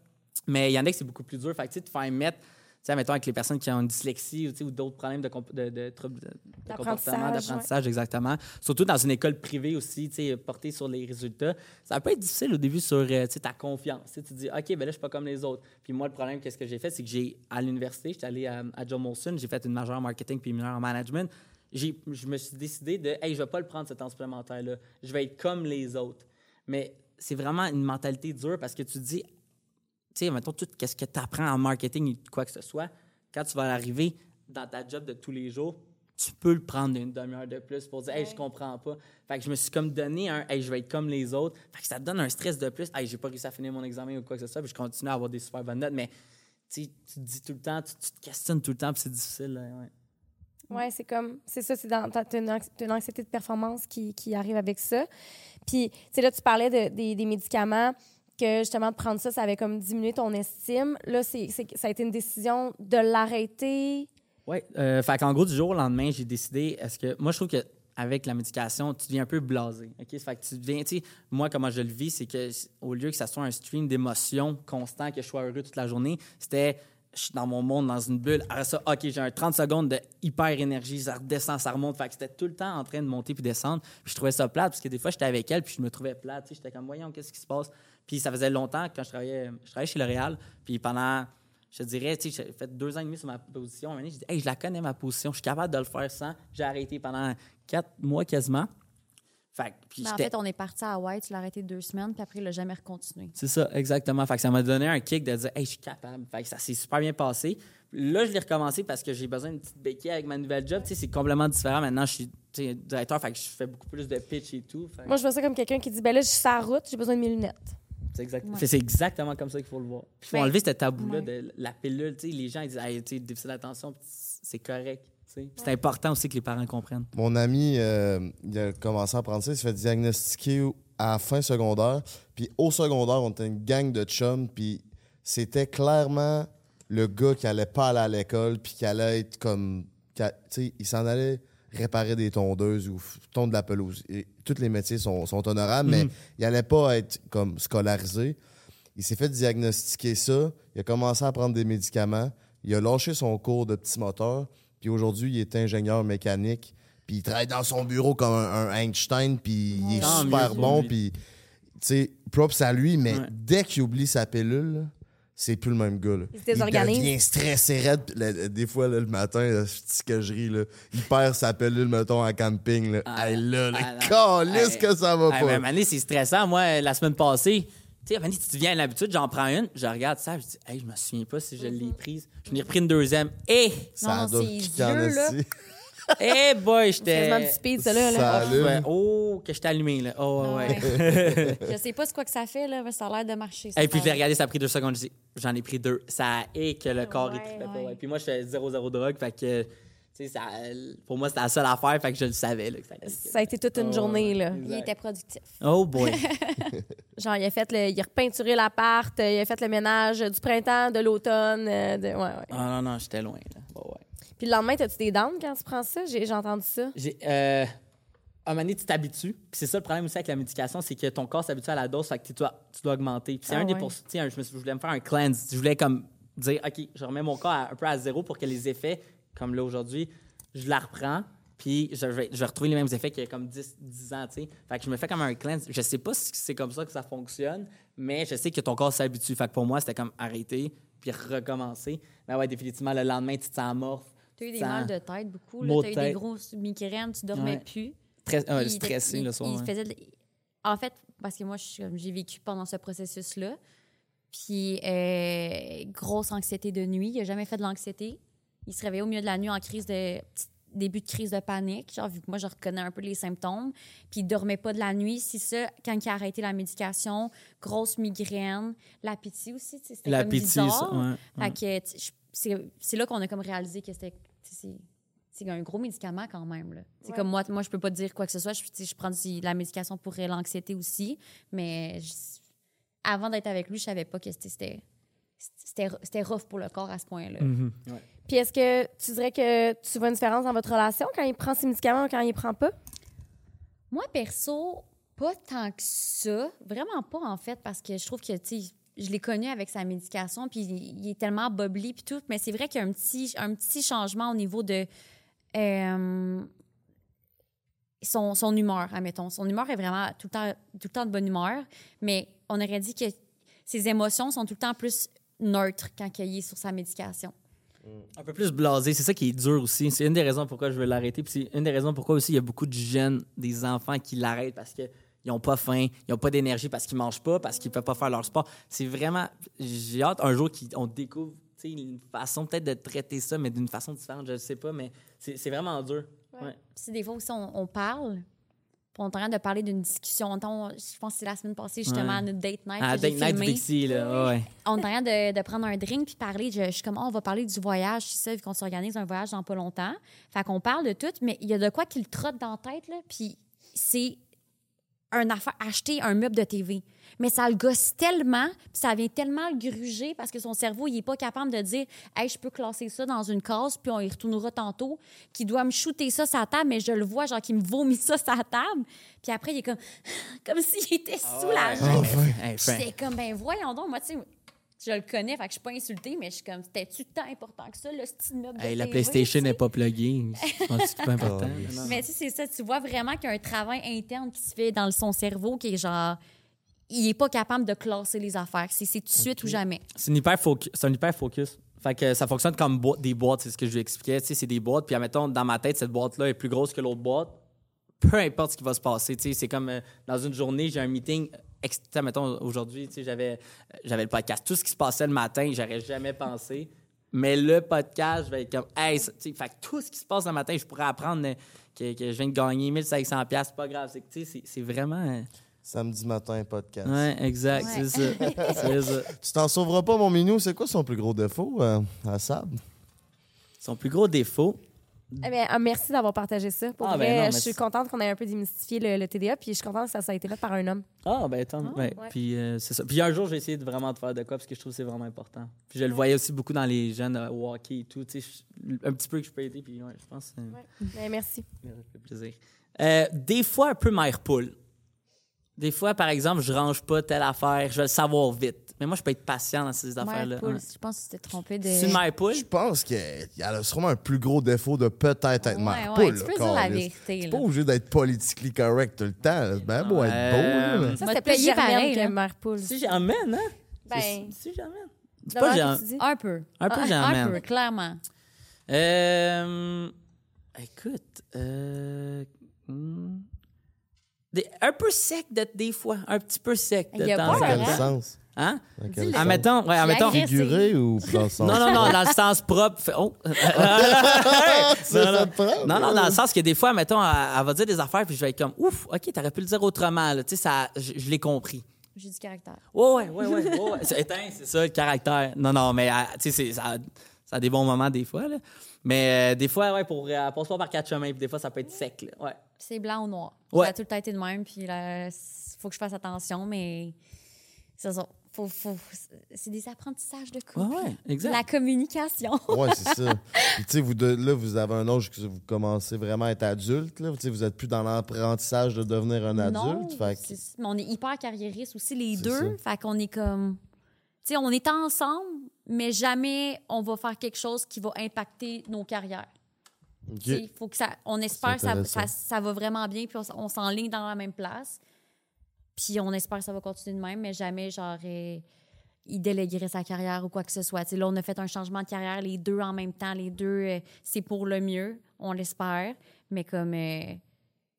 Mais il y en a que c'est beaucoup plus dur. Fait que, tu sais, te faire mettre, tu sais, mettons, avec les personnes qui ont une dyslexie ou, ou d'autres problèmes de, de, de troubles de, D'apprentissage, comportement, d'apprentissage, exactement. Surtout dans une école privée aussi, tu sais, portée sur les résultats. Ça peut être difficile au début sur, euh, tu sais, ta confiance. Tu sais, tu te dis, OK, ben là, je suis pas comme les autres. Puis moi, le problème, qu'est-ce que j'ai fait, c'est que j'ai, à l'université, j'étais allé à, à John Molson, j'ai fait une majeure en marketing puis une mineure en management. J'ai, je me suis décidé de, hey, je vais pas le prendre, ce temps supplémentaire-là. Je vais être comme les autres. Mais c'est vraiment une mentalité dure parce que tu te dis, tu sais, mettons, tout ce que tu apprends en marketing ou quoi que ce soit, quand tu vas arriver dans ta job de tous les jours, tu peux le prendre une demi-heure de plus pour dire, hey, je comprends pas. Fait que je me suis comme donné un, hey, je vais être comme les autres. Fait que ça te donne un stress de plus, hey, j'ai pas réussi à finir mon examen ou quoi que ce soit, puis je continue à avoir des super bonnes notes, mais tu te dis tout le temps, tu, tu te questionnes tout le temps, puis c'est difficile. là, ouais. Oui, c'est comme, c'est ça, c'est dans, t'as une, anxiété de performance qui, qui arrive avec ça. Puis, tu sais, là, tu parlais de- des, des médicaments, que justement, de prendre ça, ça avait comme diminué ton estime. Là, c'est, c'est- ça a été une décision de l'arrêter. Oui. Euh, fait qu'en gros, du jour au lendemain, j'ai décidé, est-ce que. Moi, je trouve que avec la médication, tu deviens un peu blasé. OK? Fait que tu deviens, tu sais, moi, comment je le vis, c'est que au lieu que ça soit un stream d'émotions constant, que je sois heureux toute la journée, c'était je suis dans mon monde, dans une bulle. Après ça, OK, j'ai un 30 secondes de hyper énergie, ça redescend, ça remonte. Fait que c'était tout le temps en train de monter puis descendre. Puis je trouvais ça plate parce que des fois, j'étais avec elle puis je me trouvais plate. J'étais comme, voyons, qu'est-ce qui se passe? Puis ça faisait longtemps quand je travaillais, je travaillais chez L'Oréal. Puis pendant, je dirais, tu j'ai fait deux ans et demi sur ma position. Un moment donné, j'ai hey, je la connais, ma position. Je suis capable de le faire sans. J'ai arrêté pendant quatre mois quasiment. Fait puis Ben, en fait, on est parti à Hawaï, tu l'as arrêté deux semaines, puis après, il l'a jamais recontinué. C'est ça, exactement. Fait que ça m'a donné un kick de dire, hey, je suis capable. Fait que ça s'est super bien passé. Là, je l'ai recommencé parce que j'ai besoin d'une petite béquille avec ma nouvelle job. Tu sais, c'est complètement différent. Maintenant, je suis tu sais, directeur, fait que je fais beaucoup plus de pitch et tout. Fait Moi, je vois ça comme quelqu'un qui dit ben là, je suis sur la route, j'ai besoin de mes lunettes. c'est exact- Ouais. fait que c'est exactement comme ça qu'il faut le voir. Il faut Ben, enlever ce tabou-là ouais. de la pilule. Tu sais, les gens ils disent, hey, tu sais, déficit d'attention, c'est correct. C'est important aussi que les parents comprennent. Mon ami, euh, il a commencé à prendre ça. Il s'est fait diagnostiquer à la fin secondaire. Puis au secondaire, on était une gang de chums. Puis c'était clairement le gars qui allait pas aller à l'école. Puis qui allait être comme. Tu sais, il s'en allait réparer des tondeuses ou tondre de la pelouse. Et tous les métiers sont, sont honorables, mais il allait pas être comme scolarisé. Il s'est fait diagnostiquer ça. Il a commencé à prendre des médicaments. Il a lâché son cours de petit moteur. Puis aujourd'hui, il est ingénieur mécanique. Puis il travaille dans son bureau comme un, un Einstein. Puis il est Tant super mieux bon. Puis, tu sais, props à lui. Mais Ouais. dès qu'il oublie sa pilule, là, c'est plus le même gars. Là. Il se désorganise. devient stressé raide. Là, des fois, là, le matin, là, je dis que je ris. Là, il perd sa pilule, mettons, en camping. Là. Ah, Hey, là, ah, Hey, que ça va pas. Mané, c'est stressant. Moi, la semaine passée, tu sais, tu te viens à l'habitude, j'en prends une, je regarde ça, je dis, hey, je me souviens pas si je l'ai prise. Je n'ai repris une deuxième. Eh! ça Non, yeux, là. esti. *laughs* Eh boy, C'est quasiment du j'étais. speed, ça, là. là. Ça Ah, allume. ouais. Oh, que j'étais allumé, là. Oh, ouais, ouais. Je sais pas c'est quoi que ça fait, là, mais ça a l'air de marcher. Et puis, je l'ai ça. regardé, ça a pris deux secondes. Je dis, j'en ai pris deux. Ça est que le corps, il Ouais, trippait pas. ouais. ouais. Puis moi, je fais zéro, zéro drogue. Fait que, ça, pour moi, c'était la seule affaire. Fait que je le savais, là. que ça a été toute une Oh, journée, là. Il était productif. Oh boy. *laughs* Genre, il a fait le, il a repeinturé l'appart, euh, il a fait le ménage du printemps, de l'automne. euh, de... Ouais, ouais. Ah non, non, j'étais loin, là. Bon, ouais. Puis le lendemain, t'as-tu des dents quand tu prends ça? J'ai j'ai entendu ça. J'ai. Euh, à un moment donné, tu t'habitues. Puis c'est ça le problème aussi avec la médication, c'est que ton corps s'habitue à la dose, fait que tu dois, tu dois augmenter. Puis c'est Ah un des ouais. pour... tu sais, un- je, me suis- je voulais me faire un cleanse. Je voulais comme dire, OK, je remets mon corps à- un peu à zéro pour que les effets, comme là aujourd'hui, je la reprends. Puis je vais, je vais retrouver les mêmes effets qu'il y a comme 10, 10 ans, tu sais. Fait que je me fais comme un cleanse. Je sais pas si c'est comme ça que ça fonctionne, mais je sais que ton corps s'habitue. Fait que pour moi, c'était comme arrêter, puis recommencer. Mais ouais, définitivement, le lendemain, tu te sens morph. Tu as eu des mal de tête beaucoup. Tu as eu des grosses migraines, tu dormais Ouais. plus. Très, il- stressé il- le soir. il ouais. faisait de- En fait, parce que moi, j'ai vécu pendant ce processus-là. Puis, euh, grosse anxiété de nuit. Il n'a jamais fait de l'anxiété. Il se réveillait au milieu de la nuit en crise de. début de crise de panique, genre, vu que moi, je reconnais un peu les symptômes. Puis, il dormait pas de la nuit. C'est ça, quand il a arrêté la médication, grosse migraine, l'appétit aussi, tu sais, c'était comme L'appétit, ça. bizarre. Ouais, ouais. C'est c'est là qu'on a comme réalisé que c'était. C'est c'est un gros médicament quand même. là. C'est Ouais. comme moi, moi, je peux pas dire quoi que ce soit. Je, je prends du- la médication pour l'anxiété aussi. Mais je- avant d'être avec lui, je savais pas que c'était- c'était. Rough pour le corps à ce point-là. Mhm. Ouais. Puis est-ce que tu dirais que tu vois une différence dans votre relation quand il prend ses médicaments ou quand il prend pas? Moi, perso, pas tant que ça. Vraiment pas, en fait, parce que je trouve que, tu je l'ai connu avec sa médication, puis il est tellement bobli, puis tout. Mais c'est vrai qu'il y a un petit, un petit changement au niveau de euh, son, son humeur, admettons. Son humeur est vraiment tout le, temps, tout le temps de bonne humeur, mais on aurait dit que ses émotions sont tout le temps plus neutres quand il est sur sa médication. Un peu plus blasé, c'est ça qui est dur aussi. C'est une des raisons pourquoi je veux l'arrêter. Puis c'est une des raisons pourquoi aussi il y a beaucoup de jeunes, des enfants qui l'arrêtent parce qu'ils n'ont pas faim, ils n'ont pas d'énergie parce qu'ils mangent pas, parce qu'ils ne peuvent pas faire leur sport. C'est vraiment. J'ai hâte un jour qu'on découvre tu sais, une façon peut-être de traiter ça, mais d'une façon différente, je ne sais pas, mais c'est c'est vraiment dur. Ouais. Puis c'est des fois aussi, on, on parle, on est en train de parler d'une discussion. Je pense que c'est la semaine passée, justement, Ouais. à notre date night. J'ai Date Night là. ouais. On est en train de, de prendre un drink puis parler. Je, je suis comme, oh, on va parler du voyage, c'est ça, vu qu'on s'organise un voyage dans pas longtemps. Fait qu'on parle de tout, mais il y a de quoi qui le trotte dans la tête, là. Puis c'est un affaire, acheter un meuble de TV. Mais ça le gosse tellement, puis ça vient tellement le gruger parce que son cerveau, il est pas capable de dire, hey, je peux classer ça dans une case, puis on y retournera tantôt, qu'il doit me shooter ça la table, mais je le vois, genre, qu'il me vomit ça la table. Puis après, il est comme, *laughs* comme s'il était soulagé. Hey, fin. J'étais comme, ben voyons donc, moi, tu sais, Je le connais, fait que je suis pas insultée, mais je suis comme, c'était-tu tant important que ça, le style meuble de Hey, la TV, PlayStation n'est pas pluguée. Je pense que c'est pas *laughs* important. Oh, oui. Non. Mais tu sais, c'est ça, tu vois vraiment qu'il y a un travail interne qui se fait dans son cerveau qui est genre, il est pas capable de classer les affaires. C'est c'est tout de suite ou jamais. C'est une hyper focus. C'est un hyper focus. Fait que ça fonctionne comme des boîtes, c'est ce que je lui expliquais. Tu sais, c'est des boîtes, puis admettons, dans ma tête, cette boîte-là est plus grosse que l'autre boîte. Peu importe ce qui va se passer. Tu sais, c'est comme euh, dans une journée, j'ai un meeting. Mettons, aujourd'hui, tu sais, j'avais, euh, j'avais le podcast. Tout ce qui se passait le matin, j'aurais jamais pensé. Mais le podcast, je vais être comme, hey, ça- tu sais, fait que tout ce qui se passe le matin, je pourrais apprendre euh, que, que je viens de gagner 1500$, c'est pas grave. C'est, que, tu sais, c'est, c'est vraiment. euh, Samedi matin, podcast. Ouais, exact, Ouais. c'est ça. *laughs* c'est ça. Tu t'en sauveras pas, mon minou. C'est quoi son plus gros défaut euh, à Sab? Son plus gros défaut, Eh bien, ah, merci d'avoir partagé ça. Pour Ah, vrai, ben non, mais je suis c'est- contente qu'on ait un peu démystifié le, le TDA, puis je suis contente que ça, ça a été fait par un homme. Ah, ben tant. Ouais. ouais. Puis euh, c'est ça. Puis un jour, j'ai essayé de vraiment de faire de quoi parce que je trouve que c'est vraiment important. Puis je le voyais aussi beaucoup dans les jeunes euh, au hockey et tout. Tu sais, je- un petit peu que je peux aider. Puis ouais, je pense que Ben, merci. ça fait plaisir. Euh, des fois, un peu mère poule. Des fois, par exemple, je range pas telle affaire, je vais le savoir vite. Mais moi, je peux être patient dans ces affaires-là. Ouais. je pense que tu t'es trompé de. C'est une mère poule? Je pense qu'il y a sûrement un plus gros défaut de peut-être être Ouais, mère ouais, poule, tu peux dire la vérité. T'es pas obligé d'être politiquement correct tout le temps. bien beau être beau. là. Euh, Ça, c'était payé pareil, que mère poule. Si j'emmène, hein? Ben, Si- j'emmène. C'est pas que j'en- tu dis. Un peu. Un peu Un j'emmène. peu, clairement. Euh, écoute, euh, hmm, des- un peu sec de, des fois, un petit peu sec de Il y a temps pas Dans en quel hein? temps. sens? Hein? Dans quel Dis-le. sens? Admettons, ouais, admettons. Figuré ou dans le sens? Non, non, non, dans le sens propre. Fait- oh. C'est *laughs* *laughs* non, non. non, non, dans le sens que des fois, mettons, elle, elle va dire des affaires, puis je vais être comme, ouf, OK, t'aurais pu le dire autrement, là. Tu sais, ça, je, je l'ai compris. J'ai du caractère. Ouais, ouais, ouais, ouais. C'est éteint, c'est ça, le caractère. Non, non, mais, euh, tu sais, c'est- ça, ça a des bons moments, des fois, là. Mais euh, des fois, ouais, pour, euh, passe pas par quatre chemins, puis des fois, ça peut être sec, là. Ouais. C'est blanc ou noir. Ouais. Ça a tout le temps été de même, puis là, il faut que je fasse attention, mais c'est ça. Faut, faut, c'est des apprentissages de couple. Ouais, ouais, exact. La communication. Ouais, c'est ça. *laughs* Puis, tu sais, vous deux, là, vous avez un âge que vous commencez vraiment à être adulte. Là. Tu sais, vous êtes plus dans l'apprentissage de devenir un Non, adulte. Fait que- mais on est hyper carriéristes aussi, les deux. Fait qu'on est comme. Tu sais, on est ensemble, mais jamais on va faire quelque chose qui va impacter nos carrières. OK. Tu sais, faut que ça, on espère que ça, ça, ça va vraiment bien, puis on, on s'enligne dans la même place. Puis on espère que ça va continuer de même, mais jamais, genre, euh, il déléguerait sa carrière ou quoi que ce soit. Tu sais, là, on a fait un changement de carrière, les deux en même temps, les deux, euh, c'est pour le mieux, on l'espère. Mais comme, euh, tu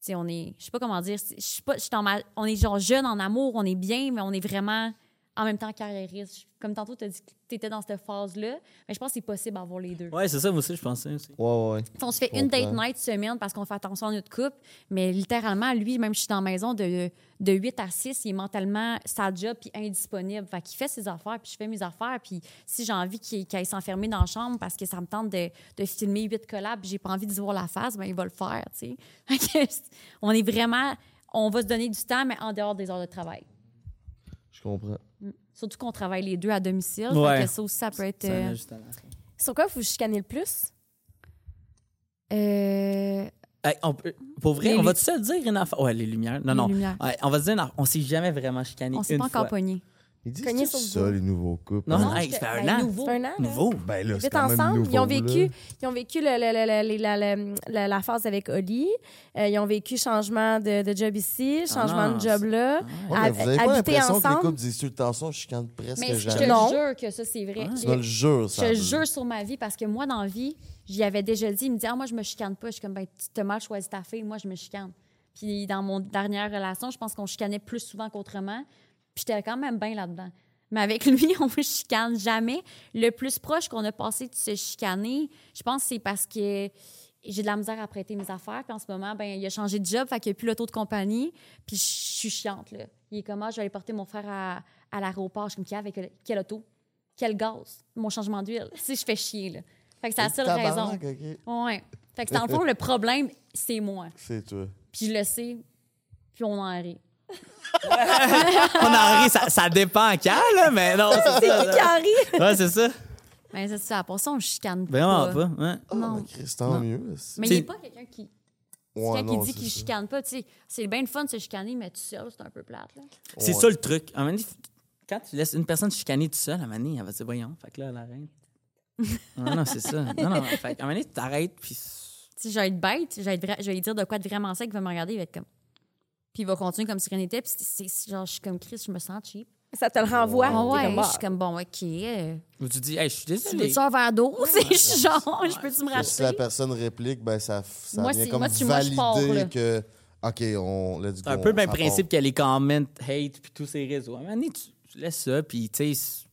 sais, on est, je sais pas comment dire, je sais pas, je suis dans ma- on est genre jeune en amour, on est bien, mais on est vraiment en même temps carriériste. Comme tantôt, tu as dit que tu étais dans cette phase-là, mais je pense que c'est possible d'avoir les deux. Ouais, c'est ça, moi aussi, je pensais aussi. Ouais, ouais. On se fait une date night semaine parce qu'on fait attention à notre couple, mais littéralement, lui, même si je suis dans la maison de, de 8 à 6, il est mentalement sa job puis indisponible. Fait qu'il fait ses affaires, puis je fais mes affaires, puis si j'ai envie qu'il qu'il aille s'enfermer dans la chambre parce que ça me tente de, de filmer 8 collabs, j'ai pas envie de se voir la face, ben il va le faire, tu sais. *laughs* On est vraiment... On va se donner du temps, mais en dehors des heures de travail. Je comprends. Surtout qu'on travaille les deux à domicile. Ouais. Que ça aussi, ça peut être... Euh. Sur quoi vous chicanez le plus? euh, Hey, on peut- pour vrai, Les on lu- va se dire une affaire? Ouais, les lumières. Non, Les non. lumières. Ouais, on va se dire, une affaire. on s'est jamais vraiment chicané on s'est pas encore pogné. Ils disent tout ça, dos. les nouveaux couples. Non, hein? je- un ben, an. nouveau. C'est un an. là. Nouveau? Ben là, Ils c'est étaient quand même ensemble. nouveau. ils ont vécu, ils ont vécu le- le- le- le- la, la- la- la phase avec Oli. Euh, ils ont vécu changement de, de job ici, changement Ah non, de job là. Ouais, mais À- vous avez pas l'impression que les couples disent tout le temps ça, je chicane presque Mais je jamais. te Non. jure que ça, c'est vrai. Tu me le jures, Je ça. te jure sur ma vie, parce que moi, dans la vie, j'y avais déjà dit, il me dit, ah, moi, je me chicane pas. Je suis comme, ben, tu t'as mal choisi ta fille, moi, je me chicane. Puis dans mon dernière relation, je pense qu'on chicanait plus souvent qu'autrement. Puis j'étais quand même bien là-dedans. Mais avec *laughs* lui, on ne chicane jamais. Le plus proche qu'on a passé de se chicaner, je pense que c'est parce que j'ai de la misère à prêter mes affaires. Puis en ce moment, ben, il a changé de job, fait qu'il n'y a plus l'auto de compagnie. Puis je suis chiante, là. Il est comme, ah, je vais aller porter mon frère à, à l'aéroport. Je comme, Qui avec quel auto? Quel gaz? Mon changement d'huile. *laughs* Si je fais chier, là. Fait que c'est la seule raison. Tabarnak, ok. Ouais. Fait que dans le fond, le problème, c'est moi. C'est toi. Puis je le sais, puis on en rit. On en rit, ça, ça dépend quand, là, mais non, c'est qui qui en rit? Ouais, c'est ça. Mais c'est ça, pour ça, on chicane Vraiment pas. pas. ouais. Oh, Non. mais Chris, tant mieux. Mais T'sais- il n'est pas quelqu'un qui, Ouais, quelqu'un qui dit qu'il chicane pas. Tu sais, c'est bien le fun de se chicaner, mais tout seul, c'est un peu plate. Là. C'est Ouais. ça le truc. À un moment donné, quand tu laisses une personne chicaner tout seul, à un moment donné, elle va se dire, voyons, fait que là, elle arrête. *laughs* non, non, c'est ça. Non, non, fait qu'à un moment donné, tu t'arrêtes, puis. Si je vais être bête, je vais, être vra- je vais lui dire de quoi de vraiment sec, il va me regarder, il va être comme. Puis il va continuer comme si rien n'était. Puis c'est- c'est genre, je suis comme Chris, je me sens cheap. Ça te le renvoie. Ah T'es ouais, comme, je suis comme bon, ok. Où tu dis, hey, je suis tu désolé. veux-tu un verre d'eau? Je suis *laughs* genre, je peux-tu me Que Si la racheter? personne réplique, ben ça, ça Moi, vient c'est- comme moi, tu- moi, je valider pars, que, OK, on... Let's go, C'est un peu le même principe que les comments, hate, puis tous ces réseaux. À un moment donné, tu, tu laisses ça, puis tu sais,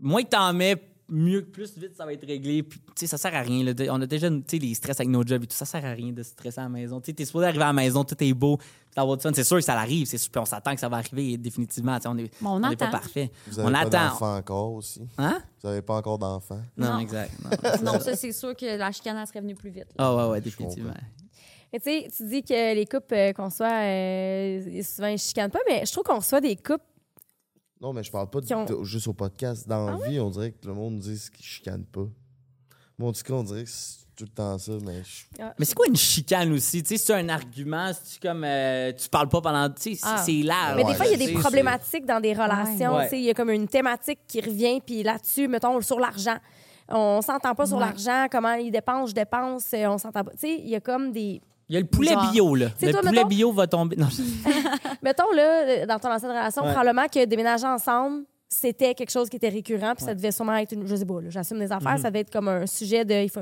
moins que t'en mets, mieux, plus vite ça va être réglé. Puis tu sais, ça sert à rien. là. On a déjà, tu sais, les stress avec nos jobs et tout, ça sert à rien de stresser à la maison. Tu sais, t'es supposé arriver à la maison, tout est beau, d'avoir du fun. C'est sûr que ça arrive, c'est puis on s'attend que ça va arriver définitivement. Tu sais, on est, Bon, on on est pas attend. parfait. Vous on avez pas attend. d'enfant encore aussi? Hein? Vous avez pas encore d'enfant. Non, Non. exact. Non. *laughs* Non, ça, c'est sûr que la chicane, elle serait venue plus vite. Ah ouais, ouais, définitivement. Tu sais, tu dis que les couples euh, qu'on soit, euh, souvent, ils chicanent pas, mais je trouve qu'on reçoit des couples. Non, mais je parle pas de- Qui ont- de- juste au podcast. Dans Ah la vie, on dirait que le monde dit qu'ils chicanent pas. Moi, en tout cas, on dirait que c'est tout le temps ça, mais je- Mais c'est quoi une chicane aussi? Tu sais, c'est un argument, c'est comme euh, tu parles pas pendant. Tu sais, c'est- Ah. c'est large. Mais Ouais, des fois, il y a tu des sais, problématiques dans des relations. Ouais. tu sais, Il y a comme une thématique qui revient, puis là-dessus, mettons, sur l'argent. On s'entend pas sur Ouais. l'argent, comment il dépense, je dépense, euh, on s'entend pas. Tu sais, il y a comme des. Il y a le poulet Genre- bio, là. Le toi, poulet mettons- bio va tomber. Non, je- *laughs* Mettons, là, dans ton ancienne relation, Ouais. probablement que déménager ensemble, c'était quelque chose qui était récurrent, puis ça devait sûrement être une. Je sais pas, là, j'assume des affaires, Mhm. ça devait être comme un sujet de. Il faut.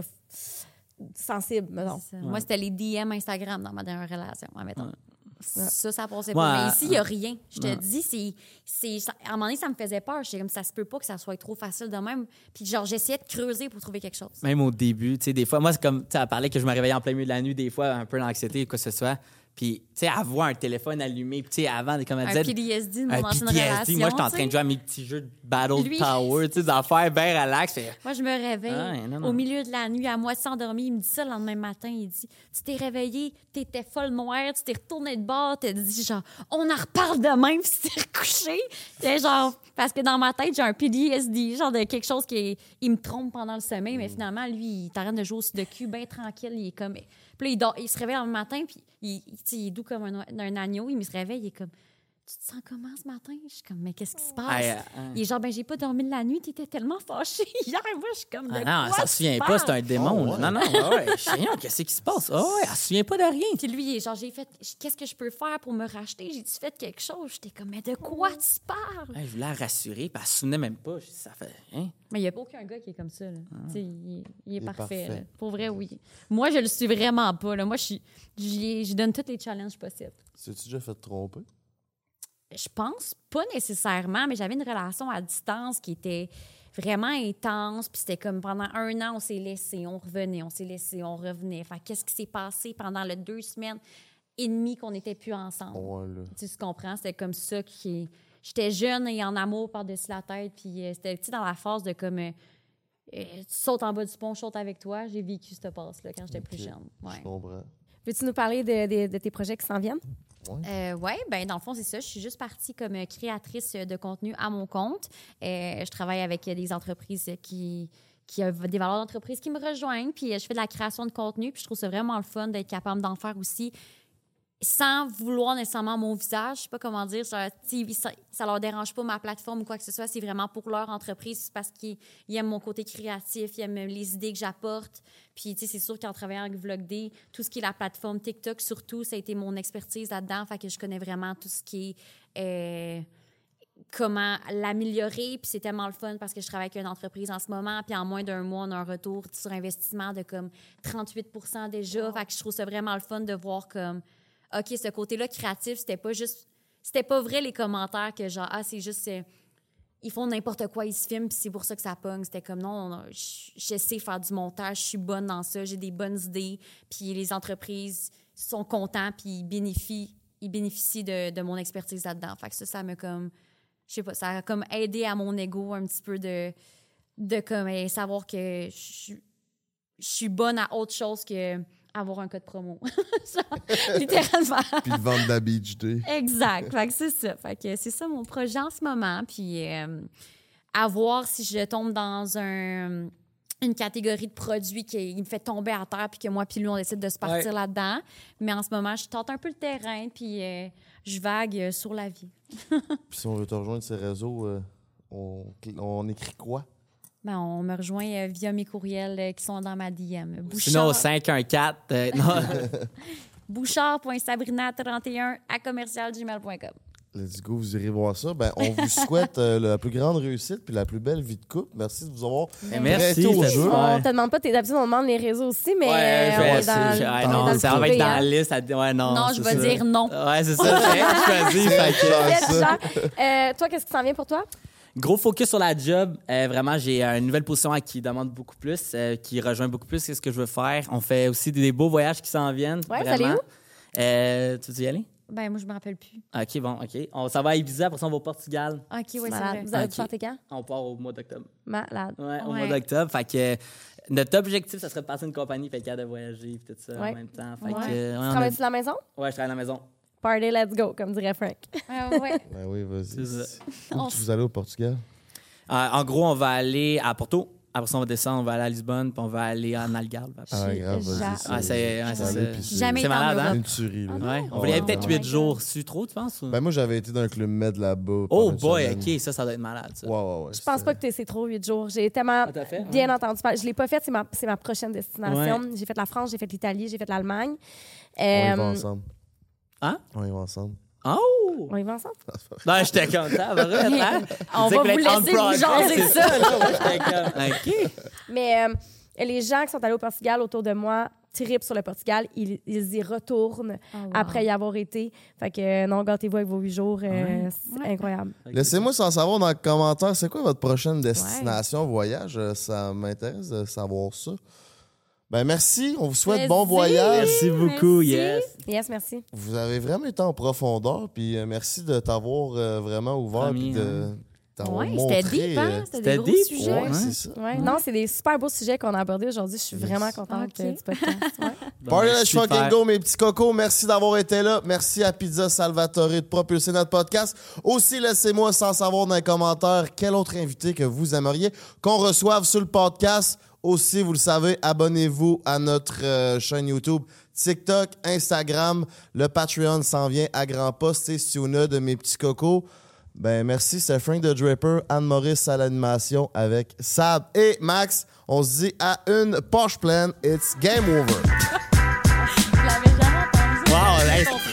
sensible, mettons. C'est ça. Moi, c'était les DM Instagram dans ma dernière relation, admettons. Ça, ça passait Ouais, pas. Mais ici, il n'y a rien. Je te ouais. dis, c'est, c'est, à un moment donné, ça me faisait peur. J'étais comme, ça se peut pas que ça soit trop facile de même. Puis, genre, j'essayais de creuser pour trouver quelque chose. Même au début, tu sais, des fois, moi, c'est comme, tu parlait que je me réveillais en plein milieu de la nuit, des fois, un peu d'anxiété, quoi que ce soit. Puis, tu sais, avoir un téléphone allumé, puis, tu sais, avant, comme elle Un de un relation. Moi, j'étais en train de jouer à mes petits jeux de Battle Lui- Tower, tu sais, des affaires bien relax. Moi, je me réveille Ah ouais, non, non. au milieu de la nuit, à moitié endormie. Il me dit ça le lendemain matin. Il dit Tu t'es réveillé, t'étais folle noire, tu t'es retourné de bord, t'as dit genre, on en reparle demain, puis tu t'es recouché. C'était genre, parce que dans ma tête, j'ai un PTSD, genre de quelque chose qui est- il me trompe pendant le sommeil, mais finalement, lui, il t'arrête de jouer au de cul, bien tranquille. Il est comme. Puis là, il, dort- il se réveille le matin, puis il, il- est doux comme un, un agneau. Il me se réveille, il est comme Tu te sens comment ce matin? Je suis comme Mais qu'est-ce qui se passe? Ah, euh, euh. il est genre, ben, j'ai pas dormi de la nuit, t'étais tellement fâché *laughs* hier. Moi, je suis comme, de Ah non, quoi ça se souvient pas, c'est un démon. Oh, ouais. Non, non, ouais, je rien, qu'est-ce qui se passe? Ah ouais, elle se souvient pas de rien. Puis lui, il est genre, j'ai fait, qu'est-ce que je peux faire pour me racheter? J'ai-tu fait quelque chose? J'étais comme, mais de quoi tu parles? Ouais, je voulais la rassurer, puis elle se souvenait même pas. Je Ça fait. Hein? Mais il n'y a pas aucun gars qui est comme ça. Là. Il, est- il est est parfait. parfait. là. Pour vrai, oui. Moi, je le suis vraiment pas. Là. Moi, je suis- j'y j'y donne tous les challenges possibles. t'es-tu déjà fait tromper? Je pense pas nécessairement, mais j'avais une relation à distance qui était vraiment intense. Puis c'était comme pendant un an, on s'est laissé, on revenait, on s'est laissé, on revenait. Fait qu'est-ce qui s'est passé pendant les deux semaines et demie qu'on n'était plus ensemble? Tu comprends? C'était comme ça qui. J'étais jeune et en amour par-dessus la tête. Puis euh, c'était tu sais, dans la phase de comme. euh, euh, tu sautes en bas du pont, je saute avec toi. J'ai vécu cette passe-là quand j'étais plus jeune. Ouais. Je comprends. Veux-tu nous parler de, de- de tes projets qui s'en viennent? Euh, oui, ben dans le fond, c'est ça. Je suis juste partie comme euh, créatrice de contenu à mon compte. Euh, je travaille avec euh, des entreprises qui, qui ont des valeurs d'entreprise qui me rejoignent. Puis euh, je fais de la création de contenu. Puis je trouve ça vraiment le fun d'être capable d'en faire aussi sans vouloir nécessairement mon visage. Je sais pas comment dire. genre, ça, ça leur dérange pas ma plateforme ou quoi que ce soit. C'est vraiment pour leur entreprise parce qu'ils ils aiment mon côté créatif, ils aiment les idées que j'apporte. Puis, tu sais, c'est sûr qu'en travaillant avec Vlogday, tout ce qui est la plateforme TikTok, surtout, ça a été mon expertise là-dedans. Fait que je connais vraiment tout ce qui est euh, comment l'améliorer. Puis c'est tellement le fun parce que je travaille avec une entreprise en ce moment. Puis en moins d'un mois, on a un retour sur investissement de comme 38 déjà. Fait que je trouve ça vraiment le fun de voir comme, OK, ce côté-là créatif, c'était pas juste. C'était pas vrai les commentaires que genre, ah, c'est juste. euh, ils font n'importe quoi, ils se filment, puis c'est pour ça que ça pogne. C'était comme non, non, je, sais faire du montage, je suis bonne dans ça, j'ai des bonnes idées, puis les entreprises sont contents, puis ils bénéficient, ils bénéficient de, de mon expertise là-dedans. Fait que ça, ça m'a comme, je sais pas, ça a comme aidé à mon ego un petit peu de, de comme savoir que je suis bonne à autre chose que avoir un code promo. *laughs* Genre, littéralement. Puis vendre de la Beach Day. Exact. Fait que c'est ça. Fait que c'est ça mon projet en ce moment. Puis euh, à voir si je tombe dans un une catégorie de produits qui me fait tomber à terre, puis que moi, puis lui, on décide de se partir Ouais. là-dedans. Mais en ce moment, je tente un peu le terrain, puis euh, je vague euh, sur la vie. *laughs* Puis si on veut te rejoindre sur ces réseaux, euh, on, on écrit quoi? Ben, on me rejoint euh, via mes courriels euh, qui sont dans ma DM. Sinon, Bouchard, 514. euh, non. *laughs* bouchard.sabrina31 à commercialgmail.com. Let's go, vous irez voir ça. Ben, on vous souhaite euh, la plus grande réussite puis la plus belle vie de couple. Merci de vous avoir Merci. au jeu. super. On te demande pas, t'es d'habitude, on demande les réseaux aussi, mais Ouais, euh, je on vais est essayer, dans, je- ouais, non, dans le ça va être privé, dans la liste. à- Ouais, non, Non, je vais dire non. Ouais, c'est ça. J'ai choisi. *laughs* fait que- Faites ça. Euh, toi, qu'est-ce qui s'en vient pour toi? Gros focus sur la job. Euh, vraiment, j'ai une nouvelle position à qui demande beaucoup plus, euh, qui rejoint beaucoup plus ce que je veux faire? On fait aussi des, des beaux voyages qui s'en viennent. Ouais, vraiment. allez Euh, tu veux y aller? Ben, moi, je me rappelle plus. OK, bon, OK. On, ça va à Ibiza, après ça, on va au Portugal. OK, oui, c'est vrai. Vous avez Ok. parté quand? On part au mois d'octobre. Malade. Ouais, au mois d'octobre. Fait que notre objectif, ça serait de passer une compagnie, fait qu'il y a de voyager et tout ça Ouais. en même temps. Fait Ouais. que, ouais, Tu travailles-tu de la maison? ouais, je travaille à la maison. Party, let's go, comme dirait Frank. *laughs* Ah, ouais. Ben oui, vas-y. Où vous allez au Portugal? Euh, en gros, on va aller à Porto. Après ça, on va descendre, on va aller à Lisbonne, puis on va aller en Algarve. Ah, grave, vas-y. Ah, c'est- c'est Jamais malade, hein? Une tuerie, là. Ouais, on Ouais, voulait peut-être ouais. 8 my jours. C'est trop, tu penses? ou- Ben moi, j'avais été dans un club med là-bas. oh boy. OK, ça, ça doit être malade, ça. Ouais, ouais, ouais. Je pense pas que t'es- c'est trop huit jours. J'ai tellement Ah, fait? bien entendu parler. Je l'ai pas fait, c'est ma, c'est ma prochaine destination. J'ai fait la France, j'ai fait l'Italie, j'ai fait l'Allemagne. On y va Euh, ensemble. Hein? On y va ensemble. Oh! on y va ensemble? Non, j'étais content, vrai, hein? On va vous laisser vous jaser ça. là, *laughs* OK. Mais euh, les gens qui sont allés au Portugal autour de moi tripent sur le Portugal. Ils, ils y retournent Oh, wow. après y avoir été. Fait que euh, non, gâtez-vous avec vos huit jours. euh, Ouais. C'est Ouais. incroyable. Laissez-moi sans savoir dans les commentaires, c'est quoi votre prochaine destination voyage? Ça m'intéresse de savoir ça. Ben merci, on vous souhaite bon voyage. Merci beaucoup, Merci. yes. Yes, merci. Vous avez vraiment été en profondeur, puis euh, merci de t'avoir euh, vraiment ouvert, puis de t'avoir Ouais, montré. c'était deep, euh, hein? C'était c'était des gros deep, sujets. Ouais, Ouais. c'est ça. Ouais. Non, c'est des super beaux sujets qu'on a abordés aujourd'hui. Je suis Yes. vraiment contente Ok. euh, du podcast. *laughs* Bon, Party ben, Let's. Fucking Go, mes petits cocos. Merci d'avoir été là. Merci à Pizza Salvatore de propulser notre podcast. Aussi, laissez-moi sans savoir dans les commentaires quel autre invité que vous aimeriez qu'on reçoive sur le podcast. Aussi, vous le savez, abonnez-vous à notre euh, chaîne YouTube, TikTok, Instagram. Le Patreon s'en vient à grands pas. C'est Siona de mes petits cocos. Ben merci, c'est Frank the Draper, Anne-Maurice à l'animation avec Sab et Max. On se dit à une poche pleine. It's game over. *laughs* Je l'avais jamais entendu. Wow, hey,